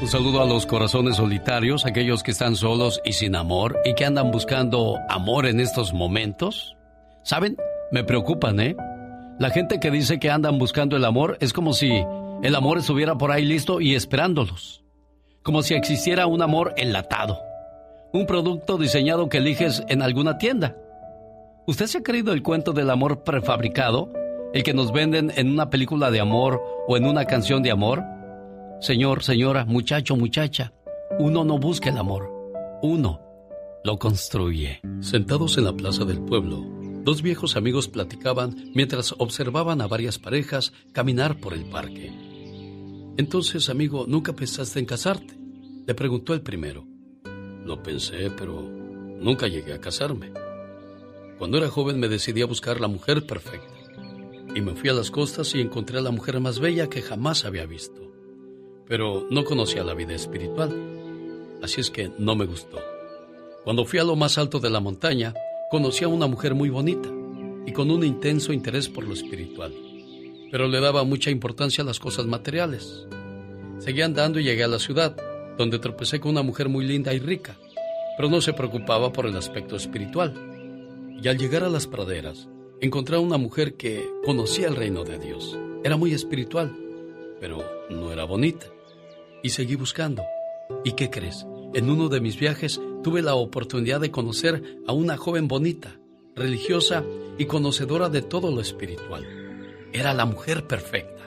Un saludo a los corazones solitarios, aquellos que están solos y sin amor y que andan buscando amor en estos momentos. ¿Saben? Me preocupan, ¿eh? La gente que dice que andan buscando el amor es como si el amor estuviera por ahí listo y esperándolos. Como si existiera un amor enlatado. Un producto diseñado que eliges en alguna tienda. ¿Usted se ha creído el cuento del amor prefabricado? ¿El que nos venden en una película de amor o en una canción de amor? Señor, señora, muchacho, muchacha, uno no busca el amor, uno lo construye. Sentados en la plaza del pueblo, dos viejos amigos platicaban mientras observaban a varias parejas caminar por el parque. Entonces, amigo, ¿nunca pensaste en casarte? Le preguntó el primero. Lo pensé, pero nunca llegué a casarme. Cuando era joven me decidí a buscar la mujer perfecta. Y me fui a las costas y encontré a la mujer más bella que jamás había visto pero no conocía la vida espiritual, así es que no me gustó. Cuando fui a lo más alto de la montaña, conocí a una mujer muy bonita y con un intenso interés por lo espiritual, pero le daba mucha importancia a las cosas materiales. Seguí andando y llegué a la ciudad, donde tropecé con una mujer muy linda y rica, pero no se preocupaba por el aspecto espiritual. Y al llegar a las praderas, encontré a una mujer que conocía el reino de Dios. Era muy espiritual, pero no era bonita y seguí buscando. ¿Y qué crees? En uno de mis viajes tuve la oportunidad de conocer a una joven bonita, religiosa y conocedora de todo lo espiritual. Era la mujer perfecta.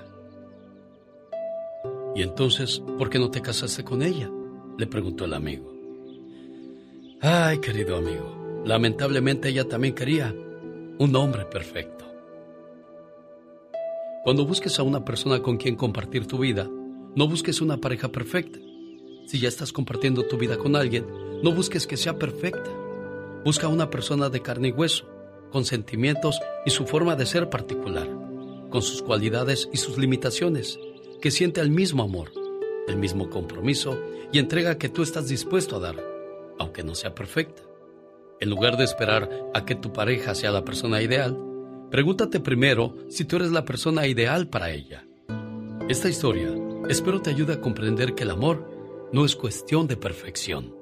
¿Y entonces por qué no te casaste con ella? le preguntó el amigo. Ay, querido amigo, lamentablemente ella también quería un hombre perfecto. Cuando busques a una persona con quien compartir tu vida, no busques una pareja perfecta. Si ya estás compartiendo tu vida con alguien, no busques que sea perfecta. Busca una persona de carne y hueso, con sentimientos y su forma de ser particular, con sus cualidades y sus limitaciones, que siente el mismo amor, el mismo compromiso y entrega que tú estás dispuesto a dar, aunque no sea perfecta. En lugar de esperar a que tu pareja sea la persona ideal, pregúntate primero si tú eres la persona ideal para ella. Esta historia Espero te ayude a comprender que el amor no es cuestión de perfección.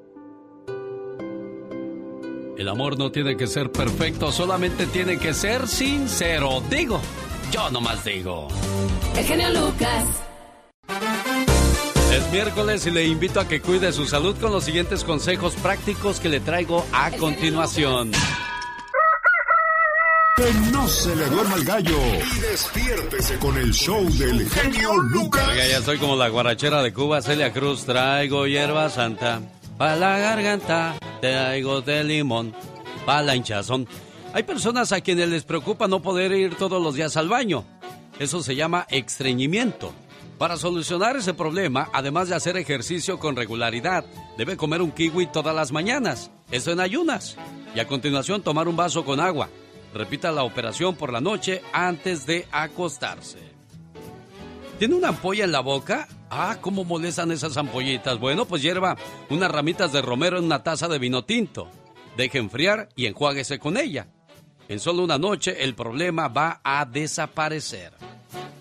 El amor no tiene que ser perfecto, solamente tiene que ser sincero. Digo, yo nomás digo. El genio Lucas. Es miércoles y le invito a que cuide su salud con los siguientes consejos prácticos que le traigo a continuación. Que no se le duerma el gallo. Y despiértese con el show del genio Lucas. Oiga, ya soy como la guarachera de Cuba, Celia Cruz. Traigo hierba santa. Pa' la garganta, traigo de limón. Pa' la hinchazón. Hay personas a quienes les preocupa no poder ir todos los días al baño. Eso se llama estreñimiento. Para solucionar ese problema, además de hacer ejercicio con regularidad, debe comer un kiwi todas las mañanas. Eso en ayunas. Y a continuación tomar un vaso con agua. Repita la operación por la noche antes de acostarse. ¿Tiene una ampolla en la boca? Ah, ¿cómo molestan esas ampollitas? Bueno, pues hierva unas ramitas de romero en una taza de vino tinto. Deje enfriar y enjuáguese con ella. En solo una noche el problema va a desaparecer.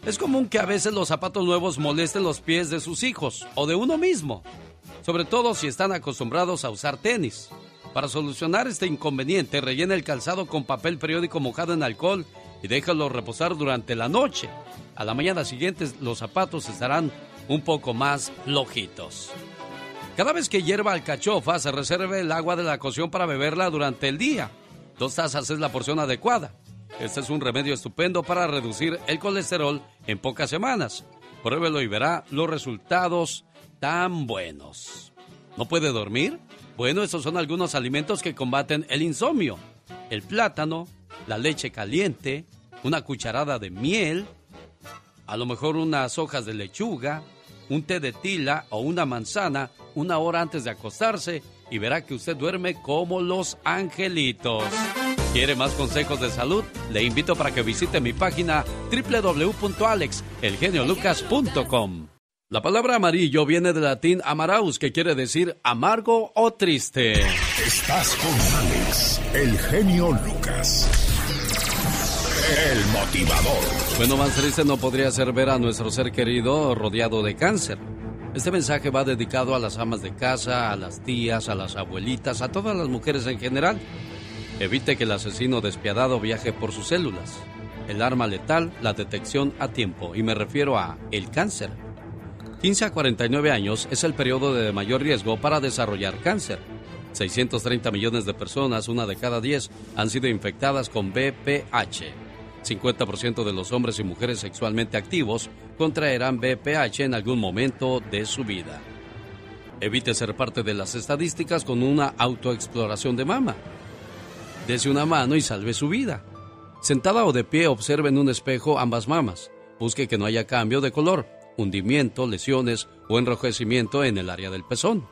Es común que a veces los zapatos nuevos molesten los pies de sus hijos o de uno mismo, sobre todo si están acostumbrados a usar tenis. Para solucionar este inconveniente, rellena el calzado con papel periódico mojado en alcohol y déjalo reposar durante la noche. A la mañana siguiente los zapatos estarán un poco más flojitos. Cada vez que hierva alcachofa, se reserve el agua de la cocción para beberla durante el día. Dos tazas es la porción adecuada. Este es un remedio estupendo para reducir el colesterol en pocas semanas. Pruébelo y verá los resultados tan buenos. ¿No puede dormir? Bueno, esos son algunos alimentos que combaten el insomnio. El plátano, la leche caliente, una cucharada de miel, a lo mejor unas hojas de lechuga, un té de tila o una manzana una hora antes de acostarse y verá que usted duerme como los angelitos. ¿Quiere más consejos de salud? Le invito para que visite mi página www.alexelgeniolucas.com. La palabra amarillo viene del latín amaraus, que quiere decir amargo o triste. Estás con Alex, el genio Lucas. El motivador. Bueno, más triste no podría ser ver a nuestro ser querido rodeado de cáncer. Este mensaje va dedicado a las amas de casa, a las tías, a las abuelitas, a todas las mujeres en general. Evite que el asesino despiadado viaje por sus células. El arma letal, la detección a tiempo, y me refiero a el cáncer. 15 a 49 años es el periodo de mayor riesgo para desarrollar cáncer. 630 millones de personas, una de cada 10, han sido infectadas con BPH. 50% de los hombres y mujeres sexualmente activos contraerán BPH en algún momento de su vida. Evite ser parte de las estadísticas con una autoexploración de mama. Dese una mano y salve su vida. Sentada o de pie, observe en un espejo ambas mamas. Busque que no haya cambio de color, hundimiento, lesiones o enrojecimiento en el área del pezón.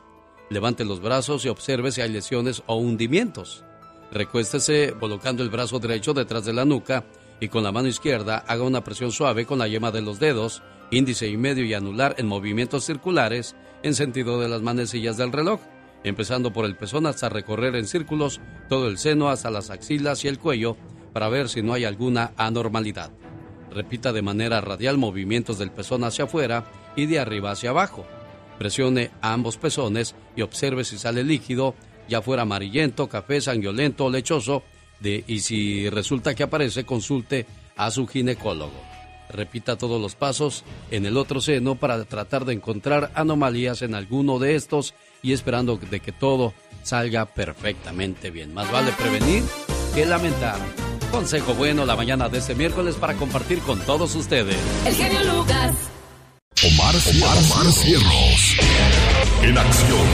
Levante los brazos y observe si hay lesiones o hundimientos. Recuéstese colocando el brazo derecho detrás de la nuca y con la mano izquierda haga una presión suave con la yema de los dedos, índice y medio y anular en movimientos circulares en sentido de las manecillas del reloj, empezando por el pezón hasta recorrer en círculos todo el seno hasta las axilas y el cuello para ver si no hay alguna anormalidad. Repita de manera radial movimientos del pezón hacia afuera y de arriba hacia abajo. Presione ambos pezones y observe si sale líquido, ya fuera amarillento, café, sanguinolento o lechoso, y si resulta que aparece, consulte a su ginecólogo. Repita todos los pasos en el otro seno para tratar de encontrar anomalías en alguno de estos y esperando de que todo salga perfectamente bien. Más vale prevenir que lamentar. Consejo bueno la mañana de este miércoles para compartir con todos ustedes. El genio Lucas. Omar, Omar, Omar Cierros. En acción.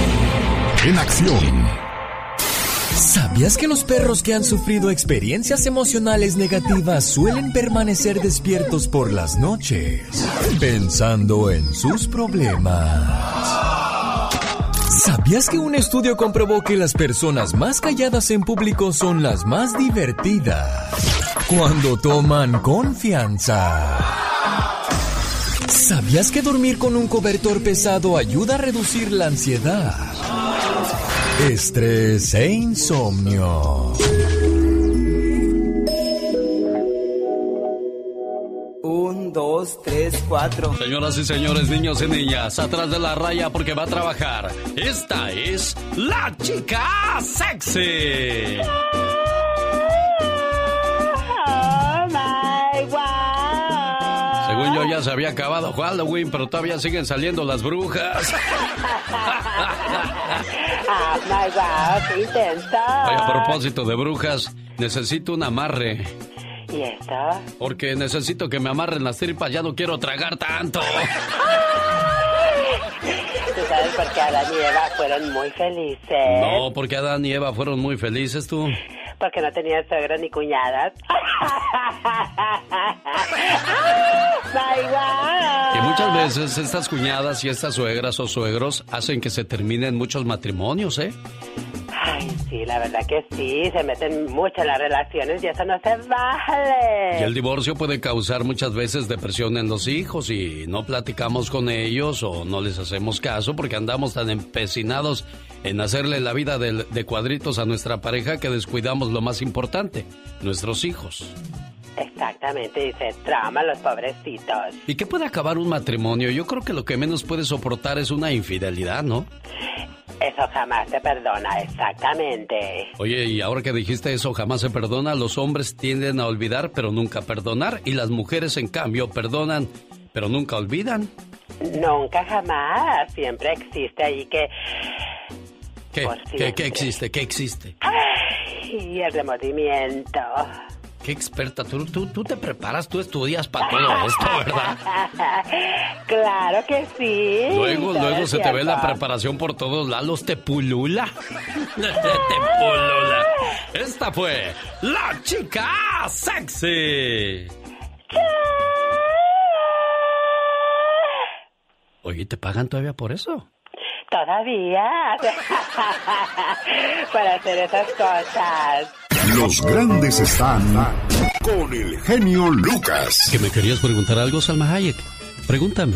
En acción. ¿Sabías que los perros que han sufrido experiencias emocionales negativas suelen permanecer despiertos por las noches, pensando en sus problemas? ¿Sabías que un estudio comprobó que las personas más calladas en público son las más divertidas cuando toman confianza? ¿Sabías que dormir con un cobertor pesado ayuda a reducir la ansiedad? Estrés e insomnio. Un, dos, tres, cuatro. Señoras y señores, niños y niñas, atrás de la raya porque va a trabajar. Esta es la chica sexy. Según yo ya se había acabado Halloween, pero todavía siguen saliendo las brujas. Ah, my God, intenso. Oye, a propósito de brujas, necesito un amarre. Porque necesito que me amarren las tripas, ya no quiero tragar tanto. ¿Tú sabes por qué Adán y Eva fueron muy felices? No, porque Adán y Eva fueron muy felices tú. Porque no tenían suegros ni cuñadas. Y muchas veces estas cuñadas y estas suegras o suegros hacen que se terminen muchos matrimonios, ¿eh? Sí, la verdad que sí, se meten mucho en las relaciones y eso no se vale. Y el divorcio puede causar muchas veces depresión en los hijos y no platicamos con ellos o no les hacemos caso porque andamos tan empecinados en hacerle la vida de, de cuadritos a nuestra pareja que descuidamos lo más importante, nuestros hijos. Exactamente, y se traman los pobrecitos. ¿Y qué puede acabar un matrimonio? Yo creo que lo que menos puede soportar es una infidelidad, ¿no? Eso jamás se perdona, exactamente. Oye, y ahora que dijiste eso, jamás se perdona, los hombres tienden a olvidar pero nunca perdonar y las mujeres en cambio perdonan pero nunca olvidan. Nunca jamás, siempre existe ahí que... ¿Qué? ¿Qué, ¿Qué existe? ¿Qué existe? Ay, el remordimiento. Qué experta, tú, tú, tú te preparas, tú estudias para todo esto, ¿verdad? claro que sí. Luego, luego se te ve la preparación por todos lados, te pulula. te pulula. Esta fue la chica sexy. Oye, ¿te pagan todavía por eso? Todavía. Para hacer esas cosas. Los grandes están con el genio Lucas. ¿Que me querías preguntar algo, Salma Hayek? Pregúntame.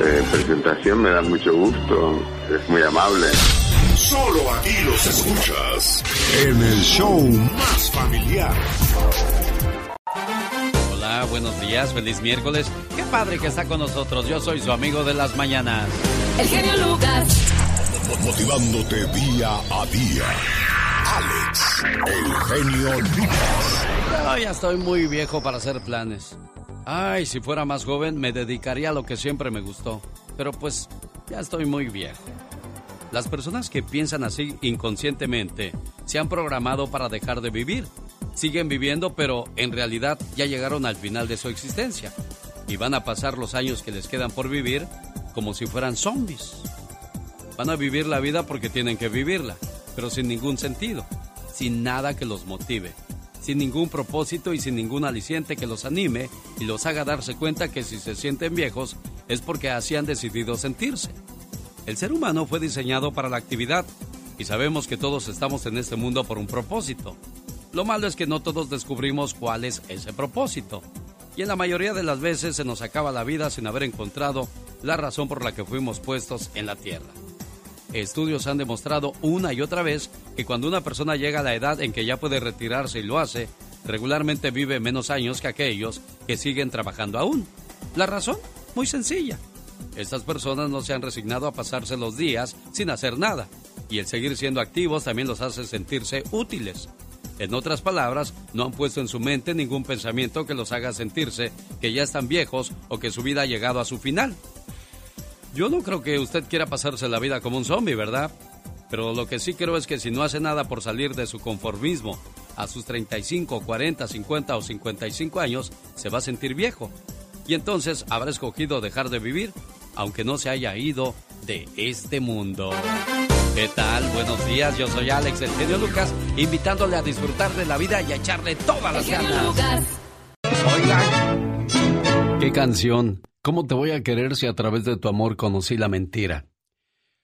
eh, presentación me da mucho gusto, es muy amable. Solo aquí los escuchas en el show más familiar. Hola, buenos días, feliz miércoles. Qué padre que está con nosotros. Yo soy su amigo de las mañanas. El genio Lucas. Motivándote día a día. Alex, el genio Lucas. ya estoy muy viejo para hacer planes. Ay, si fuera más joven me dedicaría a lo que siempre me gustó. Pero pues ya estoy muy viejo. Las personas que piensan así inconscientemente se han programado para dejar de vivir. Siguen viviendo, pero en realidad ya llegaron al final de su existencia. Y van a pasar los años que les quedan por vivir como si fueran zombies. Van a vivir la vida porque tienen que vivirla, pero sin ningún sentido, sin nada que los motive sin ningún propósito y sin ningún aliciente que los anime y los haga darse cuenta que si se sienten viejos es porque así han decidido sentirse. El ser humano fue diseñado para la actividad y sabemos que todos estamos en este mundo por un propósito. Lo malo es que no todos descubrimos cuál es ese propósito. Y en la mayoría de las veces se nos acaba la vida sin haber encontrado la razón por la que fuimos puestos en la tierra. Estudios han demostrado una y otra vez que cuando una persona llega a la edad en que ya puede retirarse y lo hace, regularmente vive menos años que aquellos que siguen trabajando aún. La razón, muy sencilla. Estas personas no se han resignado a pasarse los días sin hacer nada, y el seguir siendo activos también los hace sentirse útiles. En otras palabras, no han puesto en su mente ningún pensamiento que los haga sentirse que ya están viejos o que su vida ha llegado a su final. Yo no creo que usted quiera pasarse la vida como un zombie, ¿verdad? Pero lo que sí creo es que si no hace nada por salir de su conformismo a sus 35, 40, 50 o 55 años, se va a sentir viejo. Y entonces habrá escogido dejar de vivir, aunque no se haya ido de este mundo. ¿Qué tal? Buenos días, yo soy Alex, el genio Lucas, invitándole a disfrutar de la vida y a echarle todas las ganas. Oigan, qué canción. ¿Cómo te voy a querer si a través de tu amor conocí la mentira?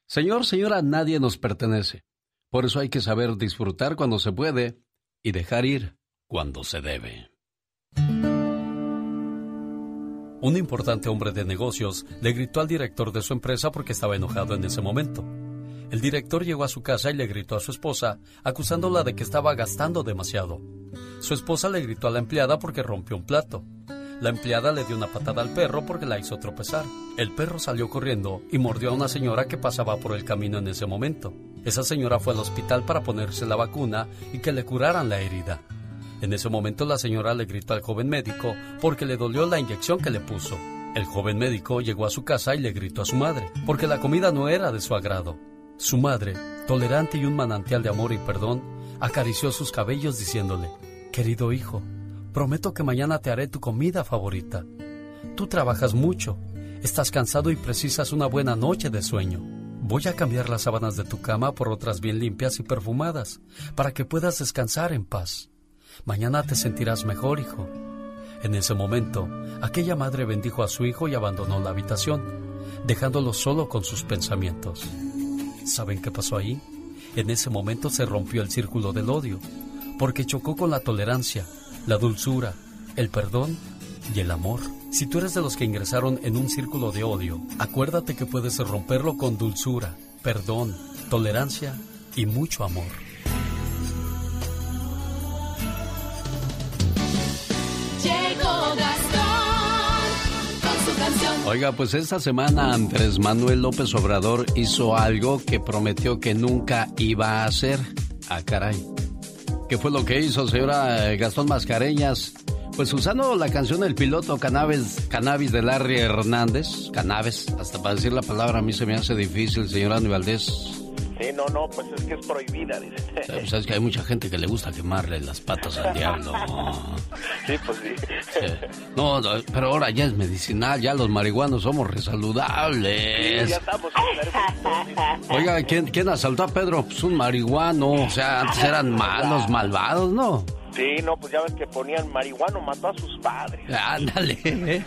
Señor, señora, nadie nos pertenece. Por eso hay que saber disfrutar cuando se puede y dejar ir cuando se debe. Un importante hombre de negocios le gritó al director de su empresa porque estaba enojado en ese momento. El director llegó a su casa y le gritó a su esposa, acusándola de que estaba gastando demasiado. Su esposa le gritó a la empleada porque rompió un plato. La empleada le dio una patada al perro porque la hizo tropezar. El perro salió corriendo y mordió a una señora que pasaba por el camino en ese momento. Esa señora fue al hospital para ponerse la vacuna y que le curaran la herida. En ese momento la señora le gritó al joven médico porque le dolió la inyección que le puso. El joven médico llegó a su casa y le gritó a su madre porque la comida no era de su agrado. Su madre, tolerante y un manantial de amor y perdón, acarició sus cabellos diciéndole, Querido hijo, Prometo que mañana te haré tu comida favorita. Tú trabajas mucho, estás cansado y precisas una buena noche de sueño. Voy a cambiar las sábanas de tu cama por otras bien limpias y perfumadas, para que puedas descansar en paz. Mañana te sentirás mejor, hijo. En ese momento, aquella madre bendijo a su hijo y abandonó la habitación, dejándolo solo con sus pensamientos. ¿Saben qué pasó ahí? En ese momento se rompió el círculo del odio, porque chocó con la tolerancia, la dulzura, el perdón y el amor. Si tú eres de los que ingresaron en un círculo de odio, acuérdate que puedes romperlo con dulzura, perdón, tolerancia y mucho amor. Oiga, pues esta semana Andrés Manuel López Obrador hizo algo que prometió que nunca iba a hacer. Ah, caray. ¿Qué fue lo que hizo, señora eh, Gastón Mascareñas? Pues usando la canción El piloto Cannabis, Cannabis de Larry Hernández, Cannabis, hasta para decir la palabra a mí se me hace difícil, señora Aníbaldez. Sí, no, no, pues es que es prohibida, dice. Sabes pues que hay mucha gente que le gusta quemarle las patas al diablo. Sí, pues sí. No, pero ahora ya es medicinal, ya los marihuanos somos resaludables. Sí, ya estamos Oiga, ¿quién, ¿quién asaltó a Pedro? Pues un marihuano, o sea, antes eran malos, malvados, ¿no? Sí, no, pues ya ves que ponían marihuano, mató a sus padres. Ándale. ¿eh?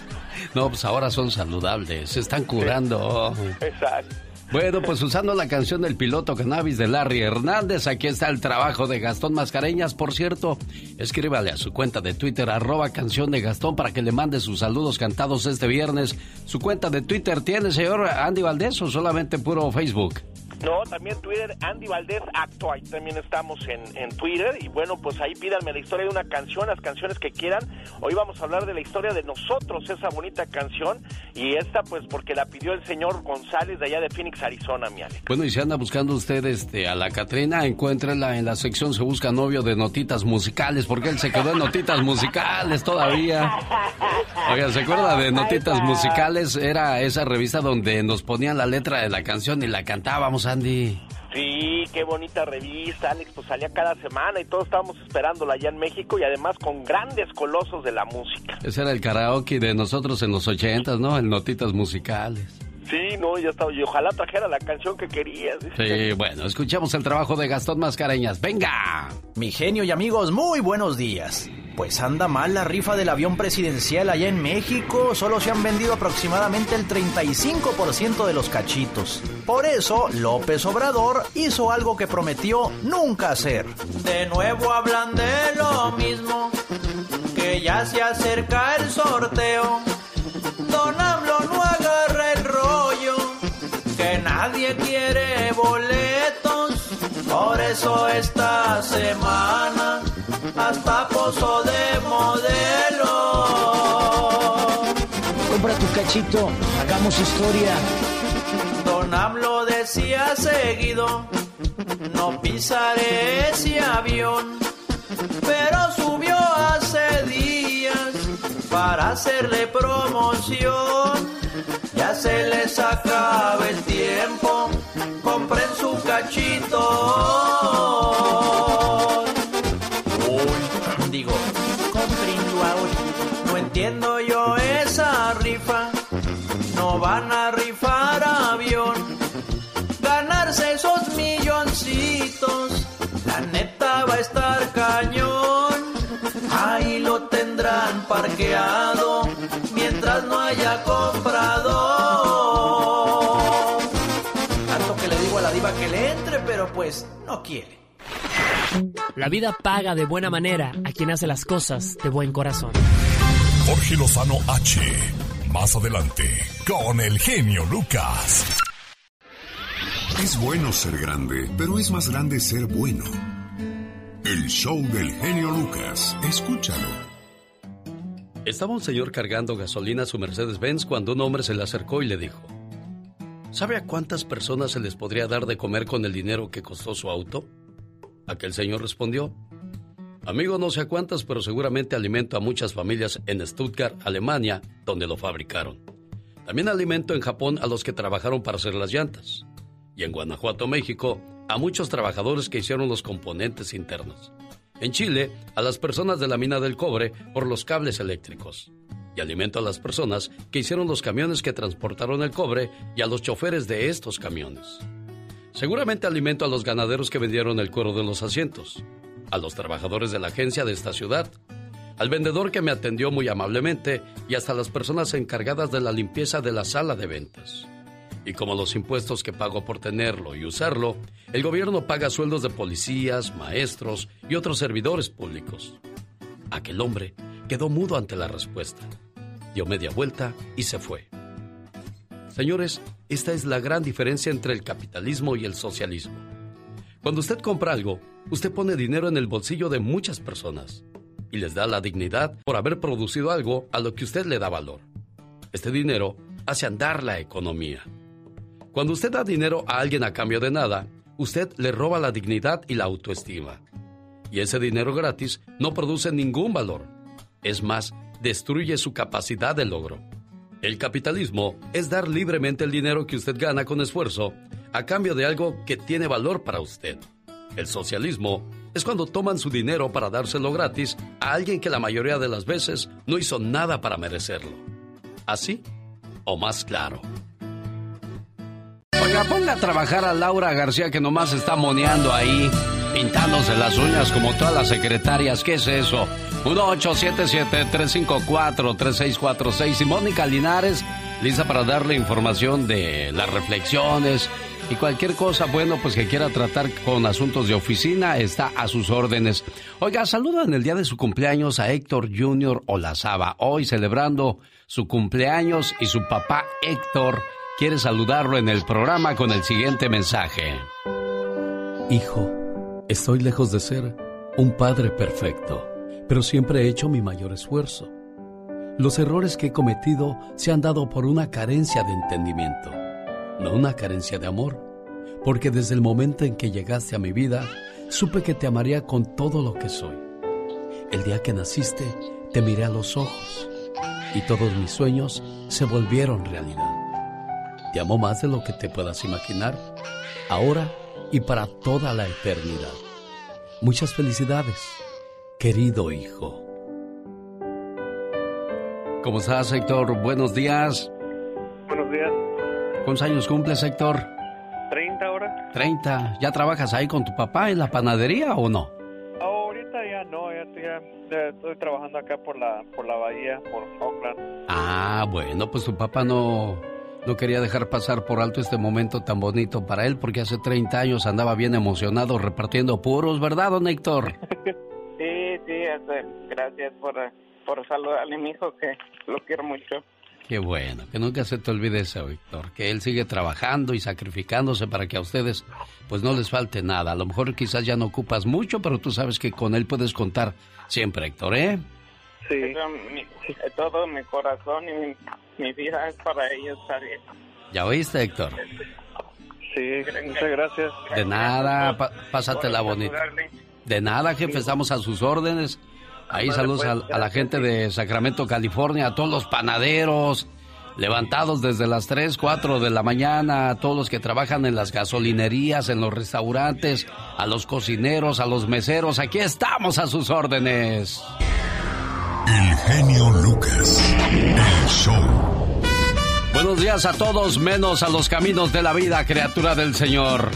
No, pues ahora son saludables, se están curando. Exacto. Bueno, pues usando la canción del piloto cannabis de Larry Hernández, aquí está el trabajo de Gastón Mascareñas. Por cierto, escríbale a su cuenta de Twitter, arroba canción de Gastón, para que le mande sus saludos cantados este viernes. ¿Su cuenta de Twitter tiene, señor Andy Valdés, o solamente puro Facebook? No, también Twitter, Andy Valdés Acto, ahí también estamos en, en, Twitter. Y bueno, pues ahí pídanme la historia de una canción, las canciones que quieran. Hoy vamos a hablar de la historia de nosotros, esa bonita canción. Y esta, pues, porque la pidió el señor González de allá de Phoenix, Arizona, mi Ale. Bueno, y si anda buscando usted este, a la Catrina, encuéntrela en la sección Se Busca Novio de Notitas Musicales, porque él se quedó en Notitas Musicales todavía. Oiga, ¿se acuerda de Notitas Musicales? Era esa revista donde nos ponían la letra de la canción y la cantábamos Andy. Sí, qué bonita revista, Alex, pues salía cada semana y todos estábamos esperándola allá en México y además con grandes colosos de la música. Ese era el karaoke de nosotros en los ochentas, ¿no? En notitas musicales. Sí, no, ya estaba. Y ojalá trajera la canción que querías. Sí, bueno, escuchamos el trabajo de Gastón Mascareñas. ¡Venga! Mi genio y amigos, muy buenos días. Pues anda mal la rifa del avión presidencial allá en México. Solo se han vendido aproximadamente el 35% de los cachitos. Por eso, López Obrador hizo algo que prometió nunca hacer. De nuevo hablan de lo mismo, que ya se acerca el sorteo. Don nadie quiere boletos. Por eso esta semana hasta pozo de modelo. Compra tu cachito, hagamos historia. Don AMLO decía seguido, no pisaré ese avión, pero subió hace días para hacerle promoción. Ya se les acaba el tiempo, compren su cachito. Uy, digo, comprenlo ahora. No entiendo yo esa rifa. No van a rifar avión. Ganarse esos milloncitos. La neta va a estar cañón. Ahí lo tendrán parqueado haya comprador. Tanto que le digo a la diva que le entre, pero pues no quiere. La vida paga de buena manera a quien hace las cosas de buen corazón. Jorge Lozano H. Más adelante, con el genio Lucas. Es bueno ser grande, pero es más grande ser bueno. El show del genio Lucas. Escúchalo. Estaba un señor cargando gasolina a su Mercedes-Benz cuando un hombre se le acercó y le dijo, ¿sabe a cuántas personas se les podría dar de comer con el dinero que costó su auto? Aquel señor respondió, amigo no sé a cuántas, pero seguramente alimento a muchas familias en Stuttgart, Alemania, donde lo fabricaron. También alimento en Japón a los que trabajaron para hacer las llantas. Y en Guanajuato, México, a muchos trabajadores que hicieron los componentes internos. En Chile, a las personas de la mina del cobre por los cables eléctricos. Y alimento a las personas que hicieron los camiones que transportaron el cobre y a los choferes de estos camiones. Seguramente alimento a los ganaderos que vendieron el cuero de los asientos, a los trabajadores de la agencia de esta ciudad, al vendedor que me atendió muy amablemente y hasta las personas encargadas de la limpieza de la sala de ventas. Y como los impuestos que pago por tenerlo y usarlo, el gobierno paga sueldos de policías, maestros y otros servidores públicos. Aquel hombre quedó mudo ante la respuesta, dio media vuelta y se fue. Señores, esta es la gran diferencia entre el capitalismo y el socialismo. Cuando usted compra algo, usted pone dinero en el bolsillo de muchas personas y les da la dignidad por haber producido algo a lo que usted le da valor. Este dinero hace andar la economía. Cuando usted da dinero a alguien a cambio de nada, usted le roba la dignidad y la autoestima. Y ese dinero gratis no produce ningún valor. Es más, destruye su capacidad de logro. El capitalismo es dar libremente el dinero que usted gana con esfuerzo a cambio de algo que tiene valor para usted. El socialismo es cuando toman su dinero para dárselo gratis a alguien que la mayoría de las veces no hizo nada para merecerlo. ¿Así o más claro? Oiga, ponga a trabajar a Laura García que nomás está moneando ahí, pintándose las uñas como todas las secretarias. ¿Qué es eso? 1877-354-3646 y Mónica Linares, lista para darle información de las reflexiones y cualquier cosa, bueno, pues que quiera tratar con asuntos de oficina, está a sus órdenes. Oiga, saludo en el día de su cumpleaños a Héctor Jr. Olazaba, hoy celebrando su cumpleaños y su papá Héctor quiere saludarlo en el programa con el siguiente mensaje. Hijo, estoy lejos de ser un padre perfecto, pero siempre he hecho mi mayor esfuerzo. Los errores que he cometido se han dado por una carencia de entendimiento no una carencia de amor, porque desde el momento en que llegaste a mi vida, supe que te amaría con todo lo que soy. El día que naciste, te miré a los ojos y todos mis sueños se volvieron realidad. Te amo más de lo que te puedas imaginar, ahora y para toda la eternidad. Muchas felicidades, querido hijo. ¿Cómo estás, Héctor? Buenos días. Buenos días. ¿Cuántos años cumples, Héctor? 30 ahora. 30. ¿Ya trabajas ahí con tu papá en la panadería o no? ahorita ya no, ya, estoy trabajando acá por la, por la bahía, por Oakland. Ah, bueno, pues tu papá no, no quería dejar pasar por alto este momento tan bonito para él porque hace 30 años andaba bien emocionado repartiendo puros, ¿verdad, don Héctor? sí, sí, gracias por, por saludarle a mi hijo que lo quiero mucho. Qué bueno, que nunca se te olvide eso, Víctor, que él sigue trabajando y sacrificándose para que a ustedes pues no les falte nada. A lo mejor quizás ya no ocupas mucho, pero tú sabes que con él puedes contar siempre, Héctor, ¿eh? Sí. todo mi corazón y mi, vida es para ellos, bien. ¿Ya oíste, Héctor? Sí, muchas gracias. De nada, pásatela bonita. De nada, jefe, estamos a sus órdenes. Ahí saludos pues, a, la gente de Sacramento, California, a todos los panaderos, levantados desde las 3, 4 de la mañana, a todos los que trabajan en las gasolinerías, en los restaurantes, a los cocineros, a los meseros. Aquí estamos a sus órdenes. El genio Lucas, el show. Buenos días a todos, menos a los caminos de la vida, criatura del Señor.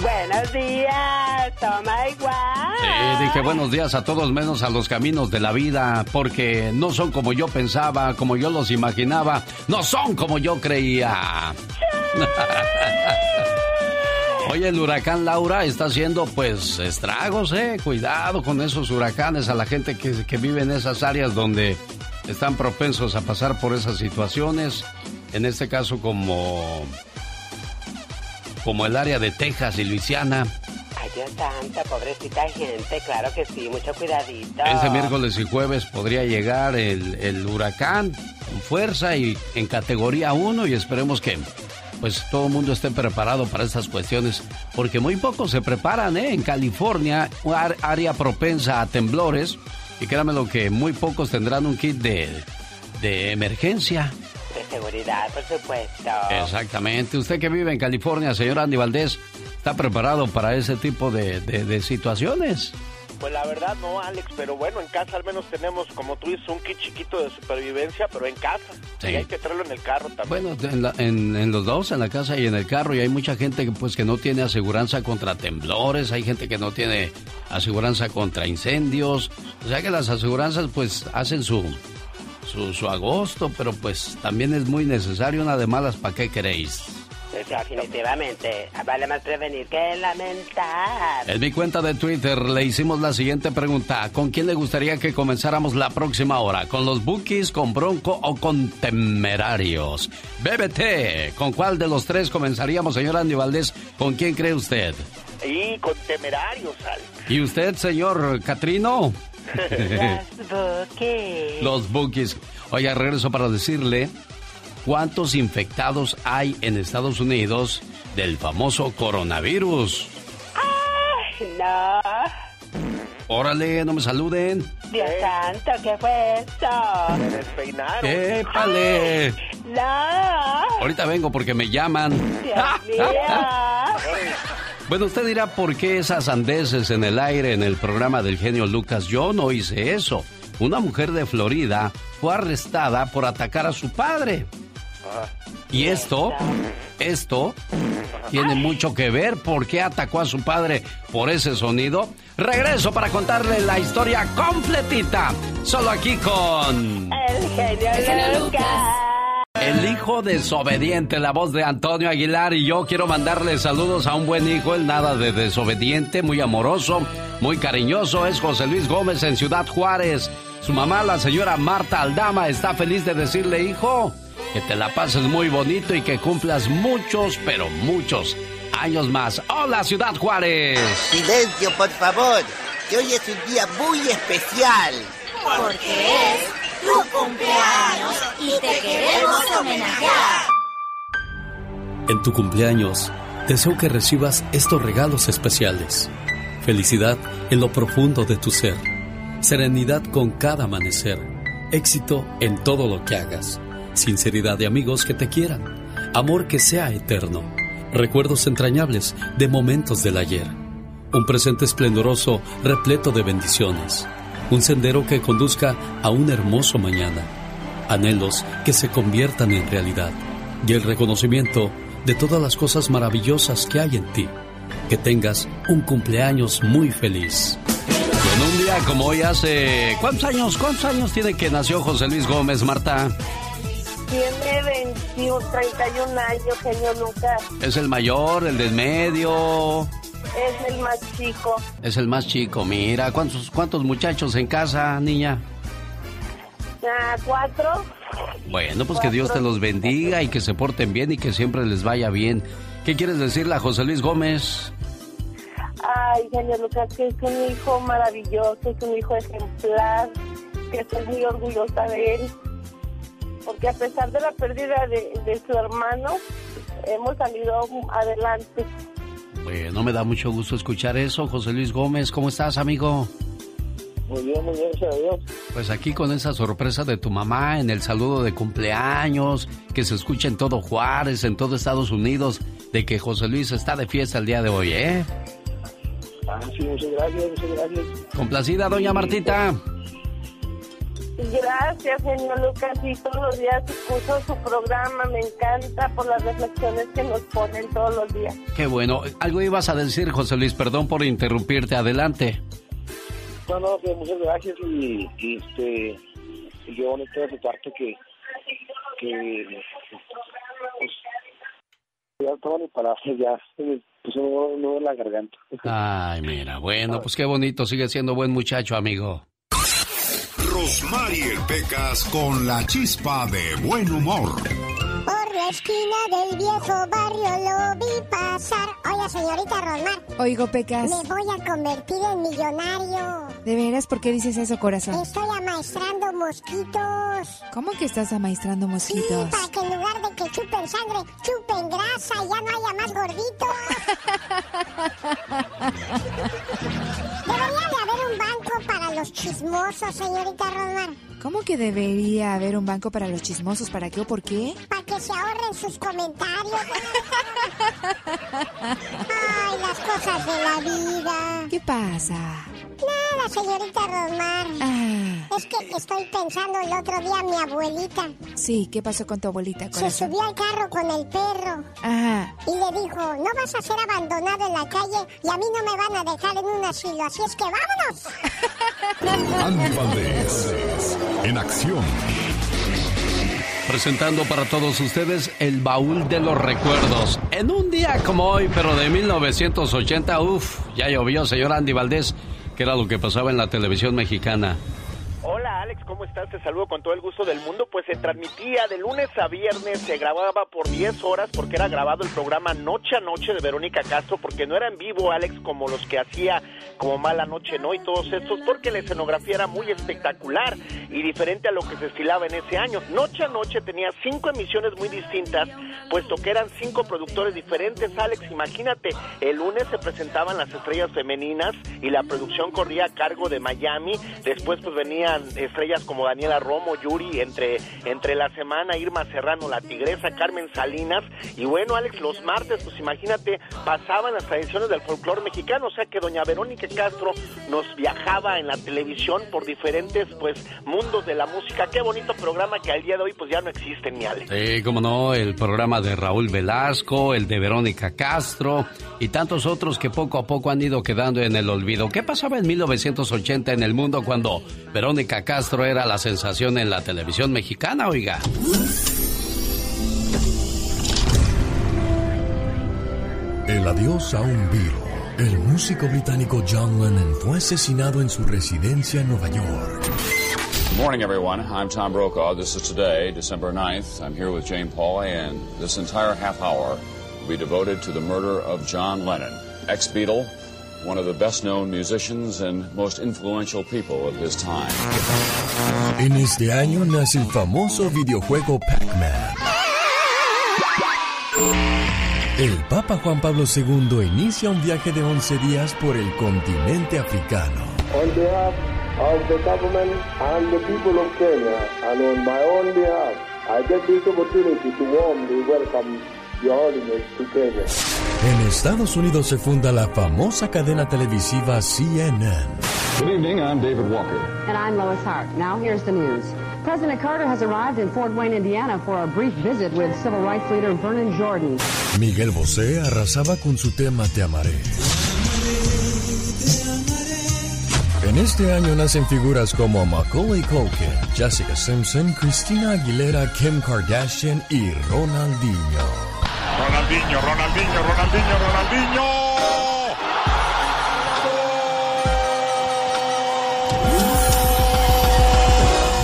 Buenos días, toma igual. Sí, dije buenos días a todos menos a los caminos de la vida, porque no son como yo pensaba, como yo los imaginaba, no son como yo creía. Oye, el huracán Laura está haciendo pues estragos, eh. Cuidado con esos huracanes a la gente que, que vive en esas áreas donde están propensos a pasar por esas situaciones. En este caso como como el área de Texas y Luisiana. Ay, Dios santo, pobrecita gente, claro que sí, mucho cuidadito. Este miércoles y jueves podría llegar el, el huracán con fuerza y en categoría 1 y esperemos que pues todo el mundo esté preparado para estas cuestiones, porque muy pocos se preparan, ¿eh? En California, área propensa a temblores, y créanme lo que muy pocos tendrán un kit de, de emergencia de seguridad, por supuesto. Exactamente. Usted que vive en California, señor Andy Valdés, ¿está preparado para ese tipo de, de, situaciones? Pues la verdad no, Alex, pero bueno, en casa al menos tenemos, como tú dices, un kit chiquito de supervivencia, pero en casa. Sí. Y hay que traerlo en el carro también. Bueno, en, en, los dos, en la casa y en el carro, y hay mucha gente que, pues, que no tiene aseguranza contra temblores, hay gente que no tiene aseguranza contra incendios. O sea que las aseguranzas, pues, hacen su, su, agosto, pero pues también es muy necesario una de malas, ¿para qué queréis? Definitivamente, vale más prevenir que lamentar. En mi cuenta de Twitter le hicimos la siguiente pregunta. ¿Con quién le gustaría que comenzáramos la próxima hora? ¿Con los Bookies, con Bronco o con Temerarios? BBT, ¿con cuál de los tres comenzaríamos, señor Andy Valdés? ¿Con quién cree usted? Y con Temerarios, Alex. ¿Y usted, señor Catrino? Los bookies. Los bookies. Oye, regreso para decirle cuántos infectados hay en Estados Unidos del famoso coronavirus. ¡Ay, no! Órale, no me saluden. Dios santo, ¿qué fue eso? Me despeinaron. ¡Épale! No. Ahorita vengo porque me llaman. Bueno, usted dirá por qué esas andeses en el aire en el programa del genio Lucas. Yo no hice eso. Una mujer de Florida fue arrestada por atacar a su padre. Y esto, esto tiene mucho que ver. ¿Por qué atacó a su padre por ese sonido? Regreso para contarle la historia completita. Solo aquí con... El genio Lucas. El hijo desobediente, la voz de Antonio Aguilar y yo quiero mandarle saludos a un buen hijo, el nada de desobediente, muy amoroso, muy cariñoso, es José Luis Gómez en Ciudad Juárez. Su mamá, la señora Marta Aldama, está feliz de decirle, hijo, que te la pases muy bonito y que cumplas muchos, pero muchos años más. Hola, Ciudad Juárez. Silencio, por favor, que hoy es un día muy especial. Porque es tu cumpleaños y te queremos homenajear. En tu cumpleaños, deseo que recibas estos regalos especiales. Felicidad en lo profundo de tu ser. Serenidad con cada amanecer. Éxito en todo lo que hagas. Sinceridad de amigos que te quieran. Amor que sea eterno. Recuerdos entrañables de momentos del ayer. Un presente esplendoroso repleto de bendiciones. Un sendero que conduzca a un hermoso mañana. Anhelos que se conviertan en realidad. Y el reconocimiento de todas las cosas maravillosas que hay en ti. Que tengas un cumpleaños muy feliz. Como hoy hace... ¿Cuántos años? ¿Cuántos años tiene que nació José Luis Gómez, Marta? Tiene 21, 31 años, genio Lucas. ¿Es el mayor, el del medio? Es el más chico. Es el más chico, mira. ¿Cuántos, cuántos muchachos en casa, niña? Ah, cuatro. Bueno, pues que Dios te los bendiga y que se porten bien y que siempre les vaya bien. ¿Qué quieres decirle a José Luis Gómez? Ay, genio Lucas, que es un hijo maravilloso, es un hijo ejemplar, que estoy muy orgullosa de él. Porque a pesar de la pérdida de, de su hermano, hemos salido adelante. Bueno, me da mucho gusto escuchar eso. José Luis Gómez, ¿cómo estás, amigo? Muy bien, muy bien, gracias a Dios. Pues aquí con esa sorpresa de tu mamá en el saludo de cumpleaños, que se escucha en todo Juárez, en todo Estados Unidos, de que José Luis está de fiesta el día de hoy, ¿eh? Ah, sí, muchas gracias, muchas gracias. Complacida, doña Martita. Gracias, señor Lucas, y todos los días escucho su programa, me encanta por las reflexiones que nos ponen todos los días. Qué bueno. Algo ibas a decir, José Luis, perdón por interrumpirte, adelante. No, no, pues muchas gracias y, y este, y qué bonito de tu parte que, que, pues, ya todas mis palabras ya un nudo en la garganta. Ay, mira, bueno, pues qué bonito, sigue siendo buen muchacho, amigo. Rosmarie Pecas con la chispa de buen humor. Por la esquina del viejo barrio lo vi pasar. Oiga, señorita Rosmar. Oigo, Pecas. Me voy a convertir en millonario. ¿De veras? ¿Por qué dices eso, corazón? Estoy amaestrando mosquitos. ¿Cómo que estás amaestrando mosquitos? Sí, para que en lugar de que chupen sangre, chupen grasa y ya no haya más gorditos. Debería de haber un banco para los chismosos, señorita Rosmar. ¿Cómo que debería haber un banco para los chismosos? ¿Para qué o por qué? Para que se ahorren sus comentarios. Ay, las cosas de la vida. ¿Qué pasa? Nada, señorita Rosmar. Ah, Es que estoy pensando el otro día mi abuelita. sí, ¿qué pasó con tu abuelita, Se subió al carro con el perro Ajá. y le dijo, no vas a ser abandonado en la calle y a mí no me van a dejar en un asilo, así es que vámonos. Andy Valdés, en acción. Presentando para todos ustedes el baúl de los recuerdos. En un día como hoy, pero de 1980, uff, ya llovió, señor Andy Valdés, que era lo que pasaba en la televisión mexicana. Te saludo con todo el gusto del mundo. Pues se transmitía de lunes a viernes, se grababa por 10 horas porque era grabado el programa Noche a Noche de Verónica Castro, porque no era en vivo Alex como los que hacía como Mala Noche No y todos estos, porque la escenografía era muy espectacular y diferente a lo que se estilaba en ese año. Noche a Noche tenía cinco emisiones muy distintas, puesto que eran cinco productores diferentes. Alex, imagínate, el lunes se presentaban las estrellas femeninas y la producción corría a cargo de Miami, después pues venían estrellas como Daniela Romo, Yuri, entre, entre la semana, Irma Serrano, la tigresa, Carmen Salinas. Y bueno, Alex, los martes, pues imagínate, pasaban las tradiciones del folclore mexicano, o sea que doña Verónica Castro nos viajaba en la televisión por diferentes, pues, mundos de la música. Qué bonito programa que al día de hoy, pues, ya no existe, mi Alex. Sí, como no, el programa de Raúl Velasco, el de Verónica Castro y tantos otros que poco a poco han ido quedando en el olvido. ¿Qué pasaba en 1980 en el mundo cuando Verónica Castro era la sensación en la televisión mexicana, oiga? El adiós a un virus. El músico británico John Lennon fue asesinado en su residencia en Nueva York. Good morning, everyone. I'm Tom Brokaw. This is today, December 9th. I'm here with Jane Pauley, and this entire half hour will be devoted to the murder of John Lennon, ex Beatle, one of the best known musicians and most influential people of his time. En este año nace el famoso videojuego Pac-Man. El Papa Juan Pablo II inicia un viaje de 11 días por el continente africano. On behalf of the government and the people of Kenya, and on my own behalf, I get this opportunity to warmly welcome Your Holiness to Kenya. En Estados Unidos se funda la famosa cadena televisiva CNN. Good evening, I'm David Walker. And I'm Lois Hart. Now here's the news. President Carter has arrived in Fort Wayne, Indiana for a brief visit with civil rights leader Vernon Jordan. Miguel Bosé arrasaba con su tema Te amaré. En este año nacen figuras como Macaulay Culkin, Jessica Simpson, Christina Aguilera, Kim Kardashian y Ronaldinho. Ronaldinho, Ronaldinho, Ronaldinho, Ronaldinho.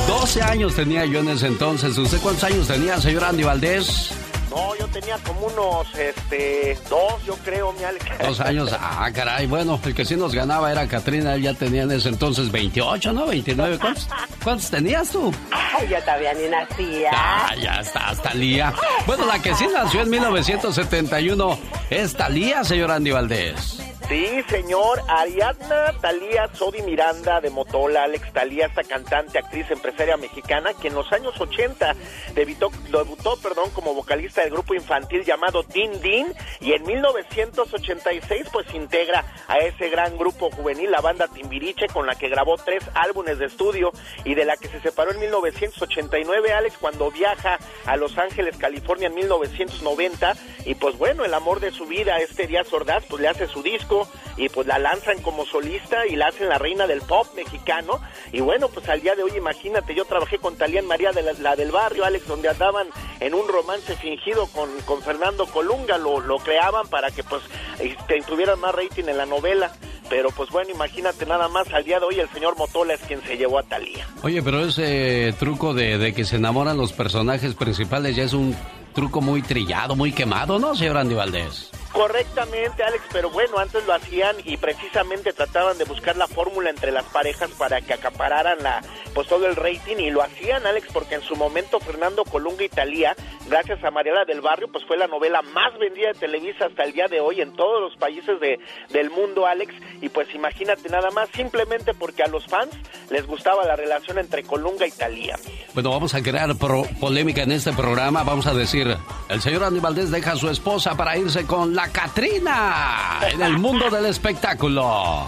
12 años tenía yo en ese entonces. ¿Usted cuántos años tenía, señor Andy Valdés? No, yo tenía como unos, este, dos, yo creo, mi Alex. Dos años, ah, caray. Bueno, el que sí nos ganaba era Katrina, él ya tenía en ese entonces 28, ¿no? 29. ¿Cuántos, cuántos tenías tú? Ay, yo todavía ni nacía. Ah, ya está, Talía. Bueno, la que sí nació en 1971 es Talía, señor Andy Valdés. Sí, señor. Ariadna Talía Sodi Miranda de Motola, Alex Talía, esta cantante, actriz, empresaria mexicana, que en los años 80 debutó, debutó perdón, como vocalista del grupo infantil llamado Din Din y en 1986 pues integra a ese gran grupo juvenil, la banda Timbiriche, con la que grabó tres álbumes de estudio y de la que se separó en 1989, Alex, cuando viaja a Los Ángeles, California en 1990 y pues bueno, el amor de su vida, este Díaz Ordaz, pues le hace su disco y pues la lanzan como solista y la hacen la reina del pop mexicano. Y bueno, pues al día de hoy, imagínate, yo trabajé con Talía María de la, del barrio, Alex, donde andaban en un romance fingido con, con Fernando Colunga, lo, lo creaban para que pues este, tuvieran más rating en la novela. Pero pues bueno, imagínate nada más, al día de hoy el señor Motola es quien se llevó a Talía. Oye, pero ese truco de, de que se enamoran los personajes principales ya es un truco muy trillado, muy quemado, ¿no, señor Andy Valdés? Correctamente, Alex, pero bueno, antes lo hacían y precisamente trataban de buscar la fórmula entre las parejas para que acapararan la, pues todo el rating y lo hacían, Alex, porque en su momento Fernando Colunga Italia, gracias a Mariela del Barrio, pues fue la novela más vendida de Televisa hasta el día de hoy en todos los países de, del mundo, Alex, y pues imagínate nada más, simplemente porque a los fans les gustaba la relación entre Colunga y Talía. Bueno, vamos a crear polémica en este programa, vamos a decir, el señor Andy Valdés deja a su esposa para irse con la Catrina en el mundo del espectáculo.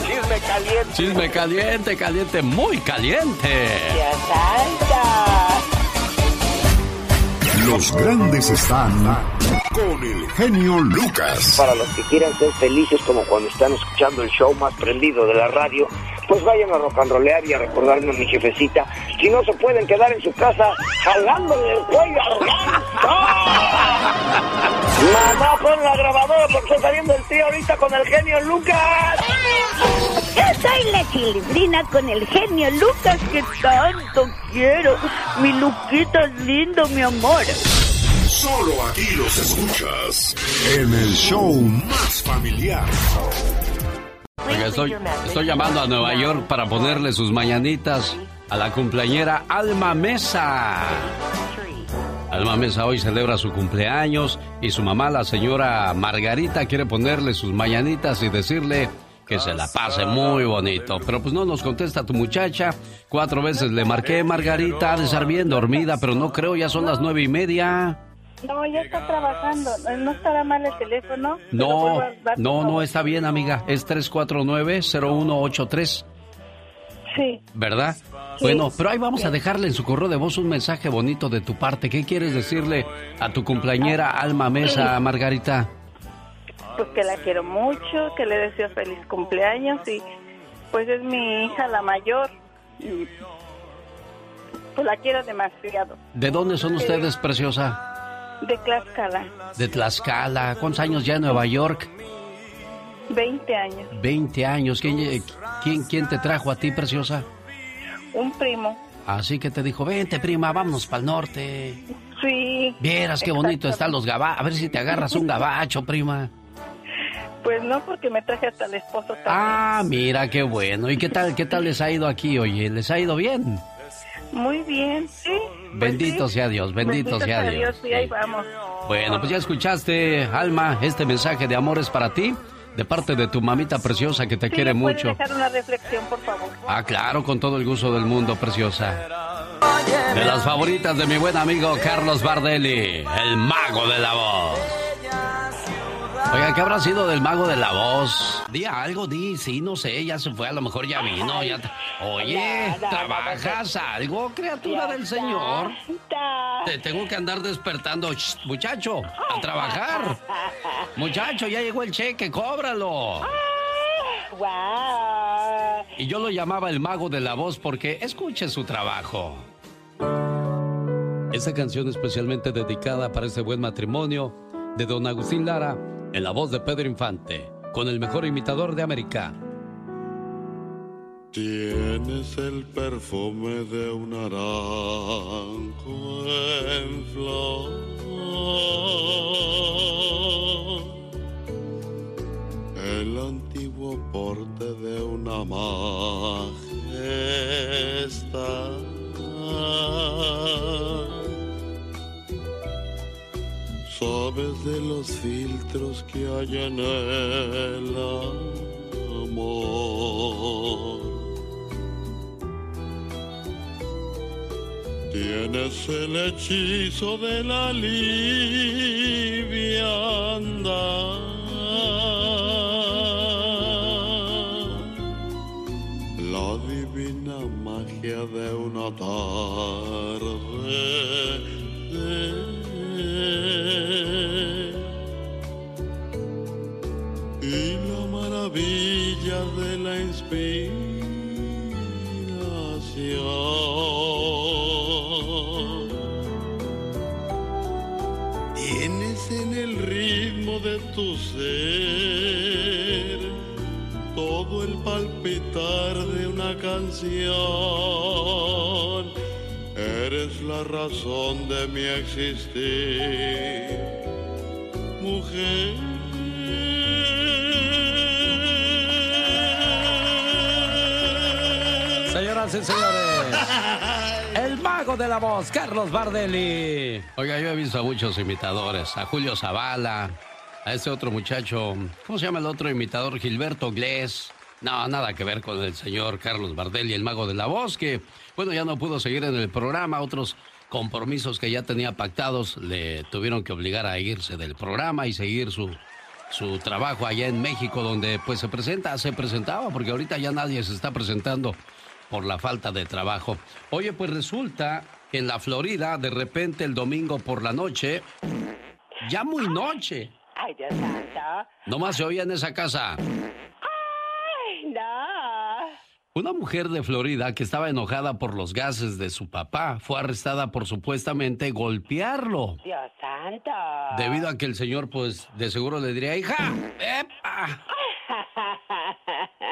Chisme caliente. Chisme caliente, caliente, muy caliente. Los grandes están con el genio Lucas. Para los que quieran ser felices como cuando están escuchando el show más prendido de la radio, pues vayan a rock and rollear y a recordarme a mi jefecita. Si no se pueden quedar en su casa jalándole el cuello Mamá, pon la grabadora porque está saliendo el tío ahorita con el genio Lucas. Yo soy la chilindrina con el genio Lucas que tanto quiero. Mi Luquita es lindo, mi amor. Solo aquí los escuchas en el show más familiar. Estoy, estoy llamando a Nueva York para ponerle sus mañanitas a la cumpleañera Alma Mesa. Alma Mesa hoy celebra su cumpleaños y su mamá, la señora Margarita, quiere ponerle sus mañanitas y decirle que se la pase muy bonito. Pero pues no nos contesta tu muchacha. Cuatro veces le marqué, Margarita, ha de estar bien dormida, pero no creo, ya son las nueve y media. No, ya está trabajando. ¿No estará mal el teléfono? No, no, no está bien, amiga. Es 349-0183. Sí. ¿Verdad? Bueno, pero ahí vamos a dejarle en su correo de voz un mensaje bonito de tu parte. ¿Qué quieres decirle a tu cumpleañera Alma Mesa, Margarita? Pues que la quiero mucho, que le deseo feliz cumpleaños y pues es mi hija la mayor. Y pues la quiero demasiado. ¿De dónde son ustedes, preciosa? De Tlaxcala. De Tlaxcala. ¿Cuántos años ya en Nueva York? 20 años. 20 años. ¿Quién, quién, quién te trajo a ti, preciosa? Un primo. Así que te dijo, vente prima, vámonos para el norte. Sí. Vieras qué bonito están los gabachos. A ver si te agarras un gabacho, prima. Pues no, porque me traje hasta el esposo también. Ah, mira, qué bueno. ¿Y qué tal, qué tal les ha ido aquí, oye? ¿Les ha ido bien? Muy bien, sí. Bendito sea Dios, bendito, sea, Dios. Dios. Sí, ahí vamos. Bueno, pues ya escuchaste, Alma, este mensaje de amor es para ti, de parte de tu mamita preciosa que te Sí, quiere ¿me puedes mucho. dejar una reflexión, por favor? Ah, claro, con todo el gusto del mundo, preciosa. De las favoritas de mi buen amigo Carlos Bardelli, el mago de la voz. Oiga, ¿qué habrá sido del mago de la voz? Di algo, di, sí, no sé, ya se fue, a lo mejor ya vino, ya... Oye, ¿trabajas algo, criatura del Señor? Te tengo que andar despertando. Shh, muchacho, a trabajar. Muchacho, ya llegó el cheque, cóbralo. Y yo lo llamaba el mago de la voz porque escuche su trabajo. Esta canción especialmente dedicada para ese buen matrimonio de don Agustín Lara en la voz de Pedro Infante, con el mejor imitador de América. Tienes el perfume de un naranjo en flor, el antiguo porte de una majestad. Sabes de los filtros que hay en el amor. Tienes el hechizo de la liviandad, la divina magia de una tarde la inspiración. Tienes en el ritmo de tu ser todo el palpitar de una canción. Eres la razón de mi existir, mujer. Y señores, el mago de la voz, Carlos Bardelli. Oiga, yo he visto a muchos imitadores, a Julio Zavala, a ese otro muchacho, ¿cómo se llama el otro imitador? Gilberto Glés. No, nada que ver con el señor Carlos Bardelli, el mago de la voz, que, bueno, ya no pudo seguir en el programa, otros compromisos que ya tenía pactados le tuvieron que obligar a irse del programa y seguir su, su trabajo allá en México, donde pues se presenta, se presentaba, porque ahorita ya nadie se está presentando por la falta de trabajo. Oye, pues resulta que en la Florida, de repente el domingo por la noche, ya muy noche, Ay, Dios santo. nomás se oía en esa casa. Ay, no. Una mujer de Florida que estaba enojada por los gases de su papá fue arrestada por supuestamente golpearlo. Dios santo. Debido a que el señor, pues, de seguro le diría, hija, ¡epa!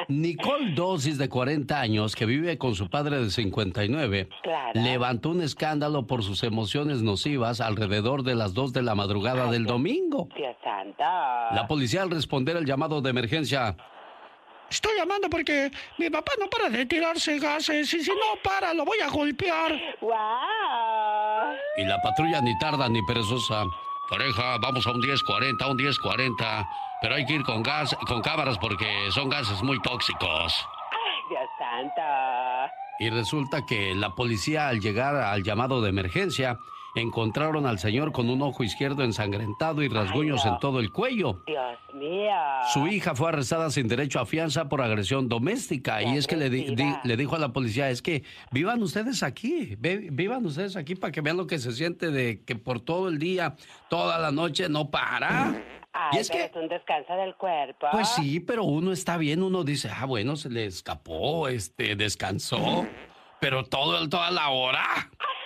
Nicole Dosis, de 40 años, que vive con su padre de 59, Claro. levantó un escándalo por sus emociones nocivas alrededor de las 2 de la madrugada del domingo. Dios santo. La policía, al responder el llamado de emergencia, Estoy llamando porque mi papá no para de tirarse gases y si no para lo voy a golpear. ¡Wow! Y la patrulla ni tarda ni perezosa. Pareja, vamos a un 1040, un 1040. pero hay que ir con gas, con cámaras porque son gases muy tóxicos. Ay, Dios santo. Y resulta que la policía al llegar al llamado de emergencia encontraron al señor con un ojo izquierdo ensangrentado y rasguños en todo el cuello. Dios mío. Su hija fue arrestada sin derecho a fianza por agresión doméstica y es que le, di- di- le dijo a la policía, es que vivan ustedes aquí, ve- vivan ustedes aquí para que vean lo que se siente de que por todo el día, toda la noche no para. Ay, y es pero que, es un descanso del cuerpo. pues sí, pero uno está bien, uno dice, ah, bueno, se le escapó, este, descansó, pero todo el, toda la hora.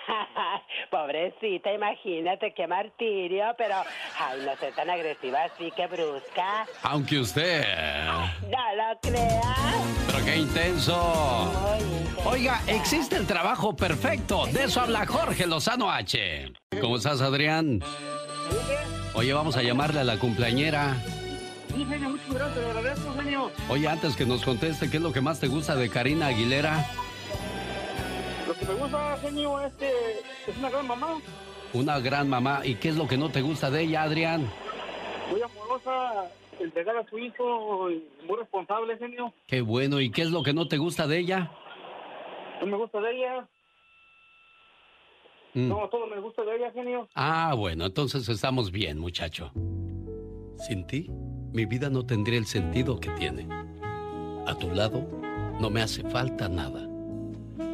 Pobrecita, imagínate qué martirio, pero ay, no sé tan agresiva así, que brusca. Aunque usted... No lo creas. Pero qué intenso. Oiga, existe el trabajo perfecto. De eso habla Jorge Lozano H. ¿Cómo estás, Adrián? Oye, vamos a llamarle a la cumpleañera. Sí, genio, muchas gracias, le agradezco, genio. Oye, antes que nos conteste, ¿qué es lo que más te gusta de Karina Aguilera? Que me gusta, genio, es que es una gran mamá, Una gran mamá. ¿Y qué es lo que no te gusta de ella, Adrián? muy amorosa, entregar a su hijo, muy responsable, genio. Qué bueno. ¿Y qué es lo que no te gusta de ella? No me gusta de ella, Mm. no, todo me gusta de ella, genio. Ah, bueno, entonces estamos bien, muchacho. Sin ti, mi vida no tendría el sentido que tiene. A tu lado, no me hace falta nada.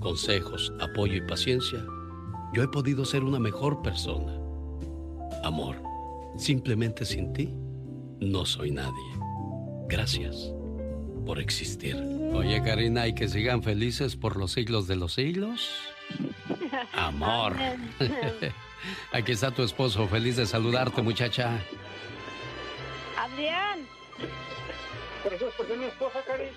consejos, apoyo y paciencia, yo he podido ser una mejor persona. Amor, simplemente sin ti, no soy nadie. Gracias por existir. Oye, Karina, y que sigan felices por los siglos de los siglos. Amor. Aquí está tu esposo, feliz de saludarte, muchacha. Adrián, Gracias por ser mi esposa, Cari.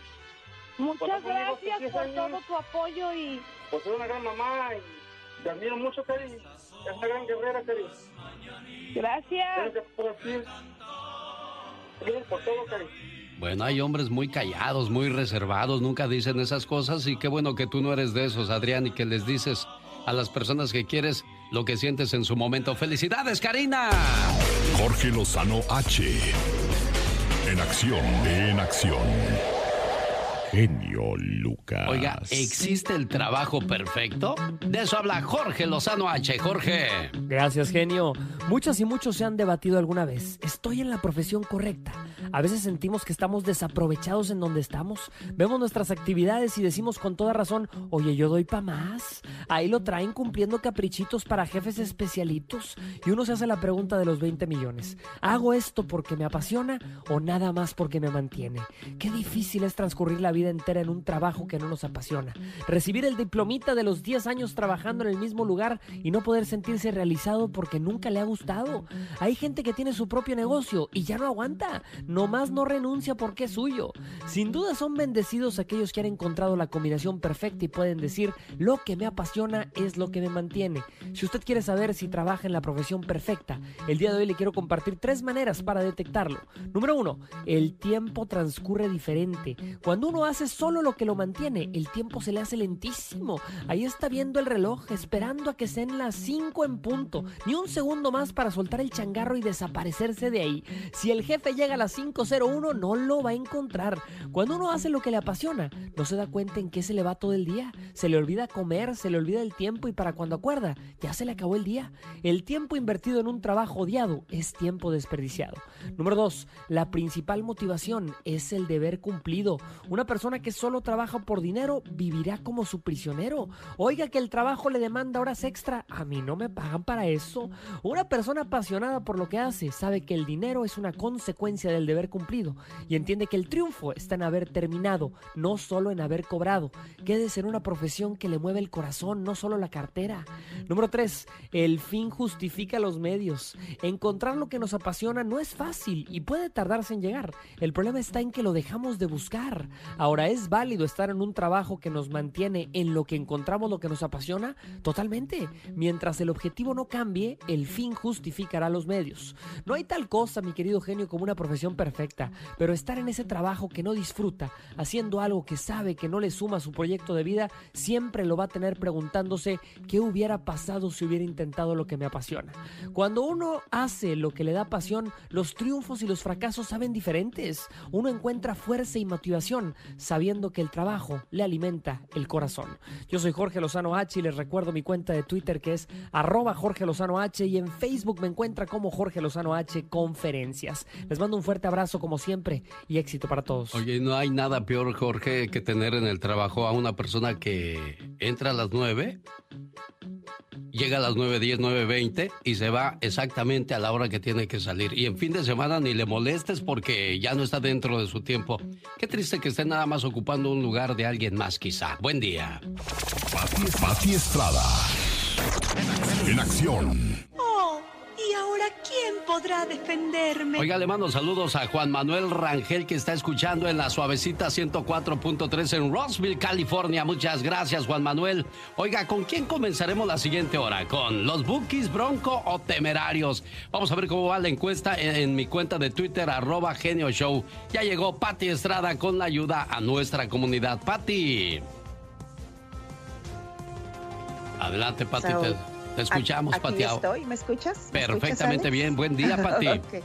Muchas gracias 10 por años. todo tu apoyo y Por ser una gran mamá y te admiro mucho, Cari. Es una gran guerrera, Cari. gracias. Gracias por. Gracias por todo, Cari. Bueno, hay hombres muy callados, muy reservados, nunca dicen esas cosas y qué bueno que tú no eres de esos, Adrián, y que les dices a las personas que quieres lo que sientes en su momento. ¡Felicidades, Karina! Jorge Lozano H. En acción, en acción. Genio Lucas. Oiga, ¿existe el trabajo perfecto? De eso habla Jorge Lozano H. Jorge. Gracias, genio. Muchas y muchos se han debatido alguna vez. ¿Estoy en la profesión correcta? A veces sentimos que estamos desaprovechados en donde estamos. Vemos nuestras actividades y decimos con toda razón, oye, yo doy pa' más. Ahí lo traen cumpliendo caprichitos para jefes especialitos. Y uno se hace la pregunta de los 20 millones. ¿Hago esto porque me apasiona o nada más porque me mantiene? Qué difícil es transcurrir la vida entera en un trabajo que no nos apasiona. Recibir el diplomita de los 10 años trabajando en el mismo lugar y no poder sentirse realizado porque nunca le ha gustado. Hay gente que tiene su propio negocio y ya no aguanta. Nomás no renuncia porque es suyo. Sin duda son bendecidos aquellos que han encontrado la combinación perfecta y pueden decir lo que me apasiona es lo que me mantiene. Si usted quiere saber si trabaja en la profesión perfecta, el día de hoy le quiero compartir tres maneras para detectarlo. Número uno, el tiempo transcurre diferente. Cuando uno hace solo lo que lo mantiene, el tiempo se le hace lentísimo. Ahí está viendo el reloj, esperando a que sean las 5 en punto. Ni un segundo más para soltar el changarro y desaparecerse de ahí. Si el jefe llega a las 5.01, no lo va a encontrar. Cuando uno hace lo que le apasiona, no se da cuenta en qué se le va todo el día. Se le olvida comer, se le olvida el tiempo y para cuando acuerda, ya se le acabó el día. El tiempo invertido en un trabajo odiado es tiempo desperdiciado. Número 2. La principal motivación es el deber cumplido. Una persona que solo trabaja por dinero vivirá como su prisionero. Oiga que el trabajo le demanda horas extra. A mí no me pagan para eso. Una persona apasionada por lo que hace sabe que el dinero es una consecuencia del deber deber cumplido y entiende que el triunfo está en haber terminado, no solo en haber cobrado. Quédese en una profesión que le mueve el corazón, no solo la cartera. Número 3. El fin justifica los medios. Encontrar lo que nos apasiona no es fácil y puede tardarse en llegar. El problema está en que lo dejamos de buscar. Ahora, ¿es válido estar en un trabajo que nos mantiene en lo que encontramos lo que nos apasiona? Totalmente. Mientras el objetivo no cambie, el fin justificará los medios. No hay tal cosa, mi querido genio, como una profesión perfecta, pero estar en ese trabajo que no disfruta, haciendo algo que sabe que no le suma a su proyecto de vida, siempre lo va a tener preguntándose qué hubiera pasado si hubiera intentado lo que me apasiona. Cuando uno hace lo que le da pasión, los triunfos y los fracasos saben diferentes. Uno encuentra fuerza y motivación sabiendo que el trabajo le alimenta el corazón. Yo soy Jorge Lozano H y les recuerdo mi cuenta de Twitter que es arroba Jorge Lozano H y en Facebook me encuentra como Jorge Lozano H Conferencias. Les mando un fuerte abrazo como siempre y éxito para todos. Oye, no hay nada peor, Jorge, que tener en el trabajo a una persona que entra a las 9 llega a las 9.10, 9.20 y se va exactamente a la hora que tiene que salir. Y en fin de semana ni le molestes porque ya no está dentro de su tiempo. Qué triste que esté nada más ocupando un lugar de alguien más quizá. Buen día. Pati Estrada. En acción. Oh, ¿y ahora quién podrá defenderme? Oiga, le mando saludos a Juan Manuel Rangel que está escuchando en la suavecita 104.3 en Rossville, California. Muchas gracias, Juan Manuel. Oiga, ¿con quién comenzaremos la siguiente hora? ¿Con los Bookies, Bronco o Temerarios? Vamos a ver cómo va la encuesta en, en mi cuenta de Twitter, arroba Genio Show. Ya llegó Patti Estrada con la ayuda a nuestra comunidad. Patti. Adelante, Pati, te, escuchamos, Pati. estoy, ¿me escuchas? ¿Me Perfectamente escuchas, bien, buen día, Pati. okay.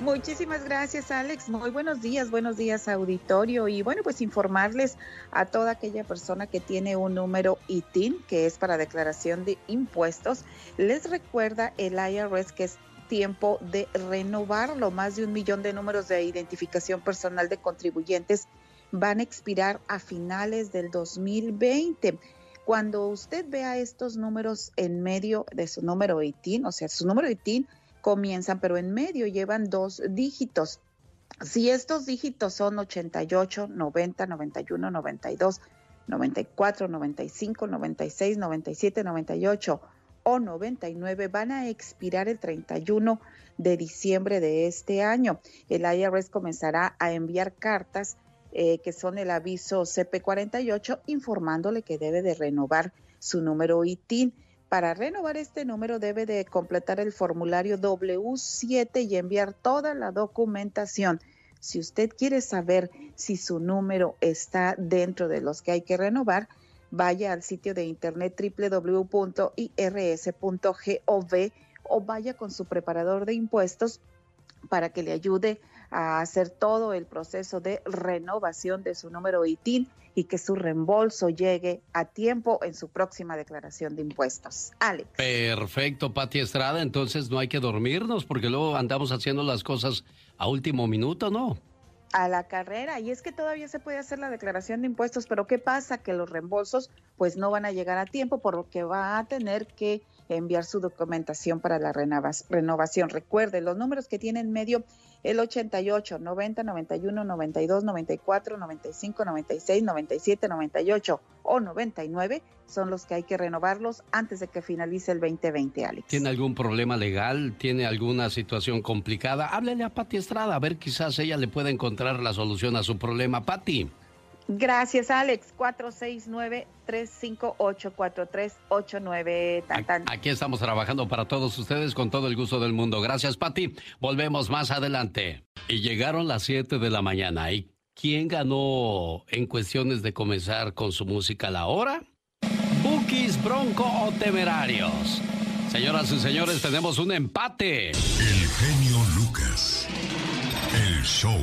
Muchísimas gracias, Alex. Muy buenos días, buenos días, auditorio. Y bueno, pues informarles a toda aquella persona que tiene un número ITIN, que es para declaración de impuestos, les recuerda el IRS que es tiempo de renovarlo. Más de un millón de números de identificación personal de contribuyentes van a expirar a finales del 2020 cuando usted vea estos números en medio de su número ITIN, o sea, su número ITIN comienzan, pero en medio llevan dos dígitos. Si estos dígitos son 88, 90, 91, 92, 94, 95, 96, 97, 98 o 99 van a expirar el 31 de diciembre de este año. El IRS comenzará a enviar cartas eh, que son el aviso CP48, informándole que debe de renovar su número ITIN. Para renovar este número debe de completar el formulario W7 y enviar toda la documentación. Si usted quiere saber si su número está dentro de los que hay que renovar, vaya al sitio de internet www.irs.gov o vaya con su preparador de impuestos para que le ayude a hacer todo el proceso de renovación de su número ITIN y que su reembolso llegue a tiempo en su próxima declaración de impuestos. Alex. Perfecto, Pati Estrada. Entonces no hay que dormirnos porque luego andamos haciendo las cosas a último minuto, ¿no? a la carrera y es que todavía se puede hacer la declaración de impuestos, pero ¿qué pasa? Que los reembolsos pues no van a llegar a tiempo por lo que va a tener que enviar su documentación para la renovación. Recuerde, los números que tienen medio el 88, 90, 91, 92, 94, 95, 96, 97, 98 o 99 son los que hay que renovarlos antes de que finalice el 2020, Alex. ¿Tiene algún problema legal? ¿Tiene alguna situación complicada? Háblele a Pati Estrada, a ver quizás ella le pueda encontrar la solución a su problema. Pati. Gracias, Alex. 469-358-4389. Aquí estamos trabajando para todos ustedes con todo el gusto del mundo. Gracias, Pati. Volvemos más adelante. Y llegaron las 7 de la mañana. ¿Y quién ganó en cuestiones de comenzar con su música a la hora? Bookies, Bronco o Temerarios. Señoras y señores, tenemos un empate. El genio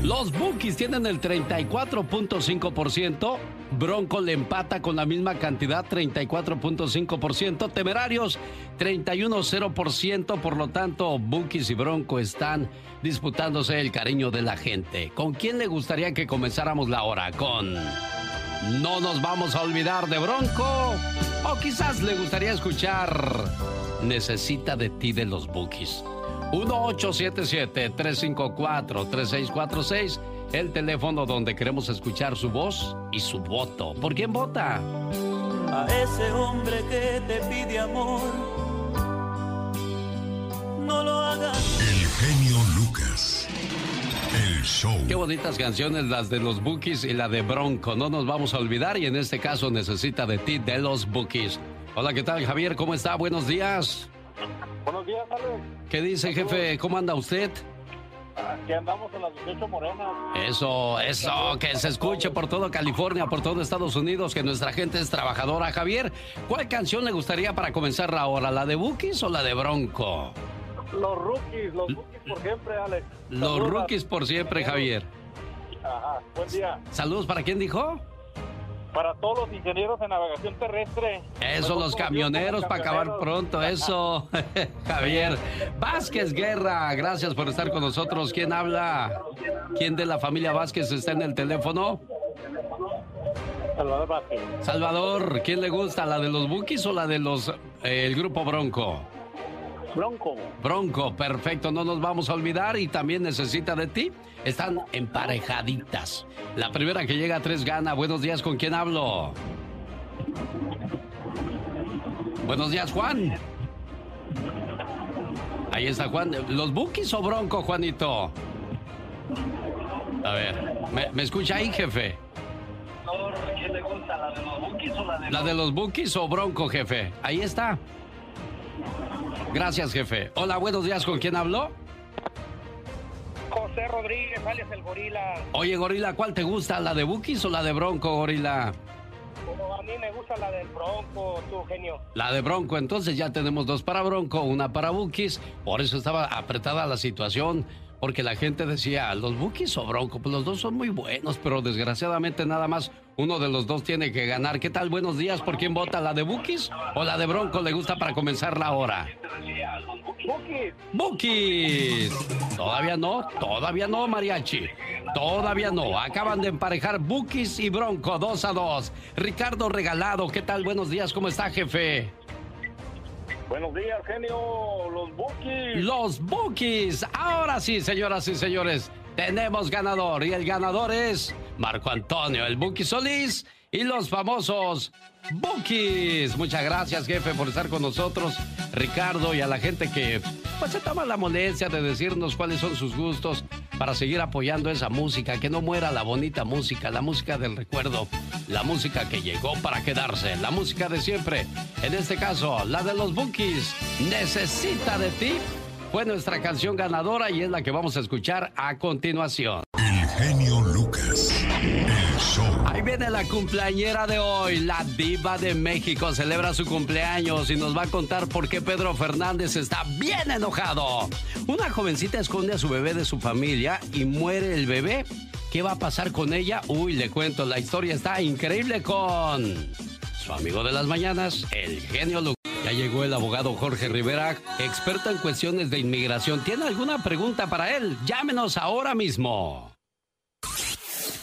Los Bookies tienen el 34.5%. Bronco le empata con la misma cantidad, 34.5%. Temerarios, 31.0%. Por lo tanto, Bookies y Bronco están disputándose el cariño de la gente. ¿Con quién le gustaría que comenzáramos la hora? ¿Con No nos vamos a olvidar de Bronco? ¿O quizás le gustaría escuchar necesita de ti de los Bookies. 1877-354-3646, el teléfono donde queremos escuchar su voz y su voto. ¿Por quién vota? A ese hombre que te pide amor, no lo hagas. El genio Lucas. El show. Qué bonitas canciones las de los Bookies y la de Bronco. No nos vamos a olvidar y en este caso necesita de ti de los Bookies. Hola, ¿qué tal Javier? ¿Cómo está? Buenos días. Buenos días, Alex. ¿Qué dice jefe? ¿Cómo anda usted? Aquí andamos en las 18 morenas. Eso, eso, que se escuche por todo California, por todo Estados Unidos, que nuestra gente es trabajadora. Javier, ¿cuál canción le gustaría para comenzar la hora? ¿La de Bookies o la de Bronco? Los rookies, los rookies por siempre, Alex. Los rookies por siempre, Javier. Ajá, buen día. Saludos, ¿para quién dijo? Para todos los ingenieros de navegación terrestre. Eso, los camioneros para acabar pronto, eso. Javier Vázquez Guerra, gracias por estar con nosotros. ¿Quién habla? ¿Quién de la familia Vázquez está en el teléfono? Salvador Vázquez. Salvador, ¿quién le gusta? ¿La de los Bookies o la de los eh, el grupo Bronco? Bronco. Bronco, perfecto, no nos vamos a olvidar y también necesita de ti. Están emparejaditas. La primera que llega a tres gana. Buenos días, ¿con quién hablo? Buenos días, Juan. Ahí está Juan. ¿Los Bookies o Bronco, Juanito? A ver, ¿me, escucha ahí, jefe? ¿Quién le gusta? ¿La de los Bookies o la de ¿La de los Bookies o Bronco, jefe? Ahí está. Gracias, jefe. Hola, buenos días, ¿con quién habló? José Rodríguez, alias el gorila. Oye, Gorila, ¿cuál te gusta? ¿La de Bookies o la de Bronco, Gorila? A mí me gusta la del Bronco, tu genio. La de Bronco, entonces ya tenemos dos para Bronco, una para Bookies. Por eso estaba apretada la situación, porque la gente decía, ¿los Bookies o Bronco? Pues los dos son muy buenos, pero desgraciadamente nada más uno de los dos tiene que ganar. ¿Qué tal? Buenos días, ¿por quién vota? ¿La de Bookies o la de Bronco le gusta para comenzar la hora? Bookies. Bookies. Todavía no, todavía no, Mariachi. Todavía no. Acaban de emparejar Bookies y Bronco, dos a dos. Ricardo Regalado, ¿qué tal? Buenos días, ¿cómo está, jefe? Buenos días, genio. Los Bookies. Los Bookies. Ahora sí, señoras y señores, tenemos ganador. Y el ganador es Marco Antonio, el Bookie Solís y los famosos Bookies. Muchas gracias, jefe, por estar con nosotros. Ricardo y a la gente que pues, se toma la molestia de decirnos cuáles son sus gustos para seguir apoyando esa música, que no muera la bonita música, la música del recuerdo, la música que llegó para quedarse, la música de siempre. En este caso, la de los Bookies, Necesita de ti, fue nuestra canción ganadora y es la que vamos a escuchar a continuación. El genio Lucas. El show. Ahí viene la cumpleañera de hoy, la diva de México, celebra su cumpleaños y nos va a contar por qué Pedro Fernández está bien enojado. Una jovencita esconde a su bebé de su familia y muere el bebé. ¿Qué va a pasar con ella? Uy, le cuento, la historia está increíble con su amigo de las mañanas, el genio Lucas. Llegó el abogado Jorge Rivera, experto en cuestiones de inmigración. ¿Tiene alguna pregunta para él? Llámenos ahora mismo.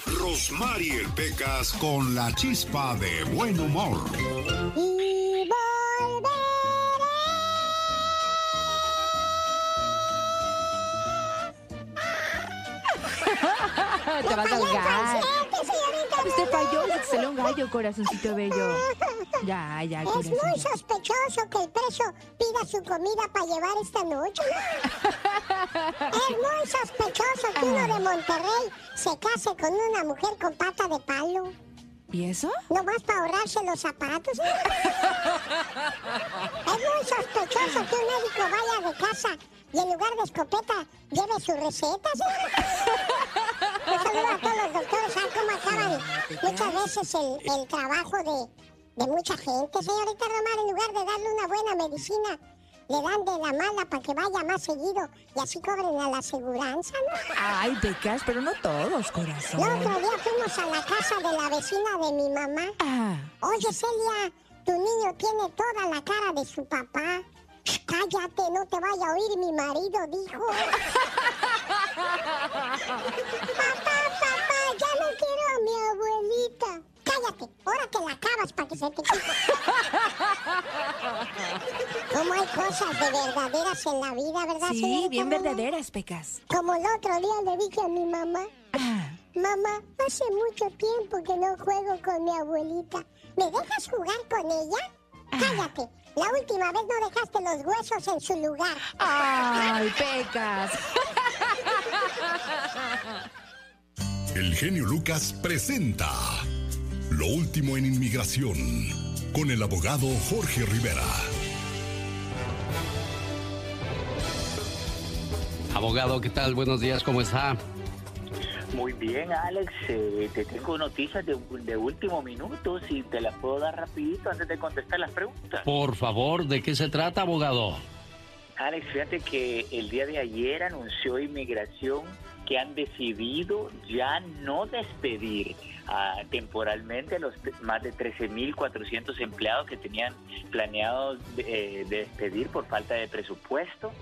Rosmarie Pecas con la chispa de buen humor. Y Te vas a ahogar. Señorita Usted falló, salió un gallo, corazoncito bello. Ya, ya, Es muy sospechoso que el preso pida su comida para llevar esta noche. es muy sospechoso que uno de Monterrey se case con una mujer con pata de palo. ¿Y eso? Nomás para ahorrarse los zapatos. es muy sospechoso que un médico vaya de casa y en lugar de escopeta lleve su receta. Un saludo a todos los doctores. ¿Saben cómo acaban muchas veces el, el trabajo de, de mucha gente, señorita Romar? En lugar de darle una buena medicina, le dan de la mala para que vaya más seguido y así cobren a la aseguranza, ¿no? Ay, Pecas, pero no todos, corazón. El otro día fuimos a la casa de la vecina de mi mamá. Ah. Oye, Celia, tu niño tiene toda la cara de su papá. Cállate, no te vaya a oír mi marido, dijo. papá, papá, ya no quiero a mi abuelita. Cállate, ahora que la acabas para que se te quite. Como hay cosas de verdaderas en la vida, ¿verdad, Sí, señorita bien Mona? verdaderas, Pecas. Como el otro día le dije a mi mamá, mamá, hace mucho tiempo que no juego con mi abuelita. ¿Me dejas jugar con ella? Cállate. La última vez no dejaste los huesos en su lugar. Ay, Pecas. El genio Lucas presenta Lo último en inmigración con el abogado Jorge Rivera. Abogado, ¿qué tal? Buenos días, ¿cómo está? Muy bien, Alex. Eh, te tengo noticias de, de último minuto. Si te las puedo dar rapidito antes de contestar las preguntas. Por favor, ¿de qué se trata, abogado? Alex, fíjate que el día de ayer anunció Inmigración que han decidido ya no despedir ah, temporalmente a los más de 13.400 empleados que tenían planeado eh, despedir por falta de presupuesto.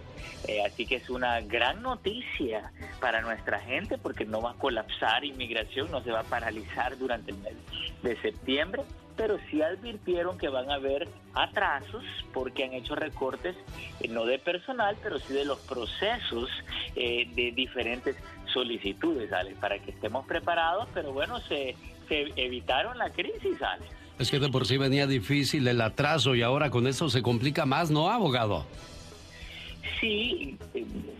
Eh, así que es una gran noticia para nuestra gente porque no va a colapsar inmigración, no se va a paralizar durante el mes de septiembre, pero sí advirtieron que van a haber atrasos porque han hecho recortes eh, no de personal, pero sí de los procesos eh, de diferentes solicitudes, Alex, para que estemos preparados, pero bueno, se, se evitaron la crisis, Alex. Es que de por sí venía difícil el atraso y ahora con eso se complica más, ¿no, abogado? Sí,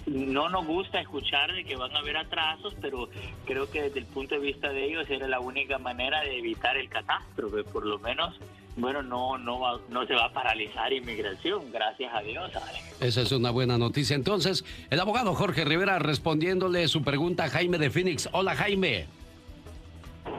no nos gusta escuchar de que van a haber atrasos, pero creo que desde el punto de vista de ellos era la única manera de evitar el catástrofe, por lo menos, bueno, no no va- no se va a paralizar inmigración, gracias a Dios, Alex. Esa es una buena noticia. Entonces, el abogado Jorge Rivera respondiéndole su pregunta a Jaime de Phoenix. Hola, Jaime.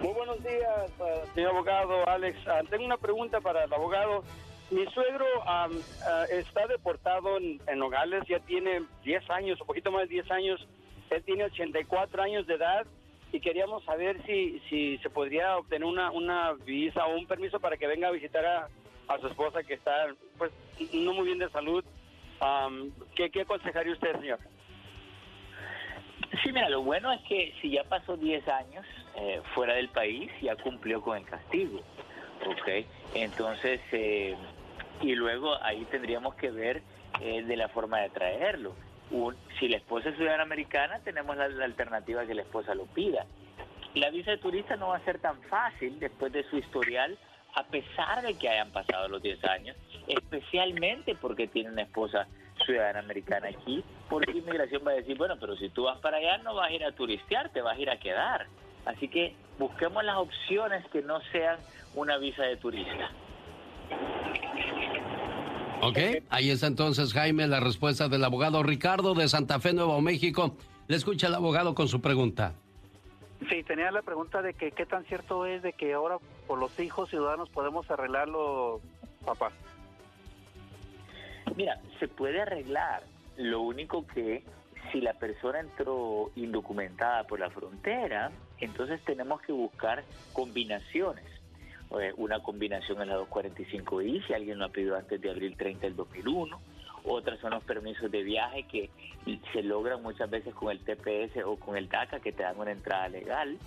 Muy buenos días, eh, señor abogado Alex. Ah, tengo una pregunta para el abogado. Mi suegro am, ah, está deportado en, en Nogales, ya tiene 10 años, un poquito más de 10 años. Él tiene 84 años de edad y queríamos saber si, si se podría obtener una, una visa o un permiso para que venga a visitar a, a su esposa que está pues no muy bien de salud. Am, ¿qué, ¿Qué aconsejaría usted, señor? Sí, mira, lo bueno es que si ya pasó 10 años eh, fuera del país, ya cumplió con el castigo, ¿ok? Entonces, eh, y luego ahí tendríamos que ver eh, de la forma de traerlo. Un- si la esposa es ciudadana americana, tenemos la, la alternativa que la esposa lo pida. La visa de turista no va a ser tan fácil después de su historial, a pesar de que hayan pasado los 10 años, especialmente porque tiene una esposa ciudadana americana aquí, porque inmigración va a decir, bueno, pero si tú vas para allá no vas a ir a turistear, te vas a ir a quedar. Así que busquemos las opciones que no sean una visa de turista. Ok, ahí está entonces Jaime, la respuesta del abogado Ricardo de Santa Fe, Nuevo México. Le escucha el abogado con su pregunta. Sí, tenía la pregunta de que qué tan cierto es de que ahora por los hijos ciudadanos podemos arreglarlo, papá. Mira, se puede arreglar. Lo único que si la persona entró indocumentada por la frontera, entonces tenemos que buscar combinaciones. Eh, Una combinación es la 245I, si alguien lo ha pedido antes de abril 30 del 2001. Otras son los permisos de viaje que se logran muchas veces con el TPS o con el DACA, que te dan una entrada legal.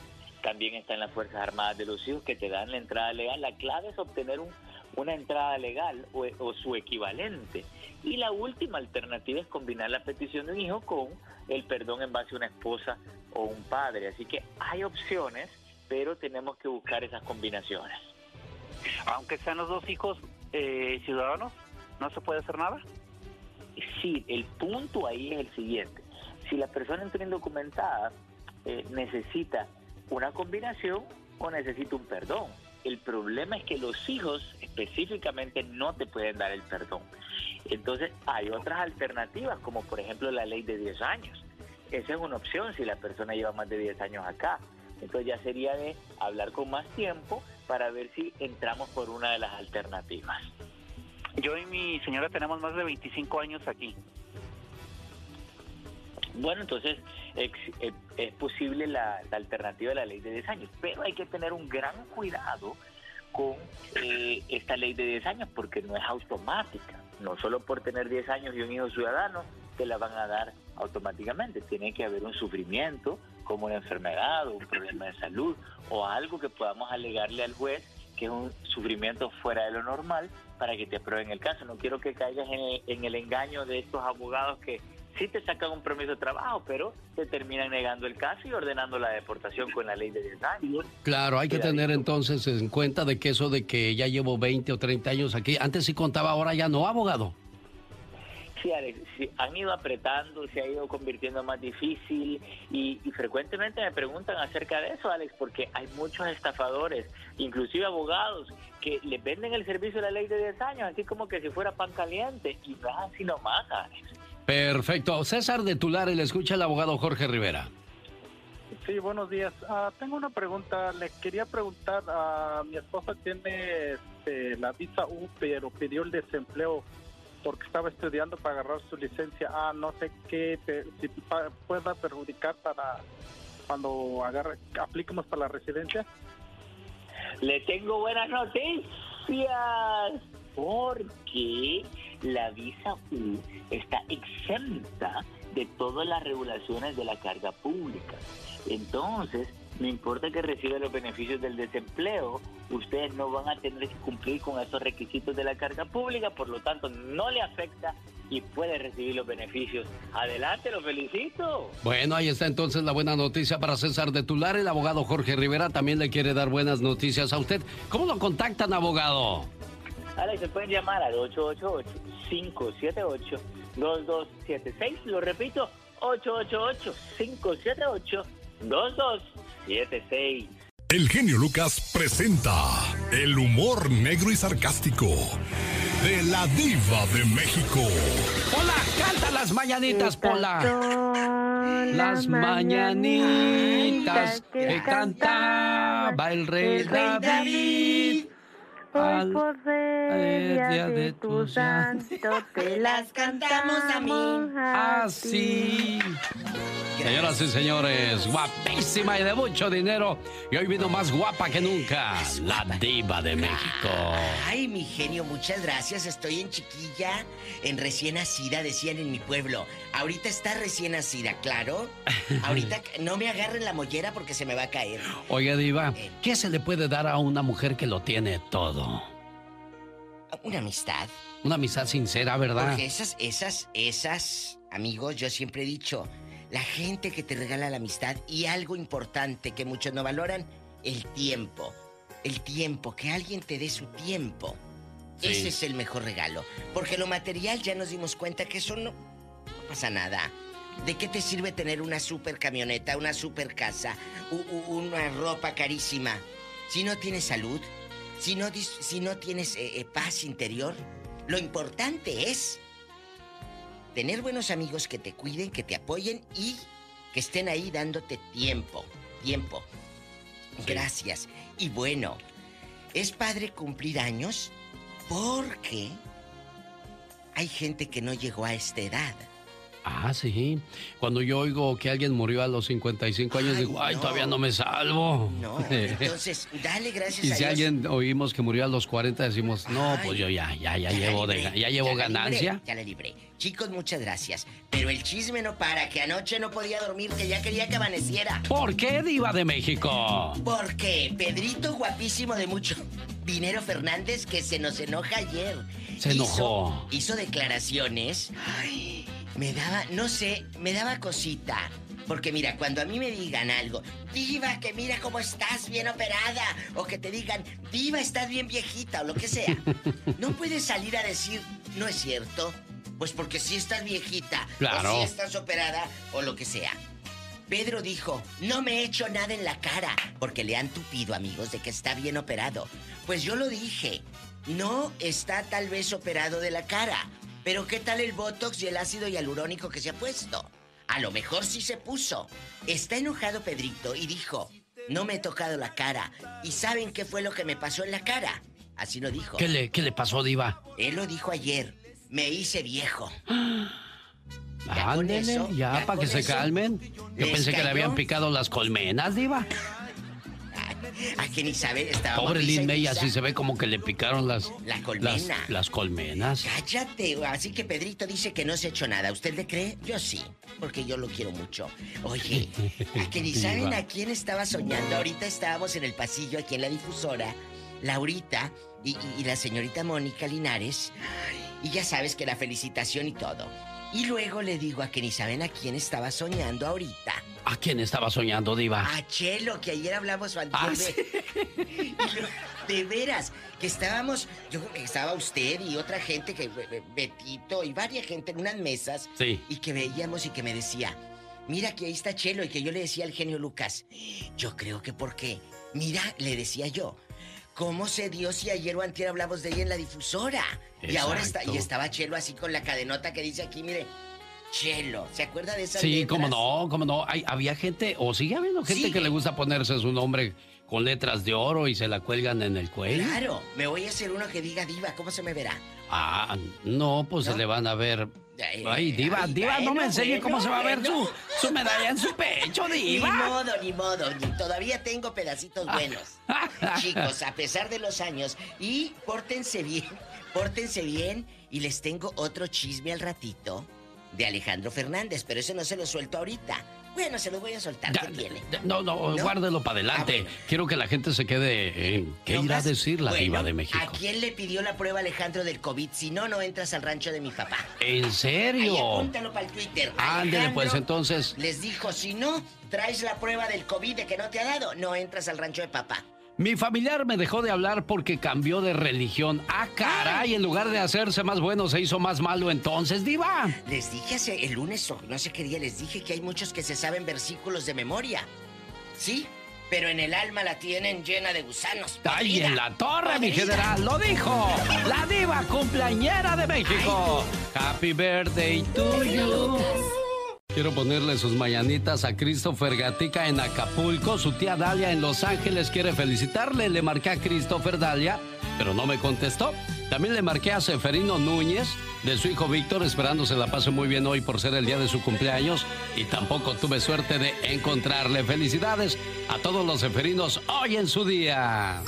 También están las Fuerzas Armadas de los Hijos, que te dan la entrada legal. La clave es obtener un- una entrada legal o su equivalente. Y la última alternativa es combinar la petición de un hijo con el perdón en base a una esposa o un padre. Así que hay opciones, pero tenemos que buscar esas combinaciones. Aunque sean los dos hijos eh, ciudadanos, ¿no se puede hacer nada? Sí, el punto ahí es el siguiente. Si la persona entró indocumentada, eh, necesita una combinación o necesita un perdón. El problema es que los hijos específicamente no te pueden dar el perdón. Entonces hay otras alternativas, como por ejemplo la ley de 10 años. Esa es una opción si la persona lleva más de 10 años acá. Entonces ya sería de hablar con más tiempo para ver si entramos por una de las alternativas. Yo y mi señora tenemos más de 25 años aquí. Bueno, entonces eh, es, posible la, la alternativa de la ley de 10 años, pero hay que tener un gran cuidado con eh, esta ley de 10 años porque no es automática. No solo por tener 10 años y un hijo ciudadano te la van a dar automáticamente. Tiene que haber un sufrimiento como una enfermedad o un problema de salud o algo que podamos alegarle al juez que es un sufrimiento fuera de lo normal para que te aprueben el caso. No quiero que caigas en el, en el engaño de estos abogados que sí te sacan un permiso de trabajo, pero te terminan negando el caso y ordenando la deportación con la ley de 10 años. Claro, hay que tener entonces en cuenta de que eso de que ya llevo 20 o 30 años aquí, antes sí contaba, ahora ya no, abogado. Sí, Alex, sí, han ido apretando, se ha ido convirtiendo más difícil y, y frecuentemente me preguntan acerca de eso, Alex, porque hay muchos estafadores, inclusive abogados, que les venden el servicio de la ley de 10 años, así como que si fuera pan caliente, y no es así nomás, Alex. Perfecto. César de Tulare, le escucha el abogado Jorge Rivera. Sí, buenos días. Ah, tengo una pregunta. Le quería preguntar a mi esposa tiene este, la visa U, pero pidió el desempleo porque estaba estudiando para agarrar su licencia A. No sé qué si pueda perjudicar para cuando agarre, apliquemos para la residencia. Le tengo buenas noticias porque la visa U está exenta de todas las regulaciones de la carga pública. Entonces, no importa que reciba los beneficios del desempleo, ustedes no van a tener que cumplir con esos requisitos de la carga pública, por lo tanto no le afecta y puede recibir los beneficios. Adelante, lo felicito. Bueno, ahí está entonces la buena noticia para César de Tulare. El abogado Jorge Rivera también le quiere dar buenas noticias a usted. ¿Cómo lo contactan, abogado? Alex, se pueden llamar al 888-578-2276. Lo repito, 888-578-2276. El genio Lucas presenta el humor negro y sarcástico de la diva de México. Hola, canta las mañanitas, Pola. Las mañanitas que cantaba el rey David. Ser día día de de tu santo, te las cantamos a mí. Así. Señoras y señores, guapísima y de mucho dinero. Y hoy vino más guapa que nunca, la diva de México. Ay, mi genio, muchas gracias. Estoy en chiquilla, en recién nacida, decían en mi pueblo. Ahorita está recién nacida, claro. Ahorita no me agarren la mollera porque se me va a caer. Oiga, diva, ¿qué se le puede dar a una mujer que lo tiene todo? Una amistad. Una amistad sincera, ¿verdad? Porque esas, esas, esas, amigos, yo siempre he dicho, la gente que te regala la amistad y algo importante que muchos no valoran, el tiempo. El tiempo, que alguien te dé su tiempo. Sí. Ese es el mejor regalo. Porque lo material ya nos dimos cuenta que eso no, no pasa nada. ¿De qué te sirve tener una super camioneta, una super casa, u- u- una ropa carísima? Si no tienes salud, si no, si no tienes eh, eh, paz interior, lo importante es tener buenos amigos que te cuiden, que te apoyen y que estén ahí dándote tiempo. Tiempo. Gracias. Y bueno, es padre cumplir años porque hay gente que no llegó a esta edad. Ah, sí. Cuando yo oigo que alguien murió a los 55 años, digo, ay, no. todavía no me salvo. No, entonces, dale gracias Y a si Dios. alguien oímos que murió a los 40, decimos, no, Ay. pues yo ya, ya, ya, Ya llevo, de, libré, ya llevo la ganancia. libré, ya la libré. Chicos, muchas gracias. Pero el chisme no para, que anoche no podía dormir, que ya quería que amaneciera. ¿Por qué, Diva de México? Porque Pedrito guapísimo de mucho dinero Fernández que se nos enoja ayer. Se enojó. Hizo, hizo declaraciones. Ay, me daba, no sé, me daba cosita. Porque mira, cuando a mí me digan algo, Diva, que mira cómo estás bien operada, o que te digan, Diva, estás bien viejita, o lo que sea, no puedes salir a decir, no es cierto. Pues porque si estás viejita, Claro. o si estás operada, o lo que sea. Pedro dijo, no me he hecho nada en la cara, porque le han tupido, amigos, de que está bien operado. Pues yo lo dije, no está tal vez operado de la cara, pero ¿qué tal el Botox y el ácido hialurónico que se ha puesto? A lo mejor sí se puso. Está enojado Pedrito y dijo, no me he tocado la cara. ¿Y saben qué fue lo que me pasó en la cara? Así lo dijo. ¿Qué le, qué le pasó, Diva? Él lo dijo ayer, me hice viejo. Ándele, ya, ya para que se calmen. Yo ¿les pensé que le habían picado las colmenas, Diva. A que ni sabe, estaba Pobre Lin May, así se ve como que le picaron las, La colmena. las colmenas. Cállate, así que Pedrito dice que no se ha hecho nada. ¿Usted le cree? Yo sí, porque yo lo quiero mucho. Oye, a que ni saben a quién estaba soñando. Ahorita estábamos en el pasillo aquí en la difusora. Laurita y, y- y la señorita Mónica Linares. Y ya sabes que la felicitación y todo. Y luego le digo a que ni saben a quién estaba soñando ahorita. ¿A quién estaba soñando, Diva? A Chelo, que ayer hablamos Ah, de... sí. De veras, que estábamos, yo estaba usted y otra gente, que Be- Be- Betito y varias gente en unas mesas. Sí. Y que veíamos y que me decía, mira que ahí está Chelo, y que yo le decía al genio Lucas, yo creo que porque, mira, le decía yo, ¿cómo se dio si ayer o antier hablamos de ella en la difusora? Y ahora está, y estaba Chelo así con la cadenota que dice aquí, mire, Chelo, ¿se acuerda de esa Sí, cómo no, cómo no. Hay, había gente, o sigue habiendo gente que le gusta ponerse su nombre con letras de oro y se la cuelgan en el cuello. Claro, me voy a hacer uno que diga diva, ¿cómo se me verá? Ah, no, pues se le van a ver. Ay, Ay, Diva, ay, Diva, no me enseñe cómo se va a ver su, su medalla en su pecho, Diva. Ni modo, ni modo, ni- todavía tengo pedacitos buenos. Chicos, a pesar de los años, y pórtense bien, pórtense bien, y les tengo otro chisme al ratito de Alejandro Fernández, pero ese no se lo suelto ahorita. Bueno, se los voy a soltar, ¿qué tiene? No, no, guárdelo para adelante. Quiero que la gente se quede en qué irá a decir la Bueno, Diva de México. ¿A quién le pidió la prueba Alejandro del COVID? Si no, no entras al rancho de mi papá. ¿En Ahí serio? apúntalo para el Twitter. Ándele, pues entonces. Les dijo, si no traes la prueba del COVID de que no te ha dado, no entras al rancho de papá. Mi familiar me dejó de hablar porque cambió de religión. Ah, caray, en lugar de hacerse más bueno, se hizo más malo entonces, Diva. Les dije hace el lunes, o no sé qué día, les dije que hay muchos que se saben versículos de memoria. ¿Sí? Pero en el alma la tienen llena de gusanos. ¡Ay, en la torre, mi general! ¡Lo dijo! ¡La diva cumpleañera de México! ¡Happy birthday to you! Quiero ponerle sus mañanitas a Christopher Gatica en Acapulco. Su tía Dalia en Los Ángeles quiere felicitarle. Le marqué a Christopher Dalia, pero no me contestó. También le marqué a Seferino Núñez, de su hijo Víctor, esperando se la pase muy bien hoy por ser el día de su cumpleaños. Y tampoco tuve suerte de encontrarle. Felicidades a todos los Seferinos hoy en su día.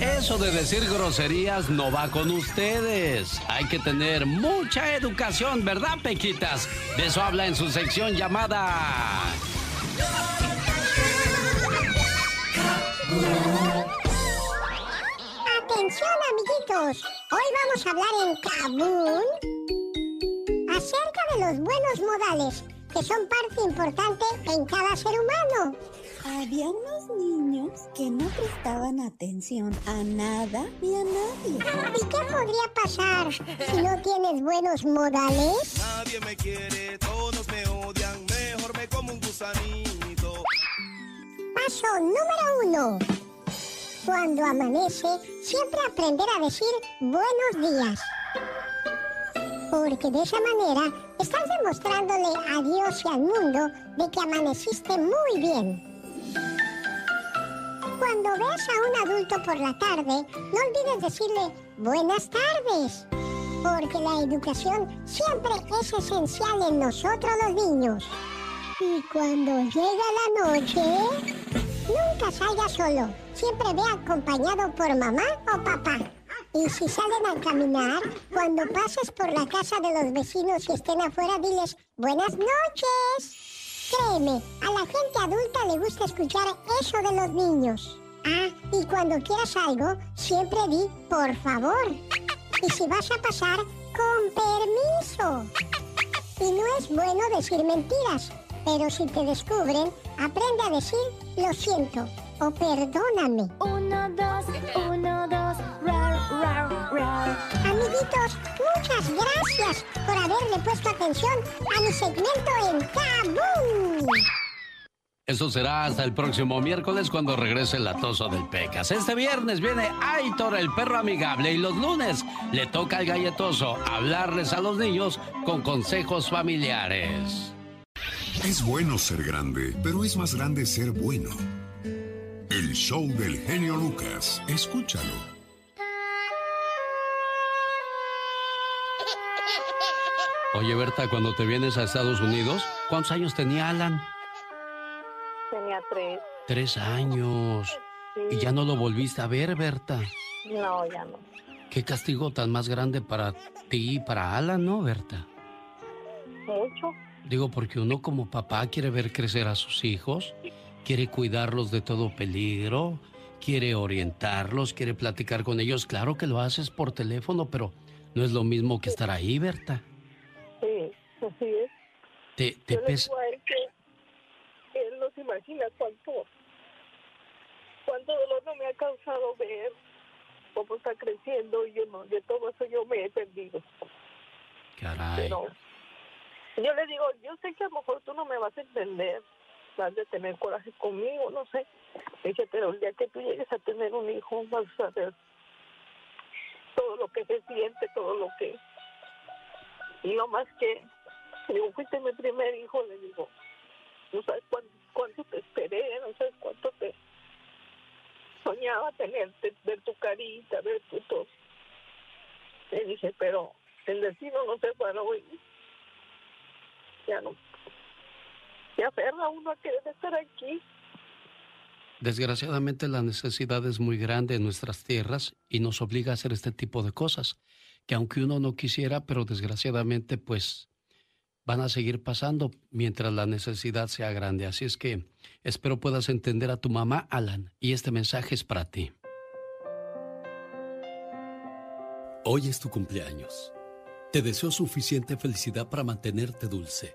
Eso de decir groserías no va con ustedes. Hay que tener mucha educación, ¿verdad, Pequitas? De eso habla en su sección llamada... Atención, amiguitos. Hoy vamos a hablar en Kabul acerca de los buenos modales, que son parte importante en cada ser humano. Había unos niños que no prestaban atención a nada ni a nadie. ¿Y qué podría pasar si no tienes buenos modales? Nadie me quiere, todos me odian, mejor me como un gusanito. Paso número uno. Cuando amanece, siempre aprender a decir buenos días. Porque de esa manera estás demostrándole a Dios y al mundo de que amaneciste muy bien. Cuando veas a un adulto por la tarde, no olvides decirle buenas tardes. Porque la educación siempre es esencial en nosotros los niños. Y cuando llega la noche, nunca salga solo. Siempre ve acompañado por mamá o papá. Y si salen a caminar, cuando pases por la casa de los vecinos y estén afuera, diles buenas noches. Créeme, a la gente adulta le gusta escuchar eso de los niños. Ah, y cuando quieras algo, siempre di por favor. Y si vas a pasar, con permiso. Y no es bueno decir mentiras, pero si te descubren, aprende a decir lo siento o perdóname. Uno, dos, uno, dos, rar, rar, rar. Amiguitos, muchas gracias por haberle puesto atención a mi segmento en Kabul. Eso será hasta el próximo miércoles cuando regrese el latoso del Pecas. Este viernes viene Aitor, el perro amigable, y los lunes le toca al galletoso hablarles a los niños con consejos familiares. Es bueno ser grande, pero es más grande ser bueno. El show del genio Lucas. Escúchalo. Oye, Berta, cuando te vienes a Estados Unidos, ¿cuántos años tenía Alan? Tenía tres. Tres años. Y ya no lo volviste a ver, Berta. No, ya no. Qué castigo tan más grande para ti y para Alan, ¿no, Berta? Mucho. Digo, porque uno como papá quiere ver crecer a sus hijos, quiere cuidarlos de todo peligro, quiere orientarlos, quiere platicar con ellos. Claro que lo haces por teléfono, pero no es lo mismo que estar ahí, Berta. Sí, así es. Te, te Yo le pesa. digo a él que él no se imagina cuánto, cuánto dolor no me ha causado ver cómo está creciendo y yo no, de todo eso yo me he perdido. Caray. Pero yo le digo, yo sé que a lo mejor tú no me vas a entender, a tener coraje conmigo, no sé. Le Dije, pero el día que tú llegues a tener un hijo, vas a saber todo lo que se siente, todo lo que... Y no más que, digo, fuiste mi primer hijo, le digo, no sabes cuánto, cuánto te esperé, no sabes cuánto te soñaba tenerte, ver tu carita, ver tu todo. Le dije, pero el destino no se paró y ya no. Se aferra uno a querer estar aquí. Desgraciadamente la necesidad es muy grande en nuestras tierras y nos obliga a hacer este tipo de cosas, que aunque uno no quisiera, pero desgraciadamente pues van a seguir pasando mientras la necesidad sea grande. Así es que espero puedas entender a tu mamá, Alan, y este mensaje es para ti. Hoy es tu cumpleaños. Te deseo suficiente felicidad para mantenerte dulce,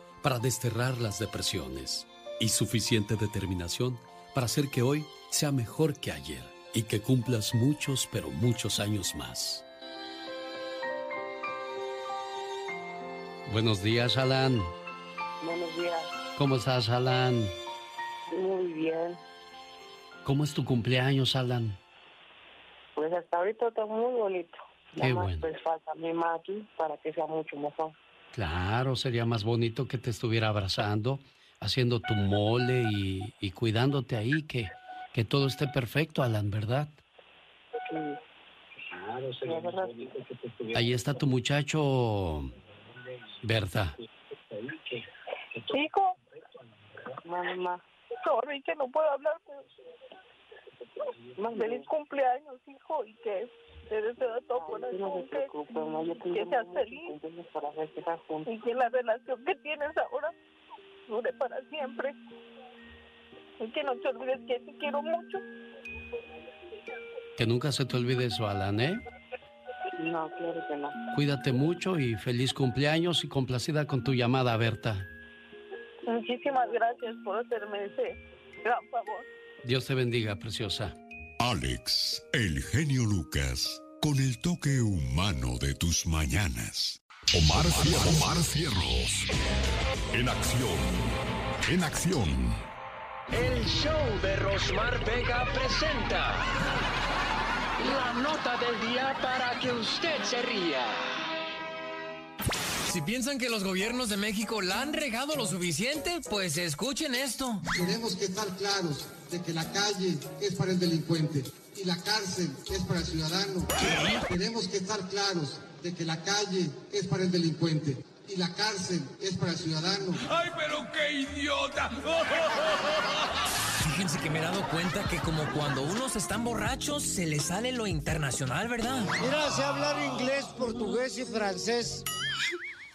desterrar las depresiones y suficiente determinación para hacer que hoy sea mejor que ayer y que cumplas muchos, pero muchos años más. Buenos días, Alan. Buenos días. ¿Cómo estás, Alan? Muy bien. ¿Cómo es tu cumpleaños, Alan? Pues hasta ahorita está muy bonito. Qué bueno. Pues falta mi maqui para que sea mucho mejor. Claro, sería más bonito que te estuviera abrazando, haciendo tu mole y, y cuidándote ahí, que, que todo esté perfecto, Alan, ¿verdad? Claro, sería más bonito que te estuviera. Ahí está tu muchacho, Berta. Hijo, mamá, sorry que no puedo hablar. pero- Más feliz cumpleaños, hijo, y que te deseo de todo corazón que, que seas feliz y que la relación que tienes ahora dure para siempre. Y que no te olvides que te quiero mucho. Que nunca se te olvide eso, Alan, ¿eh? No, claro que no. Cuídate mucho y feliz cumpleaños y complacida con tu llamada, Berta. Muchísimas gracias por hacerme ese gran favor. Dios te bendiga, preciosa. Alex, el genio Lucas, con el toque humano de tus mañanas. Omar, Fierros. Omar Fierros. En acción. En acción. El show de Rosmar Vega presenta la nota del día para que usted se ría. Si piensan que los gobiernos de México la han regado lo suficiente, pues escuchen esto. Tenemos que estar claros de que la calle es para el delincuente y la cárcel es para el ciudadano. Tenemos que estar claros de que la calle es para el delincuente y la cárcel es para el ciudadano. ¡Ay, pero qué idiota! Fíjense que me he dado cuenta que como cuando unos están borrachos, se les sale lo internacional, ¿verdad? Mira, sé hablar inglés, portugués y francés.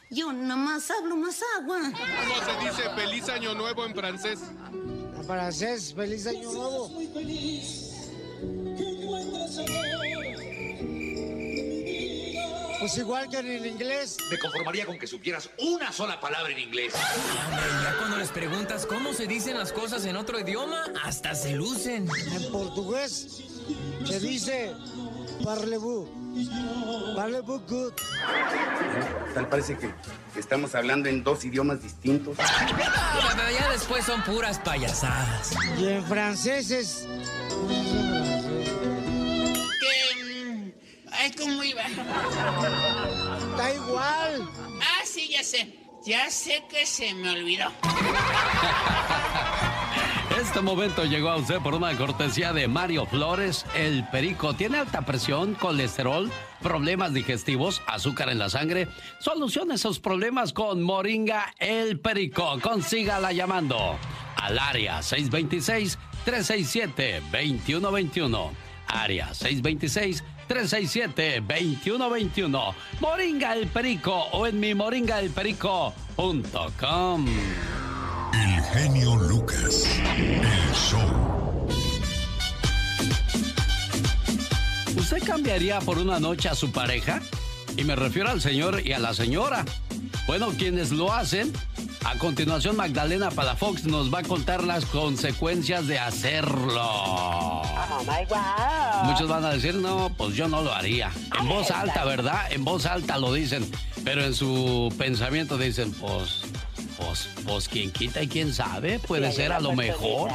Yo nomás hablo más agua. ¿Cómo se dice feliz año nuevo en francés? En francés, feliz año nuevo. Pues igual que en el inglés. Me conformaría con que supieras una sola palabra en inglés. Ya cuando les preguntas cómo se dicen las cosas en otro idioma, hasta se lucen. En portugués se dice parlez-vous. Parlez-vous good. Tal parece que estamos hablando en dos idiomas distintos. Pero ya después son puras payasadas. Y en francés es... Ay, ¿cómo iba? Está igual. Ah, sí, ya sé. Ya sé que se me olvidó. Este momento llegó a usted por una cortesía de Mario Flores, el perico. ¿Tiene alta presión, colesterol, problemas digestivos, azúcar en la sangre? Solucione esos problemas con Moringa, el perico. Consígala llamando al área 626-367-2121. Área 626-367-2121. Moringa el perico o en mi moringaelperico.com. El genio Lucas. El show. ¿Usted cambiaría por una noche a su pareja? Y me refiero al señor y a la señora. Bueno, quienes lo hacen, a continuación Magdalena Palafox nos va a contar las consecuencias de hacerlo. Oh my God. Muchos van a decir, no, pues yo no lo haría. En voz alta, ¿verdad? En voz alta lo dicen, pero en su pensamiento dicen, pues, pues, pues quien quita y quién sabe, puede Sí, ser a lo mejor.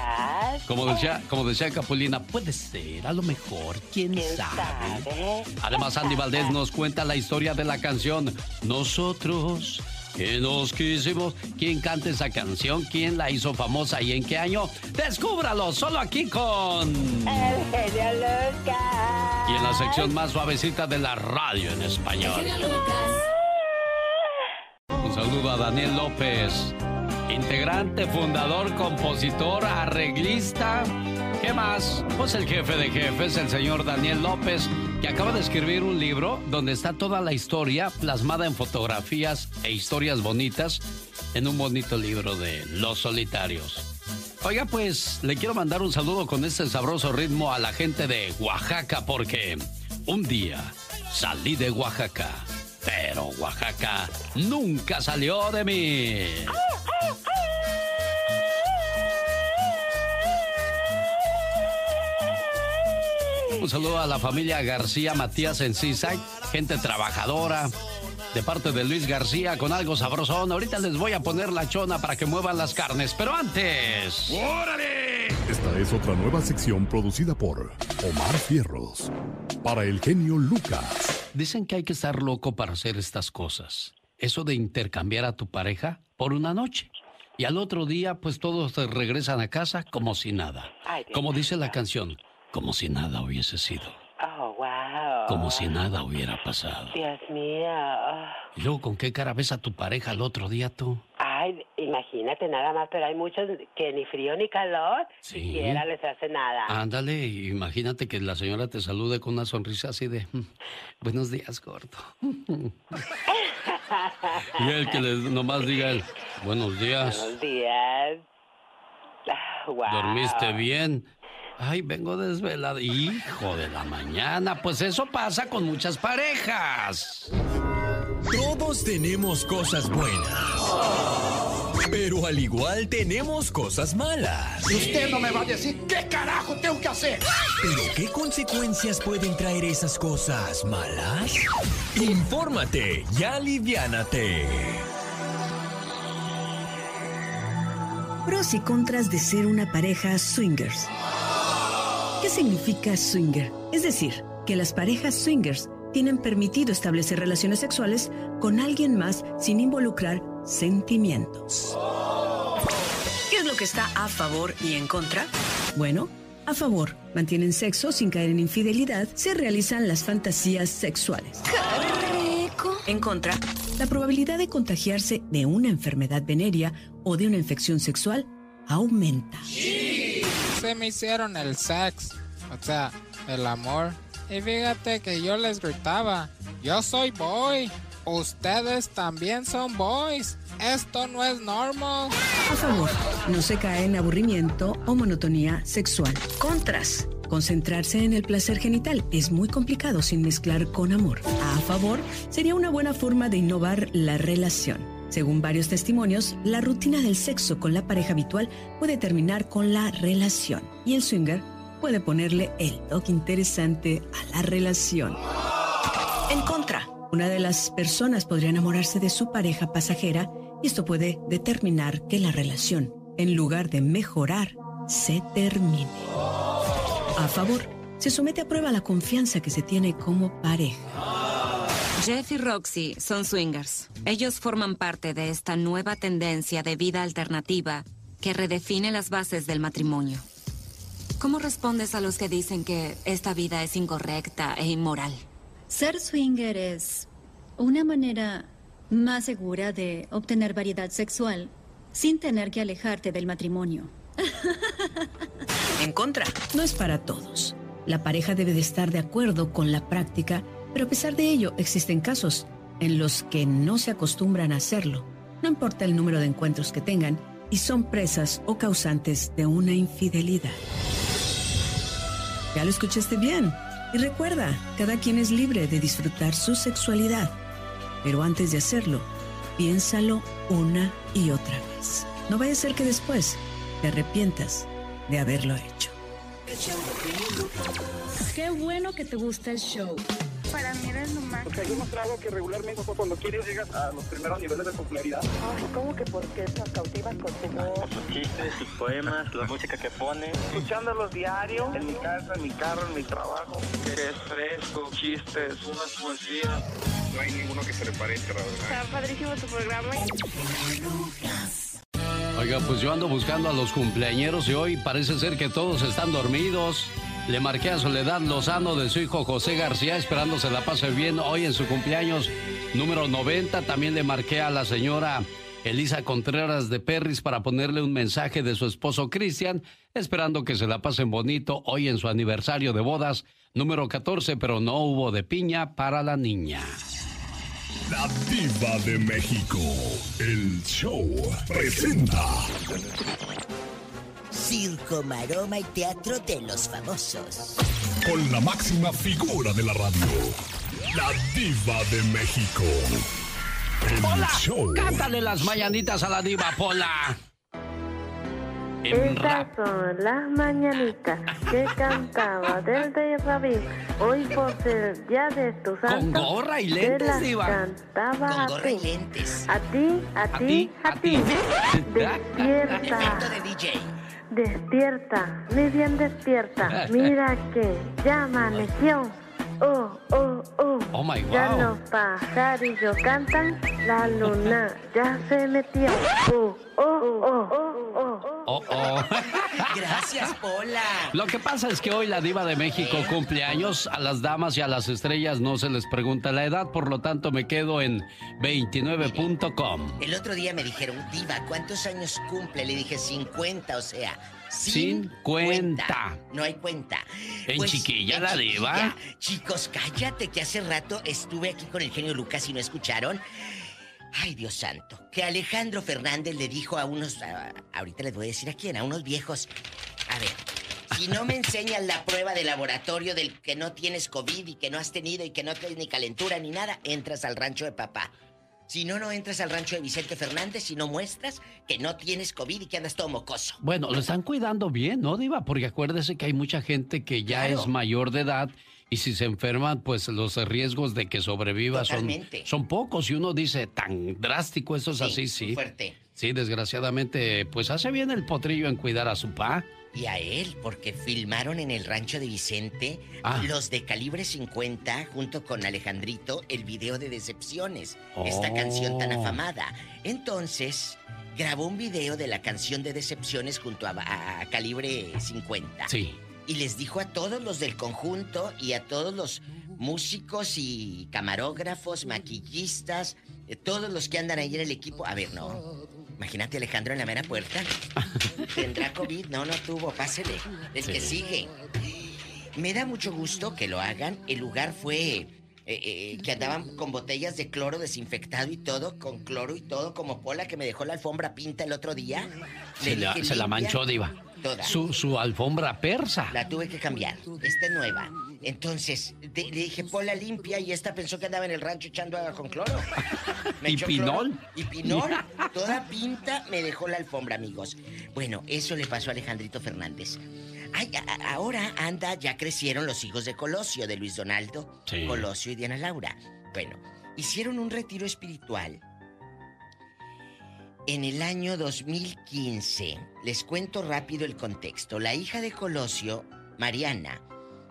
Como decía, como decía Capulina, puede ser a lo mejor, quién, sabe. Además, Andy Valdés nos cuenta la historia de la canción Nosotros que nos quisimos. ¿Quién canta esa canción? ¿Quién la hizo famosa y en qué año? Descúbralo solo aquí con. El genio Lucas. Y en la sección más suavecita de la radio en español. Un saludo a Daniel López, integrante, fundador, compositor, arreglista. ¿Qué más? Pues el jefe de jefes, el señor Daniel López, que acaba de escribir un libro donde está toda la historia plasmada en fotografías e historias bonitas en un bonito libro de Los Solitarios. Oiga, pues le quiero mandar un saludo con este sabroso ritmo a la gente de Oaxaca porque un día salí de Oaxaca, pero Oaxaca nunca salió de mí. Un saludo a la familia García Matías en Seaside, gente trabajadora. De parte de Luis García con algo sabrosón. Ahorita les voy a poner la chona para que muevan las carnes, pero antes. ¡Órale! Esta es otra nueva sección producida por Omar Fierros. Para el genio Lucas. Dicen que hay que estar loco para hacer estas cosas. Eso de intercambiar a tu pareja por una noche. Y al otro día, pues todos regresan a casa como si nada. Como dice la canción, como si nada hubiese sido. Oh, wow. Como si nada hubiera pasado. Dios mío. Y luego, ¿con qué cara ves a tu pareja al otro día tú? Imagínate nada más, pero hay muchos que ni frío ni calor, Sí. siquiera les hace nada. Ándale, imagínate que la señora te salude con una sonrisa así de, "Mm, buenos días, gordo. Y el que le nomás diga él, buenos días, Buenos días. Wow. ¿dormiste bien? Ay, vengo desvelado. Hijo de la mañana, pues eso pasa con muchas parejas. Todos tenemos cosas buenas. Pero al igual tenemos cosas malas. Usted no me va a decir qué carajo tengo que hacer. ¿Pero qué consecuencias pueden traer esas cosas malas? Infórmate y aliviánate. Pros y contras de ser una pareja swingers. ¿Qué significa swinger? Es decir, que las parejas swingers tienen permitido establecer relaciones sexuales con alguien más sin involucrar sentimientos. ¿Qué es lo que está a favor y en contra? Bueno, a favor, mantienen sexo sin caer en infidelidad, se realizan las fantasías sexuales. En contra, la probabilidad de contagiarse de una enfermedad venérea o de una infección sexual aumenta. Se me hicieron el sex, o sea, el amor. Y fíjate que yo les gritaba, yo soy boy, ustedes también son boys, esto no es normal. A favor, no se cae en aburrimiento o monotonía sexual. Contras, concentrarse en el placer genital es muy complicado sin mezclar con amor. A favor, sería una buena forma de innovar la relación. Según varios testimonios, la rutina del sexo con la pareja habitual puede terminar con la relación y el swinger puede ponerle el toque interesante a la relación. En contra, una de las personas podría enamorarse de su pareja pasajera y esto puede determinar que la relación, en lugar de mejorar, se termine. A favor, se somete a prueba la confianza que se tiene como pareja. Jeff y Roxy son swingers. Ellos forman parte de esta nueva tendencia de vida alternativa que redefine las bases del matrimonio. ¿Cómo respondes a los que dicen que esta vida es incorrecta e inmoral? Ser swinger es una manera más segura de obtener variedad sexual sin tener que alejarte del matrimonio. En contra. No es para todos. La pareja debe de estar de acuerdo con la práctica, pero a pesar de ello existen casos en los que no se acostumbran a hacerlo. No importa el número de encuentros que tengan y son presas o causantes de una infidelidad. Ya lo escuchaste bien. Y recuerda, cada quien es libre de disfrutar su sexualidad. Pero antes de hacerlo, piénsalo una y otra vez. No vaya a ser que después te arrepientas de haberlo hecho. Qué bueno que te gusta el show. Para mí eres lo más. Porque hay un trago que regularmente cuando quieres llegas a los primeros niveles de popularidad. Ay, ¿cómo que por qué nos cautivas con tu voz? Sus chistes, sus poemas, la música que pone. Escuchándolos diario, en mi casa, en mi carro, en mi trabajo. Que es fresco, chistes, unas poesías. No hay ninguno que se le parezca, la verdad. Está padrísimo tu programa. Oiga, pues yo ando buscando a los cumpleañeros y hoy parece ser que todos están dormidos. Le marqué a Soledad Lozano de su hijo José García, esperando se la pase bien hoy en su cumpleaños número 90. También le marqué a la señora Elisa Contreras de Perris para ponerle un mensaje de su esposo Cristian, esperando que se la pasen bonito hoy en su aniversario de bodas número 14, pero no hubo de piña para la niña. La Diva de México. El show presenta. Circo, maroma y teatro de los famosos. Con la máxima figura de la radio. La Diva de México. El Pola, show. cántale las mañanitas a la diva, Pola. Estas son las mañanitas que cantaba del de Rabí. Hoy por ser día de tu santo. gorra y te lentes, las diva. cantaba Con a gorra ti. y lentes. A ti, a, ti, a ti. Despierta. Efecto de DJ. Despierta, muy bien despierta. Mira que ya amaneció. Oh, oh, oh. Oh, my Ya wow. los pajarillos cantan, la luna ya se metió. Oh, oh, oh, oh, oh. Oh, oh. Gracias, Pola. Lo que pasa es que hoy la diva de México cumple años. A las damas y a las estrellas no se les pregunta la edad, por lo tanto me quedo en 29.com. El otro día me dijeron, Diva, ¿cuántos años cumple? Le dije 50, o sea. Sin cuenta. No hay cuenta. Pues, En chiquilla la diva. Chicos, cállate que hace rato estuve aquí con el genio Lucas y no escucharon. Ay, Dios santo. Que Alejandro Fernández le dijo a unos. a- ahorita les voy a decir a quién, a unos viejos. A ver, si no me enseñan la prueba de laboratorio del que no tienes COVID y que no has tenido y que no tienes ni calentura ni nada, entras al rancho de papá. Si no, no entras al rancho de Vicente Fernández y no muestras que no tienes COVID y que andas todo mocoso. Bueno, lo están cuidando bien, ¿no, Diva? Porque acuérdese que hay mucha gente que ya Claro. es mayor de edad y si se enferman, pues los riesgos de que sobreviva son, son pocos. Y uno dice, tan drástico, eso es Sí, así, sí. fuerte. Sí, desgraciadamente, pues hace bien el potrillo en cuidar a su pa. Y a él, porque filmaron en el rancho de Vicente Ah. los de calibre 50 junto con Alejandrito el video de Decepciones, Oh. esta canción tan afamada. Entonces, grabó un video de la canción de Decepciones junto a, a- a calibre 50. Sí. Y les dijo a todos los del conjunto y a todos los músicos y camarógrafos, maquillistas, eh, todos los que andan ahí en el equipo. A ver, no. Imagínate Alejandro en la mera puerta. ¿Tendrá COVID? No, no tuvo. Pásele. El que sigue. Me da mucho gusto que lo hagan. El lugar fue eh, eh, que andaban con botellas de cloro desinfectado y todo, con cloro y todo, como Pola que me dejó la alfombra pinta el otro día. Se, la, manchó, Diva. Toda. Su, su alfombra persa. La tuve que cambiar. Esta es nueva. Entonces, de- le dije, Pola limpia y esta pensó que andaba en el rancho echando agua con cloro. ¿Y pinol? cloro. Y pinol. Toda pinta me dejó la alfombra, amigos. Bueno, eso le pasó a Alejandrito Fernández. Ay, a- a- ahora anda, ya crecieron los hijos de Colosio, de Luis Donaldo, Sí. Colosio y Diana Laura. Bueno, hicieron un retiro espiritual en el año 2015, les cuento rápido el contexto. La hija de Colosio, Mariana,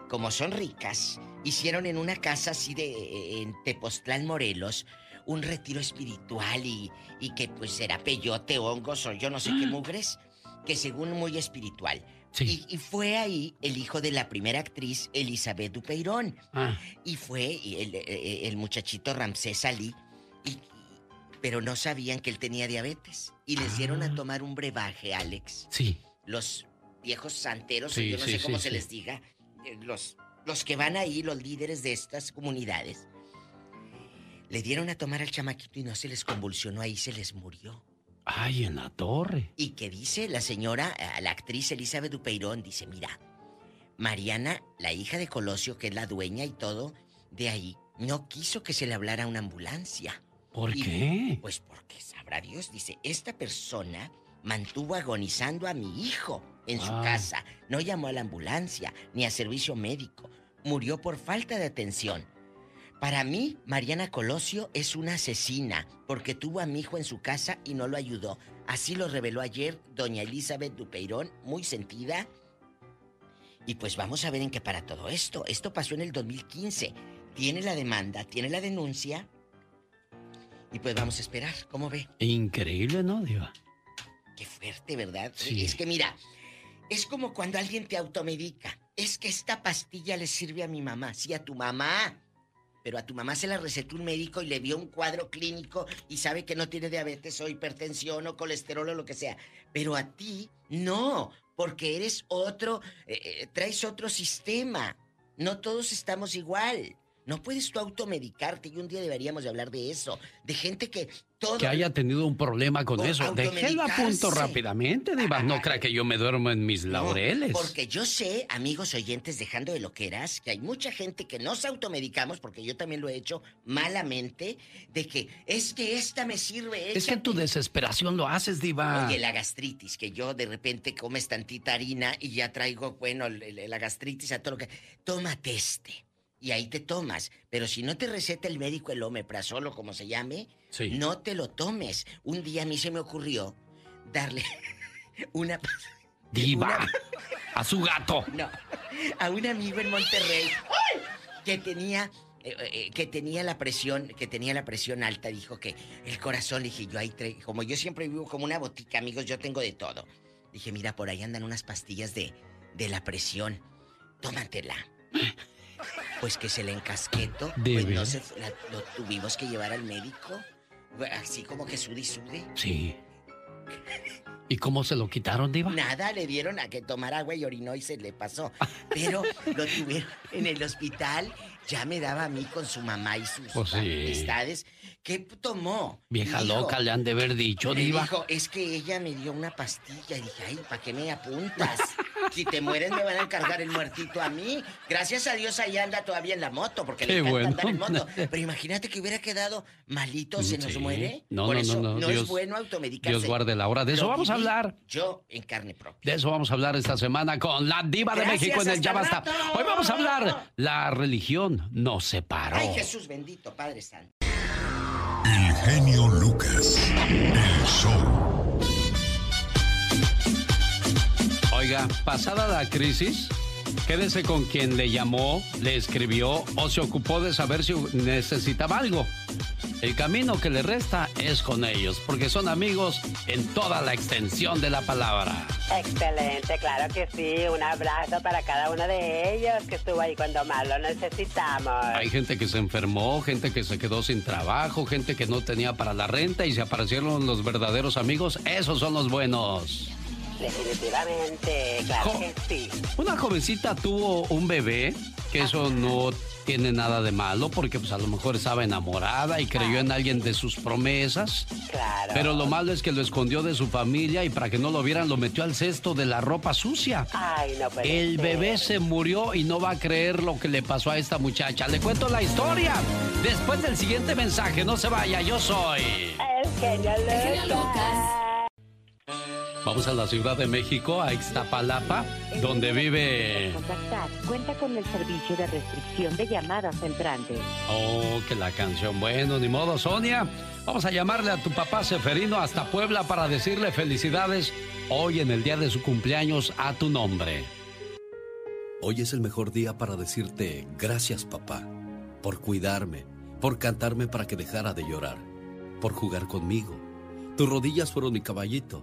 como son ricas, hicieron en una casa así de en Tepoztlán, Morelos, un retiro espiritual y, y que pues era peyote, hongos o yo no sé qué mugres, que según muy espiritual. Y, y fue ahí el hijo de la primera actriz, Elizabeth Dupeirón. Ah. Y fue el, el- el muchachito Ramsés Ali. Y, pero no sabían que él tenía diabetes. Y les dieron a tomar un brebaje, Alex. Sí. Los viejos santeros, o yo no sí, sé cómo se les diga, eh, los, los que van ahí, los líderes de estas comunidades, le dieron a tomar al chamaquito y no se les convulsionó, ahí se les murió. Ay, en la torre. Y que dice la señora, eh, la actriz Elizabeth Dupeirón, dice, mira, Mariana, la hija de Colosio, que es la dueña y todo, de ahí, no quiso que se le hablara una ambulancia. ¿Por Y- qué? Pues porque sabrá Dios, dice, esta persona mantuvo agonizando a mi hijo en su Ah. casa. No llamó a la ambulancia ni a servicio médico. Murió por falta de atención. Para mí, Mariana Colosio es una asesina porque tuvo a mi hijo en su casa y no lo ayudó. Así lo reveló ayer doña Elizabeth Dupeirón, muy sentida. Y pues vamos a ver en qué para todo esto. Esto pasó en el 2015. Tiene la demanda, tiene la denuncia. Y pues vamos a esperar, ¿cómo ve? Increíble, ¿no, Diva? Qué fuerte, ¿verdad? Sí. Es que mira, es como cuando alguien te automedica. Es que esta pastilla le sirve a mi mamá, sí, a tu mamá. Pero a tu mamá se la recetó un médico y le vio un cuadro clínico y sabe que no tiene diabetes o hipertensión o colesterol o lo que sea. Pero a ti, no, porque eres otro, eh, eh, traes otro sistema. No todos estamos igual. No puedes tú automedicarte y un día deberíamos de hablar de eso. De gente que todo... Que haya tenido un problema con eso. Déjelo a punto rápidamente, Diva. No crea que yo me duermo en mis laureles. Porque yo sé, amigos oyentes, dejando de lo que eras, que hay mucha gente que nos automedicamos, porque yo también lo he hecho malamente, de que es que esta me sirve. Es que en tu desesperación lo haces, Diva. Oye, la gastritis, que yo de repente comes tantita harina y ya traigo, bueno, la gastritis a todo lo que... Tómate este. Y ahí te tomas. Pero si no te receta el médico el omeprazol o como se llame, Sí. no te lo tomes. Un día a mí se me ocurrió darle una... Diva. A su gato. No, a un amigo en Monterrey que tenía eh, eh, que tenía la presión, que tenía la presión alta, dijo que el corazón, dije yo ahí como yo siempre vivo como una botica, amigos, yo tengo de todo. Dije, mira, por ahí andan unas pastillas de, de la presión. Tómatela. Pues que se le encasquetó. ¿De Pues no se la- lo tuvimos que llevar al médico. Así como que sude y sude. Sí. ¿Y cómo se lo quitaron, Diva? Nada, le dieron a que tomar agua y orinó y se le pasó. Pero lo tuvieron en el hospital. Ya me daba a mí con su mamá y sus Pues sí. amistades. ¿Qué tomó? Vieja Dijo- loca, le han de haber dicho, Diva. dijo, es que ella me dio una pastilla. Y dije, ay, ¿para qué me apuntas? Si te mueres me van a encargar el muertito a mí. Gracias a Dios ahí anda todavía en la moto, porque Qué le encanta bueno. andar en moto. Pero imagínate que hubiera quedado malito, se nos muere. No, Por no, eso no, no, es Dios- bueno automedicarse. Dios guarde la hora. De eso Lo vamos a hablar. Yo en carne propia. De eso vamos a hablar esta semana con la diva de México en el Ya Basta. Hoy vamos a hablar, la religión nos separó. Ay, Jesús bendito, Padre Santo. El genio Lucas. El show. Oiga, pasada la crisis, quédese con quien le llamó, le escribió o se ocupó de saber si necesitaba algo. El camino que le resta es con ellos, porque son amigos en toda la extensión de la palabra. Excelente, claro que sí. Un abrazo para cada uno de ellos que estuvo ahí cuando más lo necesitamos. Hay gente que se enfermó, gente que se quedó sin trabajo, gente que no tenía para la renta y se aparecieron los verdaderos amigos. Esos son los buenos. Definitivamente, claro Jo- que sí. Una jovencita tuvo un bebé, que eso no tiene nada de malo, porque pues a lo mejor estaba enamorada y creyó en alguien de sus promesas. Claro. Pero lo malo es que lo escondió de su familia y para que no lo vieran lo metió al cesto de la ropa sucia. Ay, no puede El ser. bebé se murió y no va a creer lo que le pasó a esta muchacha. Le cuento la historia. Después del siguiente mensaje, no se vaya, yo soy. El genio Lucas. Vamos a la Ciudad de México, a Ixtapalapa, donde vive... Contactar. Cuenta con el servicio de restricción de llamadas entrantes. Oh, que la canción. Bueno, ni modo, Sonia. Vamos a llamarle a tu papá Seferino hasta Puebla para decirle felicidades hoy en el día de su cumpleaños a tu nombre. Hoy es el mejor día para decirte gracias papá, por cuidarme, por cantarme para que dejara de llorar, por jugar conmigo. Tus rodillas fueron mi caballito,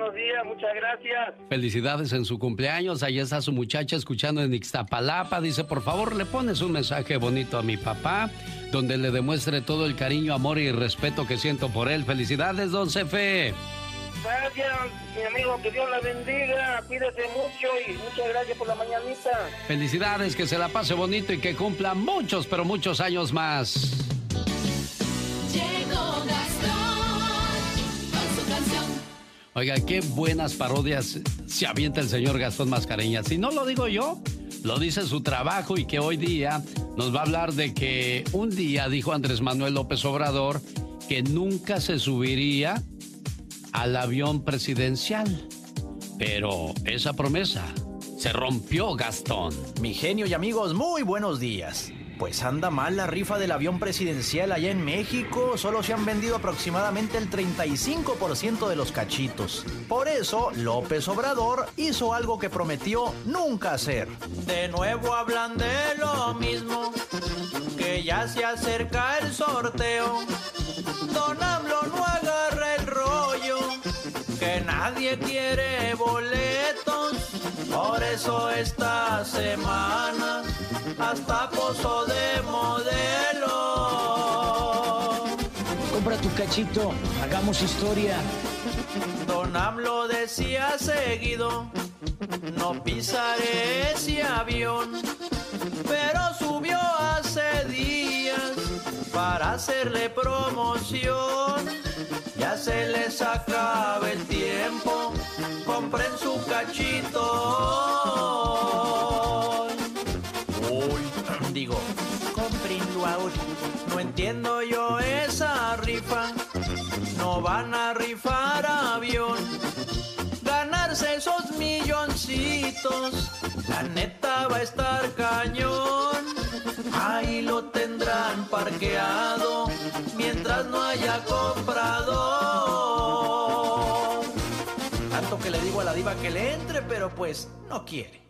Buenos días, muchas gracias. Felicidades en su cumpleaños. Ahí está su muchacha escuchando en Ixtapalapa. Dice, por favor, le pones un mensaje bonito a mi papá, donde le demuestre todo el cariño, amor y respeto que siento por él. Felicidades, don Cefe. Gracias, mi amigo, que Dios la bendiga. Cuídese mucho y muchas gracias por la mañanita. Felicidades, que se la pase bonito y que cumpla muchos, pero muchos años más. Llegó Gastón. Oiga, qué buenas parodias se avienta el señor Gastón Mascareñas. Si no lo digo yo, lo dice su trabajo y que hoy día nos va a hablar de que un día dijo Andrés Manuel López Obrador que nunca se subiría al avión presidencial. Pero esa promesa se rompió, Gastón. Mi genio y amigos, muy buenos días. Pues anda mal la rifa del avión presidencial allá en México. Solo se han vendido aproximadamente el 35% de los cachitos. Por eso, López Obrador hizo algo que prometió nunca hacer. De nuevo hablan de lo mismo, que ya se acerca el sorteo. Don AMLO no nadie quiere boletos. Por eso esta semana hasta pozo de modelo. Compra tu cachito, hagamos historia. Don AMLO decía seguido, no pisaré ese avión, pero subió hace días para hacerle promoción. Ya se les acaba el tiempo, compren su cachito. Uy, digo, comprenlo ahora. No entiendo yo esa rifa. No van a rifar avión. Ganarse esos milloncitos. La neta va a estar cañón. Parqueado mientras no haya comprador. Tanto que le digo a la diva que le entre, pero pues no quiere.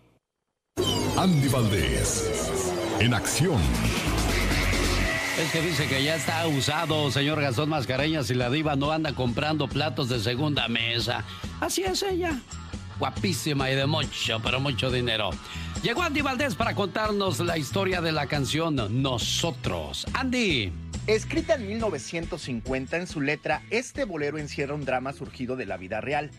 Andy Valdés, en acción. Es que dice que ya está usado, señor Gastón Mascareñas, y la diva no anda comprando platos de segunda mesa. Así es ella. Guapísima y de mucho, pero mucho dinero. Llegó Andy Valdés para contarnos la historia de la canción Nosotros. Andy. Escrita en 1950 en su letra, este bolero encierra un drama surgido de la vida real.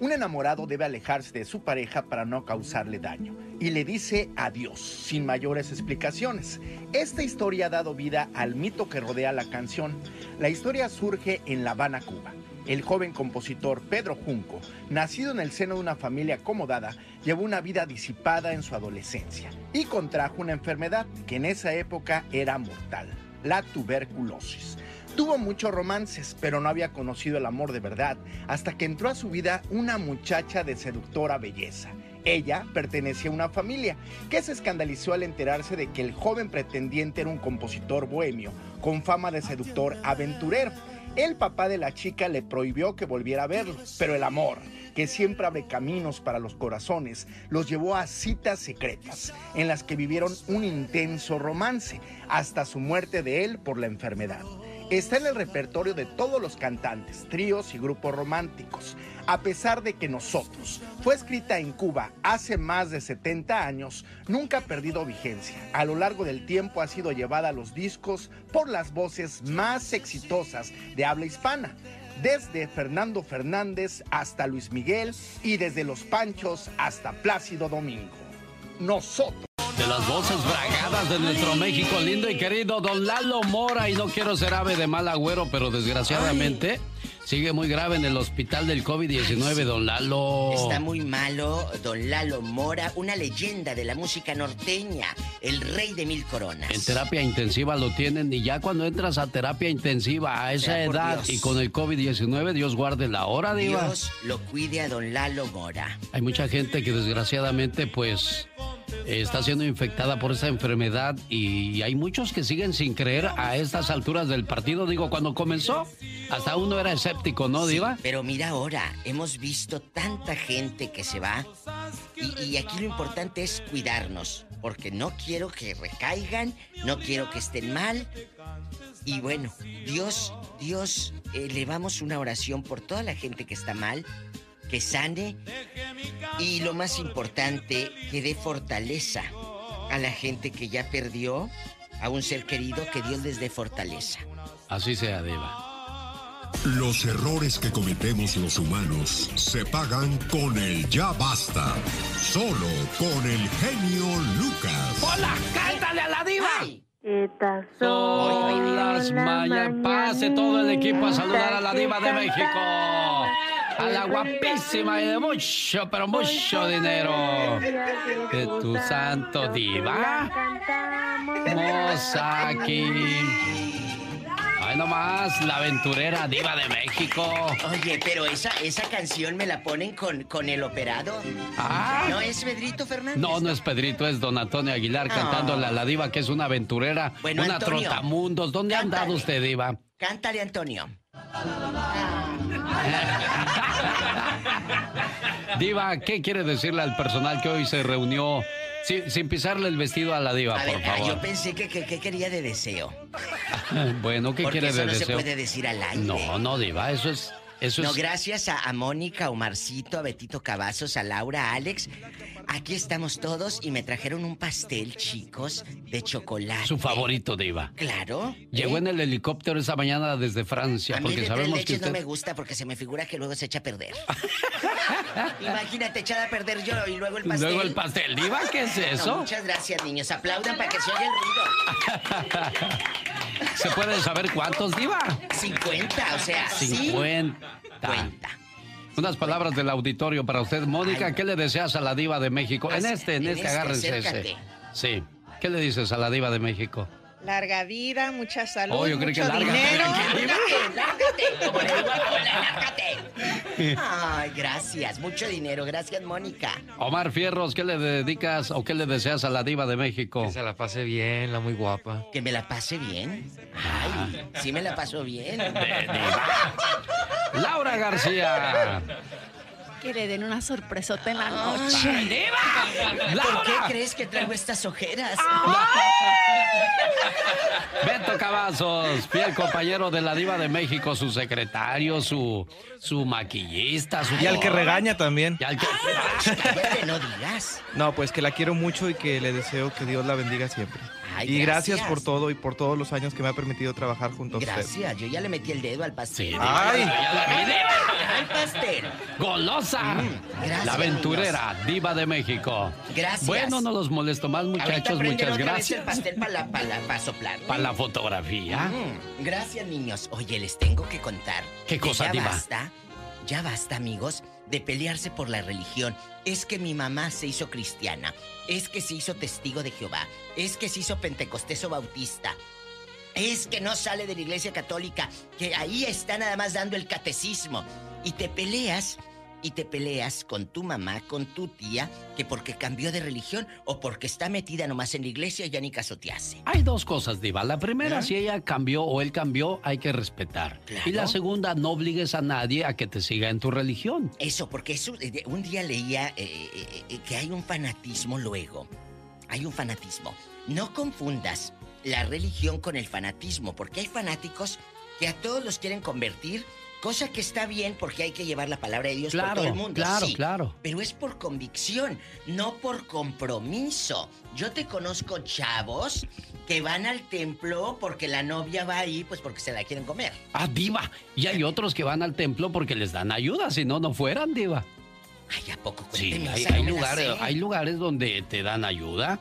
Un enamorado debe alejarse de su pareja para no causarle daño y le dice adiós sin mayores explicaciones. Esta historia ha dado vida al mito que rodea la canción. La historia surge en La Habana, Cuba. El joven compositor Pedro Junco, nacido en el seno de una familia acomodada, llevó una vida disipada en su adolescencia y contrajo una enfermedad que en esa época era mortal, la tuberculosis. Tuvo muchos romances, pero no había conocido el amor de verdad hasta que entró a su vida una muchacha de seductora belleza. Ella pertenecía a una familia que se escandalizó al enterarse de que el joven pretendiente era un compositor bohemio con fama de seductor aventurero. El papá de la chica le prohibió que volviera a verlo, pero el amor, que siempre abre caminos para los corazones, los llevó a citas secretas, en las que vivieron un intenso romance, hasta su muerte de él por la enfermedad. está en el repertorio de todos los cantantes, tríos y grupos románticos. A pesar de que Nosotros fue escrita en Cuba hace más de 70 años, nunca ha perdido vigencia. A lo largo del tiempo ha sido llevada a los discos por las voces más exitosas de habla hispana desde Fernando Fernández hasta Luis Miguel y desde Los Panchos hasta Plácido Domingo. Nosotros. De las voces bragadas de nuestro México lindo y querido, don Lalo Mora, y no quiero ser ave de mal agüero, pero desgraciadamente... Sigue muy grave en el hospital del COVID-19, don Lalo. Está muy malo, don Lalo Mora, una leyenda de la música norteña, el rey de mil coronas. En terapia intensiva lo tienen y ya cuando entras a terapia intensiva a esa edad y con el COVID-19, Dios guarde la hora, Diva. Dios lo cuide a don Lalo Mora. Hay mucha gente que desgraciadamente pues está siendo infectada por esa enfermedad y hay muchos que siguen sin creer a estas alturas del partido. Digo, cuando comenzó, hasta uno era escéptico, ¿no, Diva? pero mira ahora, hemos visto tanta gente que se va y, y aquí lo importante es cuidarnos, porque no quiero que recaigan, no quiero que estén mal. Y bueno, Dios, Dios, elevamos una oración por toda la gente que está mal, que sane y lo más importante, que dé fortaleza a la gente que ya perdió a un ser querido, que Dios les dé fortaleza. Así sea, Diva. Los errores que cometemos los humanos se pagan con el ya basta. Solo con el genio Lucas. ¡Hola! ¡Cántale a la diva! Estas son las mayas. Pase todo el equipo a saludar a la diva de México. A la guapísima y de mucho, pero mucho dinero. De tu santo diva. Mosaki. Ay, nomás, la aventurera diva de México. Oye, pero esa, esa canción me la ponen con, con el operado. Ah. ¿No es Pedrito Fernández? No, no es Pedrito, es Don Antonio Aguilar cantándole a la diva que es una aventurera, Bueno, una Antonio, trotamundos. ¿Dónde ha andado usted, diva? Cántale, Antonio. Diva, ¿qué quiere decirle al personal que hoy se reunió sin, sin pisarle el vestido a la diva, A por ver, ah, favor? yo pensé que, que- que quería de deseo. bueno, ¿qué Porque quiere eso de no se deseo? puede decir al aire. No, no, diva, eso es... Eso no, es... gracias a, a Mónica, a Omarcito, a Betito Cavazos, a Laura, a Alex. Aquí estamos todos y me trajeron un pastel, chicos, de chocolate. Su favorito, diva. Claro. Llegó en el helicóptero esa mañana desde Francia, A mí porque de tres sabemos que leches usted... no me gusta porque se me figura que luego se echa a perder. Imagínate echada a perder yo y luego el pastel. Luego el pastel, diva, ¿qué es No, eso? muchas gracias, niños. Aplaudan para que se oiga el ruido. ¿Se puede saber cuántos, diva? 50, o sea, sí. 50. Unas palabras del auditorio para usted, Mónica. ¿Qué le deseas a la diva de México? En este, en, en este, este, agárrense ese. acércate. Sí. ¿Qué le dices a la diva de México? Larga vida, mucha salud, Oh, yo que mucho larga. dinero. Lárgate, lárgate. Ay, gracias. Mucho dinero. Gracias, Mónica. Omar Fierros, ¿qué le dedicas o qué le deseas a la diva de México? Que se la pase bien, la muy guapa. ¿Que me la pase bien? Ay, sí me la paso bien. Laura García. Que le den una sorpresota en la noche. ¿Por qué crees que traigo estas ojeras? Beto Cavazos, fiel compañero de la diva de México, su secretario, su, su maquillista, su... Y al que regaña también. Y al que... Cállate, no digas. No, pues que la quiero mucho y que le deseo que Dios la bendiga siempre. Ay, y gracias. gracias. por todo y por todos los años que me ha permitido trabajar junto a usted. Gracias, yo ya le metí el dedo al pastel. Ay. Al pastel. ¡Golosa! gracias, la aventurera, diva de México. Gracias. Bueno, no los molesto más, muchachos. Muchas otra vez gracias. el pastel para la, pa' la- pa' soplar. Para la fotografía. Mm, Gracias, niños. Oye, les tengo que contar. ¿Qué cosa, ya diva? basta, ya basta, amigos, de pelearse por la religión. Es que mi mamá se hizo cristiana. Es que se hizo testigo de Jehová. Es que se hizo pentecostés o bautista. Es que no sale de la iglesia católica. Que ahí está nada más dando el catecismo. Y te peleas. Y te peleas con tu mamá, con tu tía, que porque cambió de religión o porque está metida nomás en la iglesia ya ni caso te hace. Hay dos cosas, Diva. La primera, si ella cambió o él cambió, hay que respetar. Y la segunda, no obligues a nadie a que te siga en tu religión. Eso, porque eso, eh, un día leía eh, eh, eh, que hay un fanatismo luego. Hay un fanatismo. No confundas la religión con el fanatismo, porque hay fanáticos que a todos los quieren convertir, cosa que está bien porque hay que llevar la palabra de Dios por Claro, todo el mundo. claro, sí, claro. Pero es por convicción, no por compromiso. Yo te conozco chavos que van al templo porque la novia va ahí, pues porque se la quieren comer. Ah, diva. Y hay otros que van al templo porque les dan ayuda, si no, no fueran, diva. Ay, ¿a poco? Sí, Cuénteme, hay, esa hay lugares, hay lugares donde te dan ayuda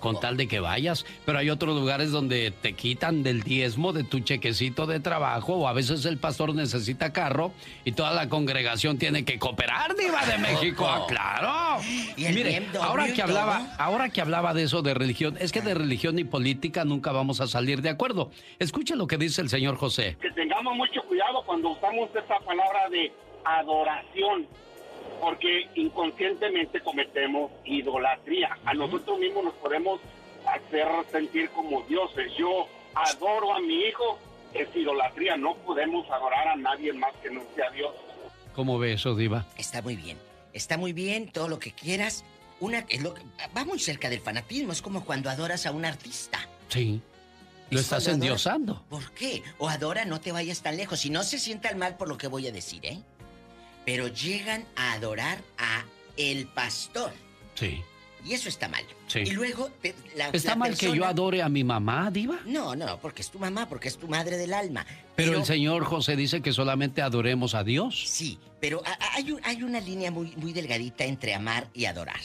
con tal de que vayas, pero hay otros lugares donde te quitan del diezmo de tu chequecito de trabajo o a veces el pastor necesita carro y toda la congregación tiene que cooperar, diva de México. Ah, claro. Y el Mire, ahora que hablaba, ahora que hablaba de eso de religión, es que de religión y política nunca vamos a salir de acuerdo. Escuche lo que dice el señor José. que tengamos mucho cuidado cuando usamos esa palabra de adoración, porque inconscientemente cometemos idolatría. A nosotros mismos nos podemos hacer sentir como dioses. Yo adoro a mi hijo, es idolatría. No podemos adorar a nadie más que no sea Dios. ¿Cómo ve eso, diva? Está muy bien. Está muy bien, todo lo que quieras. Una, es lo que- va muy cerca del fanatismo. Es como cuando adoras a un artista. Sí. Lo Es estás endiosando. ¿Por qué? O adora, no te vayas tan lejos. Si no se sientan mal por lo que voy a decir, ¿eh? Pero llegan a adorar a el pastor. Sí. Y eso está mal. Sí. Y luego te- la, ¿Está la mal que yo adore a mi mamá, diva? No, no, porque es tu mamá, porque es tu madre del alma. Pero, el señor José dice que solamente adoremos a Dios. Sí, pero hay, un- hay una línea muy, muy delgadita entre amar y adorar.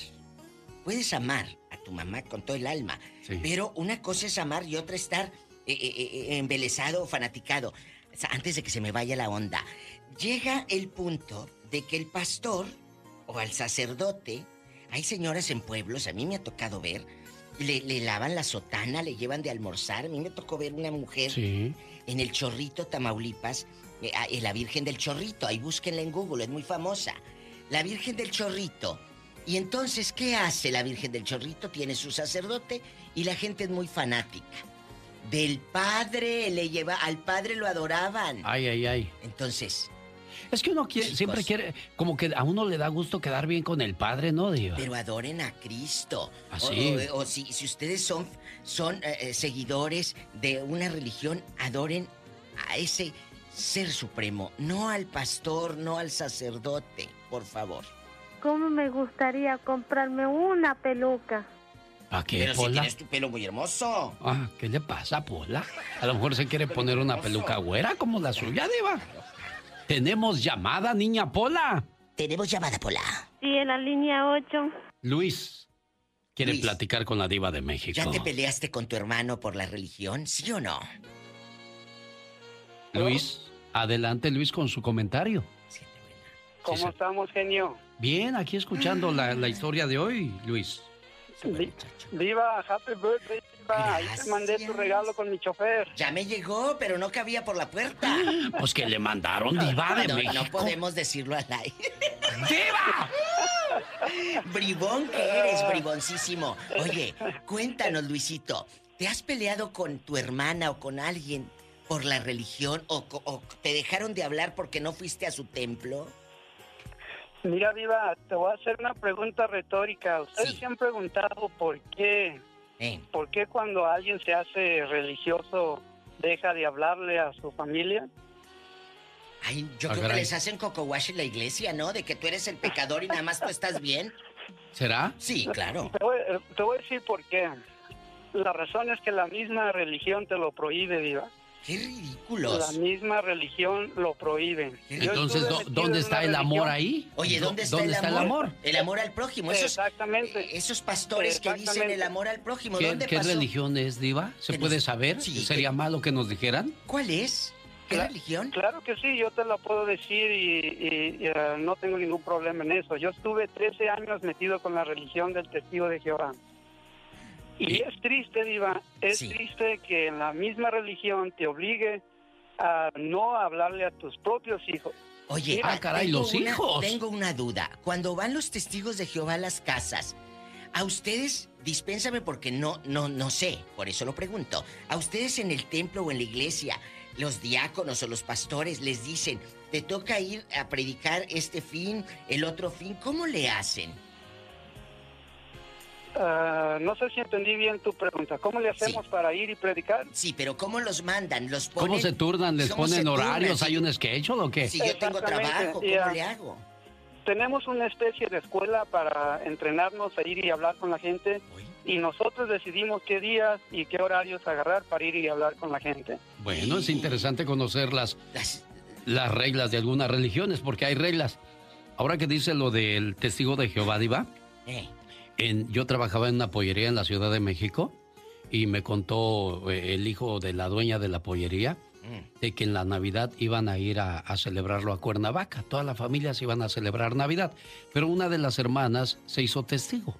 Puedes amar a tu mamá con todo el alma, pero una cosa es amar y otra estar eh, eh, eh, embelesado o fanaticado. Antes de que se me vaya la onda, llega el punto de que el pastor o al sacerdote, hay señoras en pueblos, a mí me ha tocado ver, le, le lavan la sotana, le llevan de almorzar. A mí me tocó ver una mujer Sí. en el Chorrito, Tamaulipas, eh, ah, eh, la Virgen del Chorrito. Ahí búsquenla en Google, es muy famosa. La Virgen del Chorrito. Y entonces, ¿qué hace la Virgen del Chorrito? Tiene su sacerdote y la gente es muy fanática. Del padre, le lleva, al padre lo adoraban. Ay, ay, ay. Entonces, Es que uno quiere, siempre quiere, como que a uno le da gusto quedar bien con el padre, ¿no, diva? pero adoren a Cristo. ¿Ah, O-? O, o si, si ustedes son, son eh, eh, seguidores de una religión, adoren a ese ser supremo, no al pastor, no al sacerdote, por favor. ¿Cómo me gustaría comprarme una peluca? ¿A qué, Pero si Pola? tienes tu pelo muy hermoso. Ah, ¿qué le pasa, Pola? A lo mejor se quiere poner una peluca güera como la suya, diva. Tenemos llamada, niña Pola. Tenemos llamada, Pola. Sí, en la línea 8. Luis quiere Luis. platicar con la diva de México. ¿Ya te peleaste con tu hermano por la religión? ¿Sí o no? Luis, adelante Luis con su comentario. ¿Cómo estamos, genio? Bien, aquí escuchando la, la historia de hoy, Luis. Di- Diva, happy birthday, Diva. Ahí te mandé tu regalo con mi chofer. Ya me llegó, pero no cabía por la puerta. Pues que le mandaron diva de no, México. no podemos decirlo al aire. ¡Diva! Bribón que eres, briboncísimo. Oye, cuéntanos, Luisito. ¿Te has peleado con tu hermana o con alguien por la religión o, o te dejaron de hablar porque no fuiste a su templo? Mira, Diva, te voy a hacer una pregunta retórica. ¿Ustedes se han preguntado por qué? Eh. ¿Por qué cuando alguien se hace religioso deja de hablarle a su familia? Ay, yo Ah, creo que les hacen coco wash en la iglesia, ¿no? De que tú eres el pecador y nada más tú estás bien. ¿Será? Sí, claro. Te voy, eh, te voy a decir por qué. La razón es que la misma religión te lo prohíbe, Diva. ¡Qué ridículos! La misma religión lo prohíbe. Yo Entonces, estuve ¿dó- metido ¿dónde está el amor religión- ahí? Oye, ¿dónde está, ¿Dónde el, está el amor? amor? El amor al prójimo. Esos, Exactamente. esos pastores que dicen Exactamente. el amor al prójimo. ¿Qué, ¿Dónde qué pasó? religión es, diva? ¿Se puede nos- saber? Sí, ¿Sería malo que nos dijeran? ¿Cuál es? ¿Qué Cla- religión? Claro que sí, yo te la puedo decir y, y- y, eh, no tengo ningún problema en eso. Yo estuve 13 años metido con la religión del testigo de Jehová. Y es triste, Diva, es triste que en la misma religión te obligue a no hablarle a tus propios hijos. Oye, Mira, tengo una- Tengo una duda. Cuando van los testigos de Jehová a las casas, a ustedes, dispénsame porque no, no, no sé, por eso lo pregunto. A ustedes en el templo o en la iglesia, los diáconos o los pastores les dicen, te toca ir a predicar este fin, el otro fin, ¿cómo le hacen? Ah, no sé si entendí bien tu pregunta. ¿Cómo le hacemos para ir y predicar? Sí, pero ¿cómo los mandan? ¿Los ¿Cómo ponen? se turnan? ¿Les ¿Cómo ponen horarios? ¿Hay un schedule o qué? Si yo tengo Exactamente, trabajo, ¿cómo ya. le hago? Tenemos una especie de escuela para entrenarnos a ir y hablar con la gente y nosotros decidimos qué días y qué horarios agarrar para ir y hablar con la gente. Bueno, es interesante conocer las, las reglas de algunas religiones, porque hay reglas. Ahora que dice lo del testigo de Jehová, Diva, Eh. En, yo trabajaba en una pollería en la Ciudad de México y me contó eh, el hijo de la dueña de la pollería Mm. de que en la Navidad iban a ir a, a celebrarlo a Cuernavaca. Toda la familia se iban a celebrar Navidad, pero una de las hermanas se hizo testigo.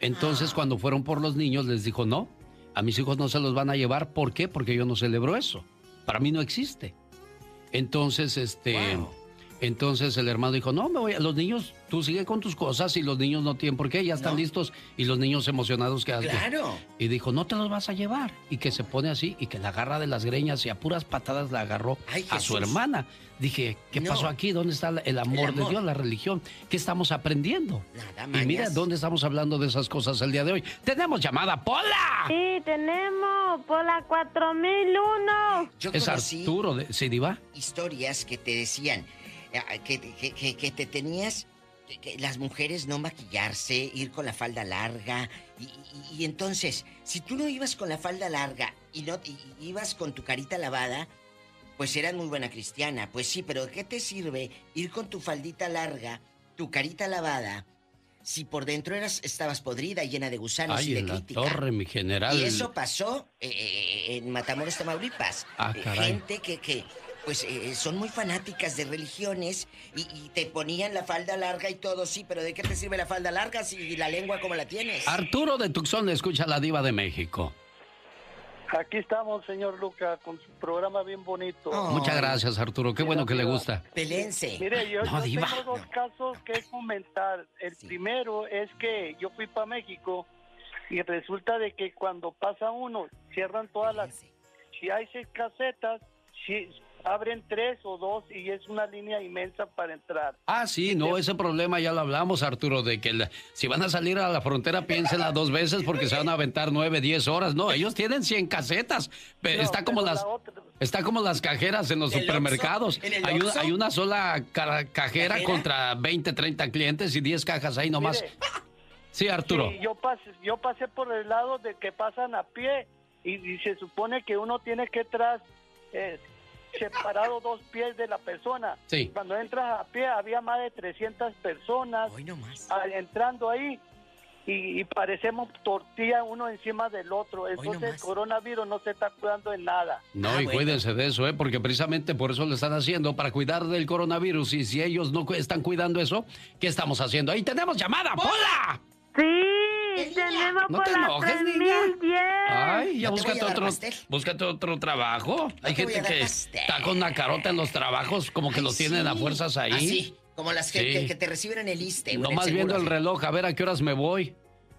Entonces, cuando fueron por los niños, les dijo, no, a mis hijos no se los van a llevar. ¿Por qué? Porque yo no celebro eso. Para mí no existe. Entonces, este... Entonces el hermano dijo, no, me voy a... Los niños, tú sigue con tus cosas y los niños no tienen por qué, ya están listos. Y los niños emocionados que... Claro. Y dijo, no te los vas a llevar. Y que se pone así y que la agarra de las greñas y a puras patadas la agarró Ay, a su hermana. Dije, ¿qué No. pasó aquí? ¿Dónde está el amor, El de. Dios, la religión? ¿Qué estamos aprendiendo? Nada, y mira, mañas. ¿dónde estamos hablando de esas cosas el día de hoy? ¡Tenemos llamada, Pola! Sí, tenemos Pola 4001. Yo Es conocí Arturo, de, historias que te decían que, que- que- que te tenías las mujeres no maquillarse, ir con la falda larga y, y- y entonces si tú no ibas con la falda larga y no y- ibas con tu carita lavada, pues eras muy buena cristiana. Pues sí, pero ¿de qué te sirve ir con tu faldita larga, tu carita lavada, si por dentro eras estabas podrida, llena de gusanos y de en la crítica? torre, mi general. Y eso pasó eh, eh, en Matamoros, Tamaulipas. Ah, Eh, caray. Gente que, que pues, eh, son muy fanáticas de religiones y, y te ponían la falda larga y todo, sí, pero ¿de qué te sirve la falda larga si la lengua como la tienes? Arturo de Tucson le escucha a la diva de México. Aquí estamos, señor Luca, con su programa bien bonito. Muchas gracias, Arturo. Qué bueno que le gusta. Pelense. Mire, yo, No, yo diva. tengo dos casos que comentar. El primero es que yo fui para México y resulta de que cuando pasa uno, cierran todas las... Si hay seis casetas, si abren tres o dos y es una línea inmensa para entrar. Ah, sí, no, ese problema ya lo hablamos, Arturo, de que la- si van a salir a la frontera, piénsenla dos veces porque se van a aventar nueve, diez horas. No, ellos tienen 100 casetas. Pero No, está como las... la Está como las cajeras en los ¿El supermercados. Hay una, hay una sola cajera ¿Cajera? contra 20, 30 clientes y 10 cajas ahí nomás. Mire. Sí, Arturo. Sí, yo pasé, yo pasé por el lado de que pasan a pie y, y se supone que uno tiene que tras eh, separado dos pies de la persona. Sí. Cuando entras a pie había más de 300 personas ah, entrando ahí y, y parecemos tortilla uno encima del otro. Entonces el coronavirus no se está cuidando en nada. No, y cuídense de eso, ¿eh? porque precisamente por eso lo están haciendo, para cuidar del coronavirus. Y si ellos no están cuidando eso, ¿qué estamos haciendo? ¡Ahí tenemos llamada! ¡Pola! Sí, tenemos No te Pola enojes, niña. 3010. Ay, ya No te búscate otro, pastel. búscate otro trabajo. Hay te gente que pastel. está con una carota en los trabajos, como que los tienen a fuerzas ahí. Así, como las que, Sí. te reciben en el en No más viendo el reloj, a ver a qué horas me voy.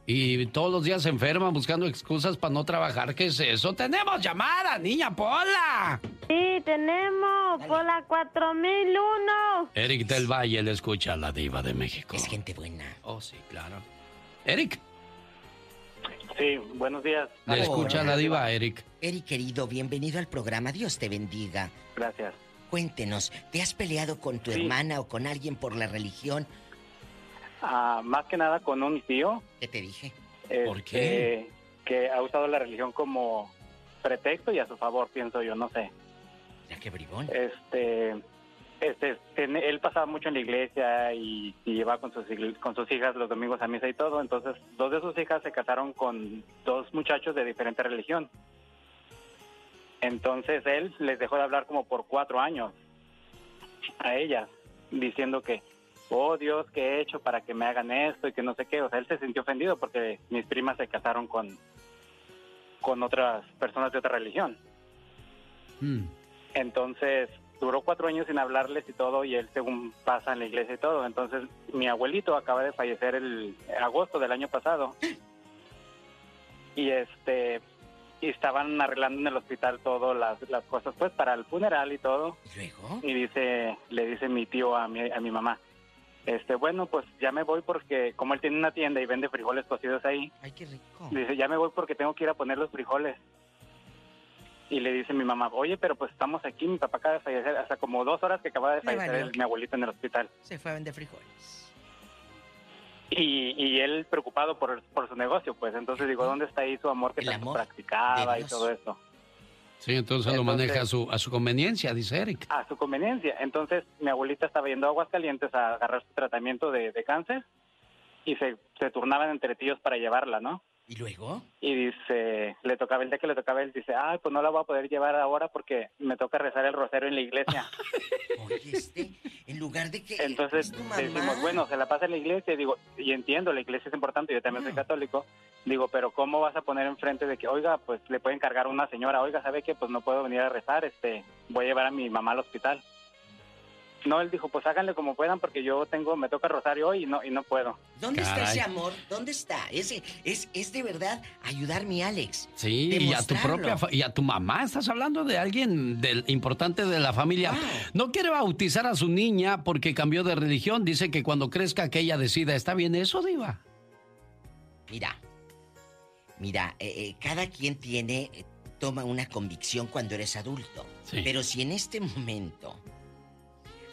Y todos los días se enferman buscando excusas para no trabajar. ¿Qué es eso? ¡Tenemos llamada, niña Pola! Sí, tenemos Pola 4001. Eric del Valle le escucha a la diva de México. Es gente buena. Oh, sí, claro. Eric, Sí, buenos días. le escucha la diva, Eric. Eric, querido, bienvenido al programa. Dios te bendiga. Gracias. Cuéntenos, ¿te has peleado con tu Sí. hermana o con alguien por la religión? Ah, más que nada con un tío. ¿Qué te dije? ¿Por qué? Que ha usado la religión como pretexto y a su favor, pienso yo, no sé. Ya qué bribón. Este, este, él pasaba mucho en la iglesia y, y iba con sus, con sus hijas los domingos a misa y todo. Entonces, dos de sus hijas se casaron con dos muchachos de diferente religión. Entonces, él les dejó de hablar como por cuatro años a ellas, diciendo que, oh Dios, ¿qué he hecho para que me hagan esto y que no sé qué? O sea, él se sintió ofendido porque mis primas se casaron con, con otras personas de otra religión. Mm. Entonces duró cuatro años sin hablarles y todo, y él según pasa en la iglesia y todo. Entonces mi abuelito acaba de fallecer el agosto del año pasado. Y este y estaban arreglando en el hospital todas las, las cosas pues para el funeral y todo. Y dice, le dice mi tío a mi, a mi mamá, Este, bueno, pues ya me voy porque como él tiene una tienda y vende frijoles cocidos ahí, Ay, qué rico. dice, ya me voy porque tengo que ir a poner los frijoles. Y le dice mi mamá, oye, pero pues estamos aquí, mi papá acaba de fallecer, hasta como dos horas que acaba de Le fallecer mi abuelito en el hospital. Se fue a vender frijoles. Y, y él preocupado por, por su negocio, pues entonces digo, ¿dónde está ahí su amor que tanto practicaba y todo eso? Sí, entonces, lo maneja a su, a su conveniencia, dice Eric. A su conveniencia. Entonces mi abuelita estaba yendo a Aguascalientes a agarrar su tratamiento de, de cáncer y se, se turnaban entre tíos para llevarla, ¿no? ¿Y luego? Y dice, le tocaba el día que le tocaba él, dice, ay, pues no la voy a poder llevar ahora porque me toca rezar el rosario en la iglesia. Oye, este, en lugar de que... Entonces decimos, bueno, se la pasa en la iglesia, digo, y entiendo, la iglesia es importante, yo también soy católico, digo, pero ¿cómo vas a poner enfrente de que, oiga, pues le pueden cargar a una señora, oiga, ¿sabe qué? Pues no puedo venir a rezar, este, voy a llevar a mi mamá al hospital. No, él dijo, pues háganle como puedan porque yo tengo, me toca rosario hoy y no, y no puedo. ¿Dónde está ese amor? ¿Dónde está? Ese, es, es de verdad ayudar mi Alex. Sí, y a tu propia y a tu mamá, estás hablando de alguien del importante de la familia. No quiere bautizar a su niña porque cambió de religión, dice que cuando crezca que ella decida, ¿está bien eso, diva? Mira, mira, eh, eh, cada quien tiene, eh, toma una convicción cuando eres adulto. Sí. Pero si en este momento,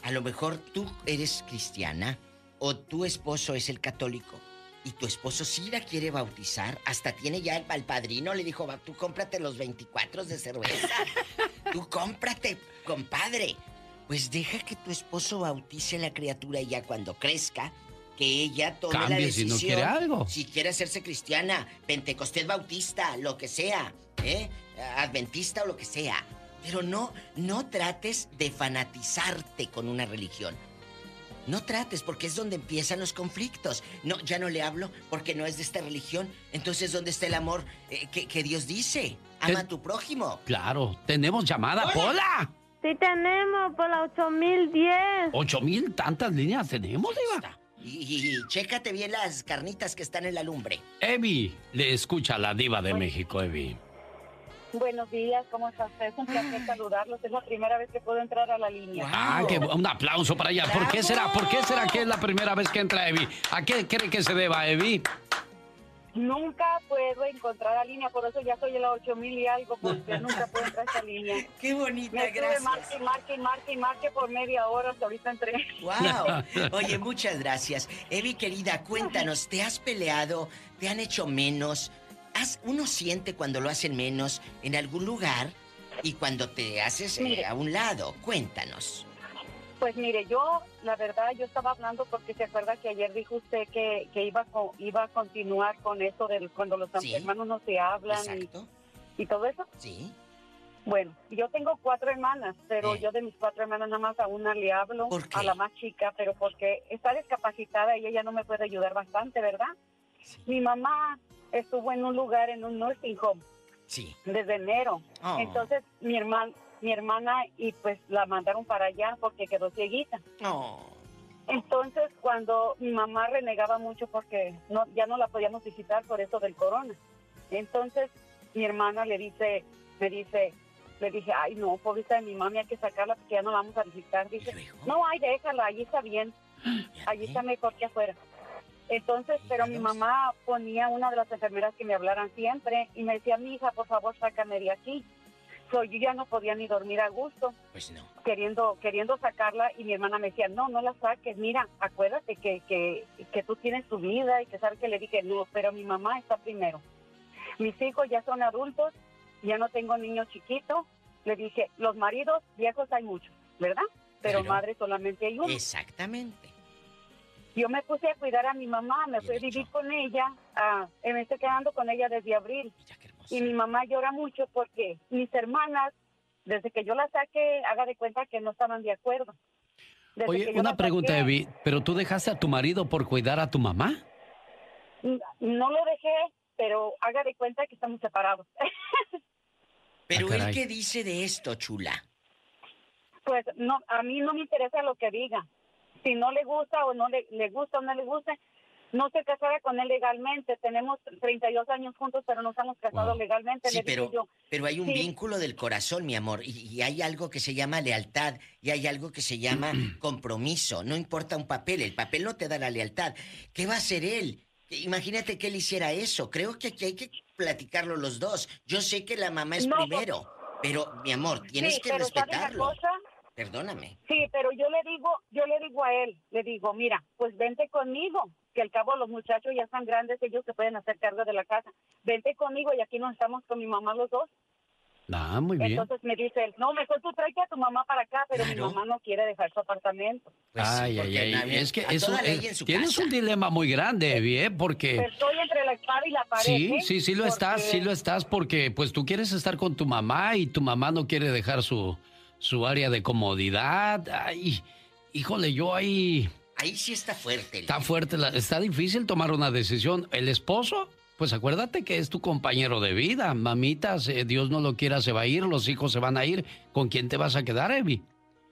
a lo mejor tú eres cristiana o tu esposo es el católico y tu esposo sí la quiere bautizar, hasta tiene ya el, padrino, le dijo, "Va, tú cómprate los 24 de cerveza. tú cómprate, compadre. Pues deja que tu esposo bautice a la criatura y ya cuando crezca, que ella tome la Cambie si decisión. no quiere algo. Si quiere hacerse cristiana, pentecostés bautista, lo que sea, ¿eh? Adventista o lo que sea. Pero no, no trates de fanatizarte con una religión. No trates, porque es donde empiezan los conflictos. No, ya no le hablo porque no es de esta religión. Entonces, ¿dónde está el amor eh, que, que Dios dice? Ama a tu prójimo. Claro, tenemos llamada, Pola. Sí tenemos, por la 8010. ¿Ocho mil tantas líneas tenemos, diva? Y, y- y chécate bien las carnitas que están en la lumbre. Evi, le escucha la diva de México, Evi. Buenos días, ¿cómo estás? Es un placer saludarlos. Es la primera vez que puedo entrar a la línea. Ah, que un aplauso para ella. ¿Por qué será? ¿Por qué será que es la primera vez que entra Evi? ¿A qué cree que se deba, Evi? Nunca puedo encontrar la línea, por eso ya soy en la 8000 y algo, porque nunca puedo entrar a esta línea. Qué bonita, Me gracias. marque, marque, marque, marque por media hora hasta ahorita entré. ¡Wow! Oye, muchas gracias. Evi, querida, cuéntanos, ¿te has peleado? ¿Te han hecho menos? ¿Has- uno siente cuando lo hacen menos en algún lugar y cuando te haces eh, Mire. a un lado? Cuéntanos. Pues mire, yo, la verdad, yo estaba hablando porque se acuerda que ayer dijo usted que, que iba, iba a continuar con eso del cuando los Sí. hermanos no se hablan y, Exacto. y todo eso. Sí. Bueno, yo tengo cuatro hermanas, pero Eh. yo de mis cuatro hermanas nada más a una le hablo, a la más chica, pero porque está discapacitada y ella no me puede ayudar bastante, ¿verdad? Mi mamá estuvo en un lugar, en un nursing home, Sí. desde enero. Oh. Entonces mi hermana, mi hermana y pues la mandaron para allá porque quedó cieguita. No. Entonces cuando mi mamá renegaba mucho porque no ya no la podíamos visitar por eso del corona. Entonces mi hermana le dice, me dice, le dije, ay no, pobrecita de mi mami hay que sacarla porque ya no la vamos a visitar. Dice, no, ay déjala, allí está bien, allí está mejor que afuera. Entonces, pero mi mamá ponía una de las enfermeras que me hablaran siempre y me decía, mi hija, por favor, sácame de aquí. So, yo ya no podía ni dormir a gusto Pues no. queriendo queriendo sacarla y mi hermana me decía, no, no la saques, mira, acuérdate que, que, que tú tienes tu vida y que sabes que le dije, no, pero mi mamá está primero. Mis hijos ya son adultos, ya no tengo niños chiquitos. Le dije, los maridos viejos hay muchos, ¿verdad? Pero, Pero- madre solamente hay uno. Exactamente. Yo me puse a cuidar a mi mamá, me fui a vivir con ella, ah, y me estoy quedando con ella desde abril. Y mi mamá llora mucho porque mis hermanas, desde que yo la saqué, haga de cuenta que no estaban de acuerdo. Desde Oye, una pregunta, saqué, Evi. ¿Pero tú dejaste a tu marido por cuidar a tu mamá? No lo dejé, pero haga de cuenta que estamos separados. Pero Ah, él qué dice de esto, chula. pues no, a mí no me interesa lo que diga. Si no le gusta o no le, le gusta o no le gusta, no se casara con él legalmente. Tenemos 32 años juntos, pero no estamos casados Wow. legalmente. Sí, le pero- yo, Pero hay un Sí. vínculo del corazón, mi amor, y, y hay algo que se llama lealtad y hay algo que se llama compromiso. No importa un papel, el papel no te da la lealtad. ¿Qué va a hacer él? Imagínate que él hiciera eso. Creo que aquí hay que platicarlo los dos. Yo sé que la mamá es No, primero, pero mi amor, tienes Sí, que pero ¿sabe una respetarlo. cosa? Perdóname. Sí, pero yo le digo, yo le digo a él, le digo, mira, pues vente conmigo, que al cabo los muchachos ya están grandes, ellos se pueden hacer cargo de la casa. Vente conmigo y aquí nos estamos con mi mamá los dos. Ah, muy bien. Entonces me dice él, no, mejor tú tráete a tu mamá para acá, pero mi mamá no quiere dejar su apartamento. ay, ay, ay. nadie- Es que eso, eh, su tienes casa. un dilema muy grande, bien, porque... Estoy entre la espada y la pared. Sí, ¿eh? sí, sí lo estás, Porque- sí lo estás, porque pues tú quieres estar con tu mamá y tu mamá no quiere dejar su, su área de comodidad. Ay, híjole, yo ahí... Ahí sí está fuerte. Está fuerte, la- está difícil tomar una decisión. El esposo, pues acuérdate que es tu compañero de vida. Mamitas, eh, Dios no lo quiera, se va a ir, los hijos se van a ir. ¿Con quién te vas a quedar, Evi?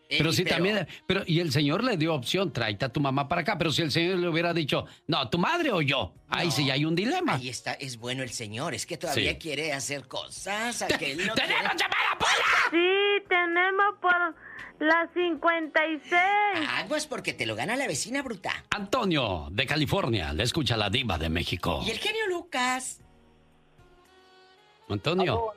Pero Evi, sí pero- también, pero y el señor le dio opción, tráete a tu mamá para acá, pero si el señor le hubiera dicho, no, tu madre o yo, ahí sí hay un dilema. Ahí está, es bueno el señor, es que todavía Sí. quiere hacer cosas. aquel no ¡Tenemos quiere- llamada, Sí, tenemos por las 56. Aguas porque te lo gana la vecina bruta. Antonio, de California, le escucha la diva de México. Y el genio Lucas. Antonio.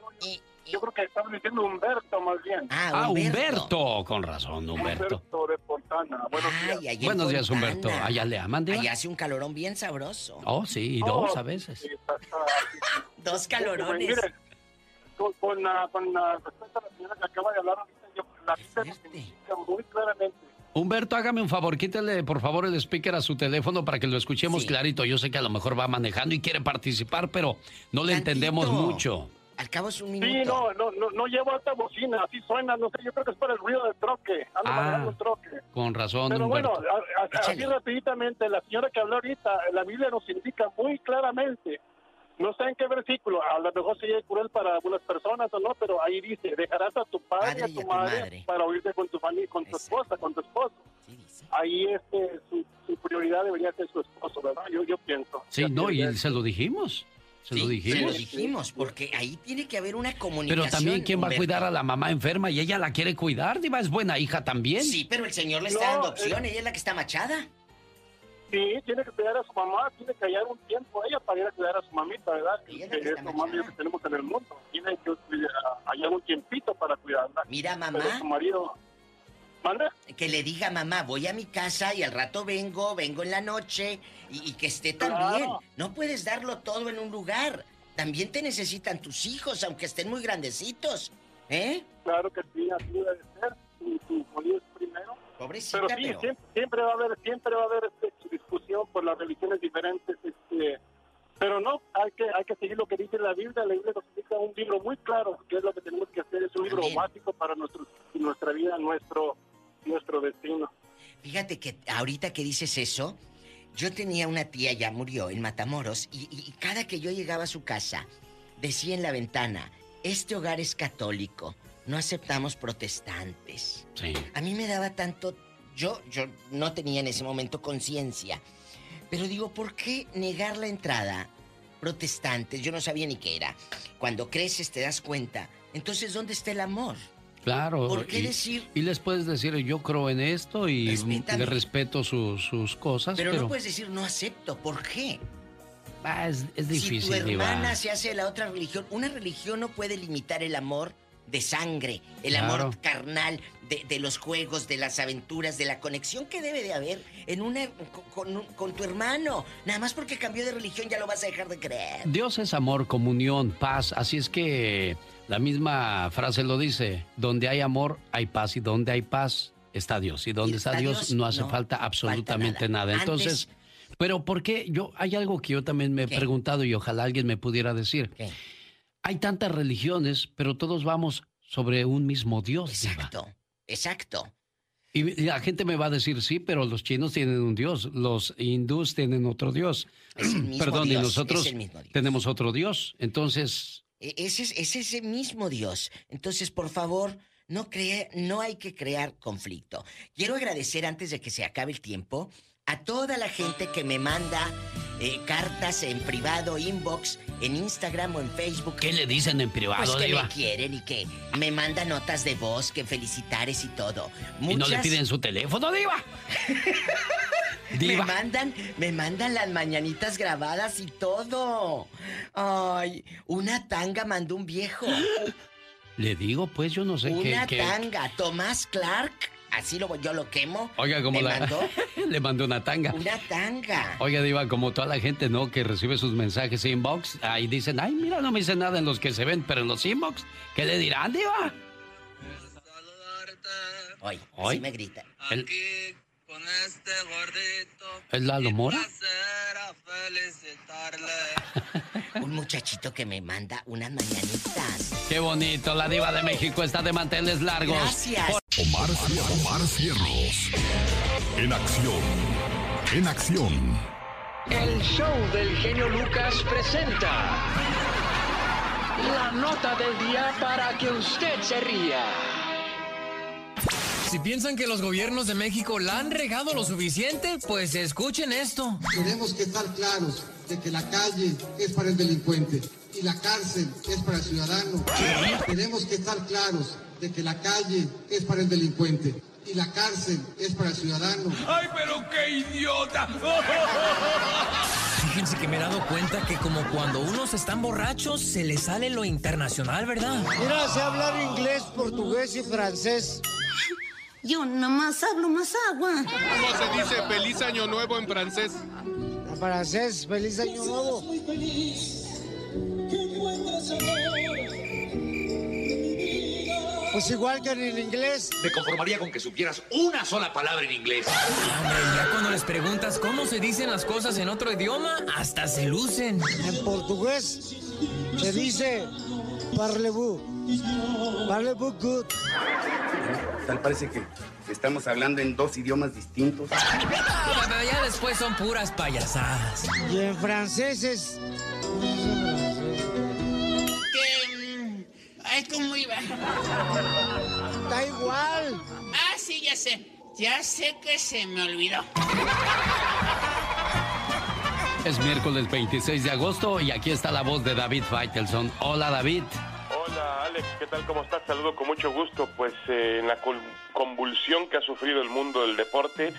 Yo creo que estaba diciendo Humberto más bien. Ah, Humberto. con razón, Humberto. Humberto de Fontana. Buenos días. Ay, en Buenos días. Humberto. ¿Allá le aman, diva? Allá hace un calorón bien sabroso. Oh, sí, y dos a veces. Dos Pues, calorones. mire, con, con, la- con la respuesta a la señora que acaba de hablar yo, la indica muy claramente. Humberto, hágame un favor, quítale por favor el speaker a su teléfono para que lo escuchemos clarito. Yo sé que a lo mejor va manejando y quiere participar, pero no le entendemos mucho. Al cabo es un Sí, no, no, no, no llevo alta bocina, así suena, no sé, yo creo que es por el ruido del troque, ando Ah. manejando un troque. Con razón, Pero bueno, a- a- así rapiditamente, la señora que habló ahorita, la Biblia nos indica muy claramente, no sé en qué versículo, a lo mejor sería cruel para algunas personas o no, pero ahí dice, dejarás a tu padre y a tu madre, para oírte con tu familia, con tu esposa, con tu esposo. Ahí este, su, su prioridad debería ser su esposo, ¿verdad? Yo, yo pienso. Sí, no, y se lo dijimos. Se lo Se lo dijimos. dijimos, porque ahí tiene que haber una comunicación. Pero también, ¿quién va a cuidar a la mamá enferma y ella la quiere cuidar? Diva, es buena hija también. Sí, pero el señor le está No, dando eh. opción, ella es la que está machada. Sí, tiene que cuidar a su mamá, tiene que hallar un tiempo ella para ir a cuidar a su mamita, ¿verdad? Que es lo más bien que tenemos en el mundo. Tiene que cuidar- hallar un tiempito para cuidarla. Mira, mamá. Pero su marido... ¿Manda? Que le diga, mamá, voy a mi casa y al rato vengo, vengo en la noche y, y que esté también. Claro. No puedes darlo todo en un lugar. También te necesitan tus hijos, aunque estén muy grandecitos. ¿Eh? Claro que sí, así debe ser. Tu, tu primero. Pobrecita, Pero sí, pero- Siempre, siempre va a haber, siempre va a haber este, discusión por las religiones diferentes. Este, pero no, hay que, hay que seguir lo que dice la Biblia. La Biblia nos indica un libro muy claro, que es lo que tenemos que hacer. Es un libro Amén. básico para nuestro, nuestra vida, nuestro, nuestro destino. Fíjate que ahorita que dices eso, yo tenía una tía, ya murió, en Matamoros, y, y- y cada que yo llegaba a su casa, decía en la ventana, este hogar es católico, no aceptamos protestantes. Sí. A mí me daba tanto, yo, yo no tenía en ese momento conciencia, pero digo, ¿por qué negar la entrada? Protestantes, yo no sabía ni qué era. Cuando creces te das cuenta. Entonces, ¿dónde está el amor? Claro. ¿Por qué y, decir- Y les puedes decir, yo creo en esto y Respétame. le respeto sus, sus cosas, Pero, pero, no puedes decir no acepto. ¿Por qué? Ah, es, es difícil, Si tu hermana se hace de la otra religión, una religión no puede limitar el amor de sangre, el Claro. amor carnal de, de los juegos, de las aventuras, de la conexión que debe de haber en una con, con- con tu hermano. Nada más porque cambió de religión ya lo vas a dejar de creer. Dios es amor, comunión, paz. Así es que la misma frase lo dice: donde hay amor, hay paz. Y donde hay paz, está Dios. Y donde está, está Dios, Dios, no hace no falta absolutamente nada. nada. Entonces, pero ¿por qué? Yo, hay algo que yo también me he preguntado y ojalá alguien me pudiera decir. Hay tantas religiones, pero todos vamos sobre un mismo Dios. Exacto, exacto. Y la gente me va a decir, sí, pero los chinos tienen un Dios, los hindús tienen otro Dios. Perdón, Dios, y nosotros tenemos otro Dios. Entonces, Ese es, es ese mismo Dios. Entonces, por favor, no, crea, no hay que crear conflicto. Quiero agradecer antes de que se acabe el tiempo a toda la gente que me manda eh, cartas en privado, inbox, en Instagram o en Facebook. ¿Qué le dicen en privado, Pues que Diva? me quieren y que me mandan notas de voz, que felicitares y todo. ¿Y no le Muchas- piden su teléfono, Diva? Diva. Me mandan, me mandan las mañanitas grabadas y todo. Ay, una tanga mandó un viejo. Le digo, pues yo no sé qué. Una qué- tanga, Tomás Clark, así lo yo lo quemo. Oiga, como la. mandó le mandó una tanga. una tanga. Oiga, Diva, como toda la gente, ¿no? Que recibe sus mensajes inbox, ahí dicen, ay, mira, no me dice nada en los que se ven, pero en los inbox, ¿qué le dirán, Diva? Hoy, Hoy. así me grita. El... ¿Es Lalo Mora? Un muchachito que me manda unas mañanitas. Qué bonito, la Diva de México está de manteles largos. Gracias. Omar, Omar Cierros. En acción. En acción. El show del genio Lucas presenta la nota del día para que usted se ría. Si piensan que los gobiernos de México la han regado lo suficiente, pues escuchen esto. Tenemos que estar claros de que la calle es para el delincuente y la cárcel es para el ciudadano. Tenemos que estar claros de que la calle es para el delincuente y la cárcel es para el ciudadano. ¡Ay, pero qué idiota! Fíjense que me he dado cuenta que como cuando unos están borrachos, se les sale lo internacional, ¿verdad? Mira, sé hablar inglés, portugués y francés. Yo nomás hablo más agua. ¿Cómo se dice feliz año nuevo en francés? En francés, feliz año nuevo. Pues igual que en el inglés. Me conformaría con que supieras una sola palabra en inglés. Hombre, ya cuando les preguntas cómo se dicen las cosas en otro idioma, hasta se lucen. En portugués se dice parlez-vous. Parlez-vous good. Tal parece que estamos hablando en dos idiomas distintos. Pero ya después son puras payasadas. Y en francés es. Ay, ¿cómo iba? Está igual. Ah, sí, ya sé. Ya sé que se me olvidó. Es miércoles 26 de agosto y aquí está la voz de David Faitelson. Hola, David. Hola Alex, ¿qué tal? ¿Cómo estás? Saludo con mucho gusto. Pues eh, en la convulsión que ha sufrido el mundo del deporte,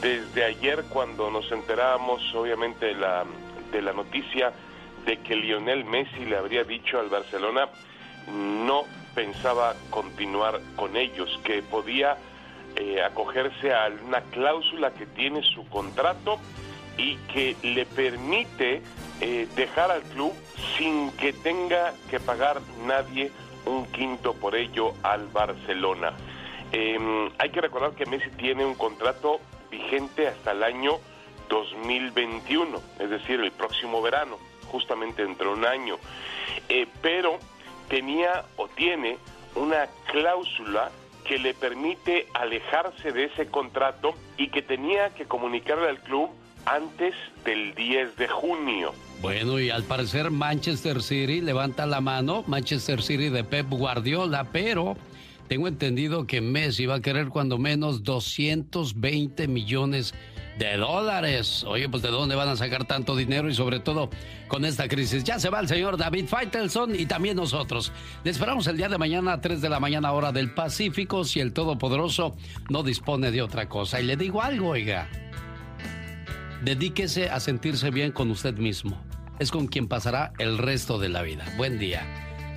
desde ayer cuando nos enterábamos obviamente de la, de la noticia de que Lionel Messi le habría dicho al Barcelona no pensaba continuar con ellos, que podía eh, acogerse a una cláusula que tiene su contrato y que le permite eh, dejar al club sin que tenga que pagar nadie un quinto por ello al Barcelona. Eh, hay que recordar que Messi tiene un contrato vigente hasta el año 2021, es decir, el próximo verano, justamente dentro de un año. Eh, pero tenía o tiene una cláusula que le permite alejarse de ese contrato y que tenía que comunicarle al club antes del 10 de junio. Bueno, y al parecer Manchester City levanta la mano, Manchester City de Pep Guardiola, pero tengo entendido que Messi va a querer cuando menos 220 millones de dólares. Oye, pues de dónde van a sacar tanto dinero y sobre todo con esta crisis. Ya se va el señor David Faitelson y también nosotros. Le esperamos el día de mañana a 3 de la mañana hora del Pacífico si el Todopoderoso no dispone de otra cosa. Y le digo algo, oiga. Dedíquese a sentirse bien con usted mismo. Es con quien pasará el resto de la vida. Buen día.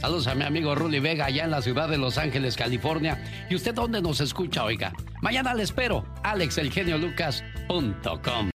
Saludos a mi amigo Ruli Vega allá en la ciudad de Los Ángeles, California. ¿Y usted dónde nos escucha, oiga? Mañana le espero. AlexElgenioLucas.com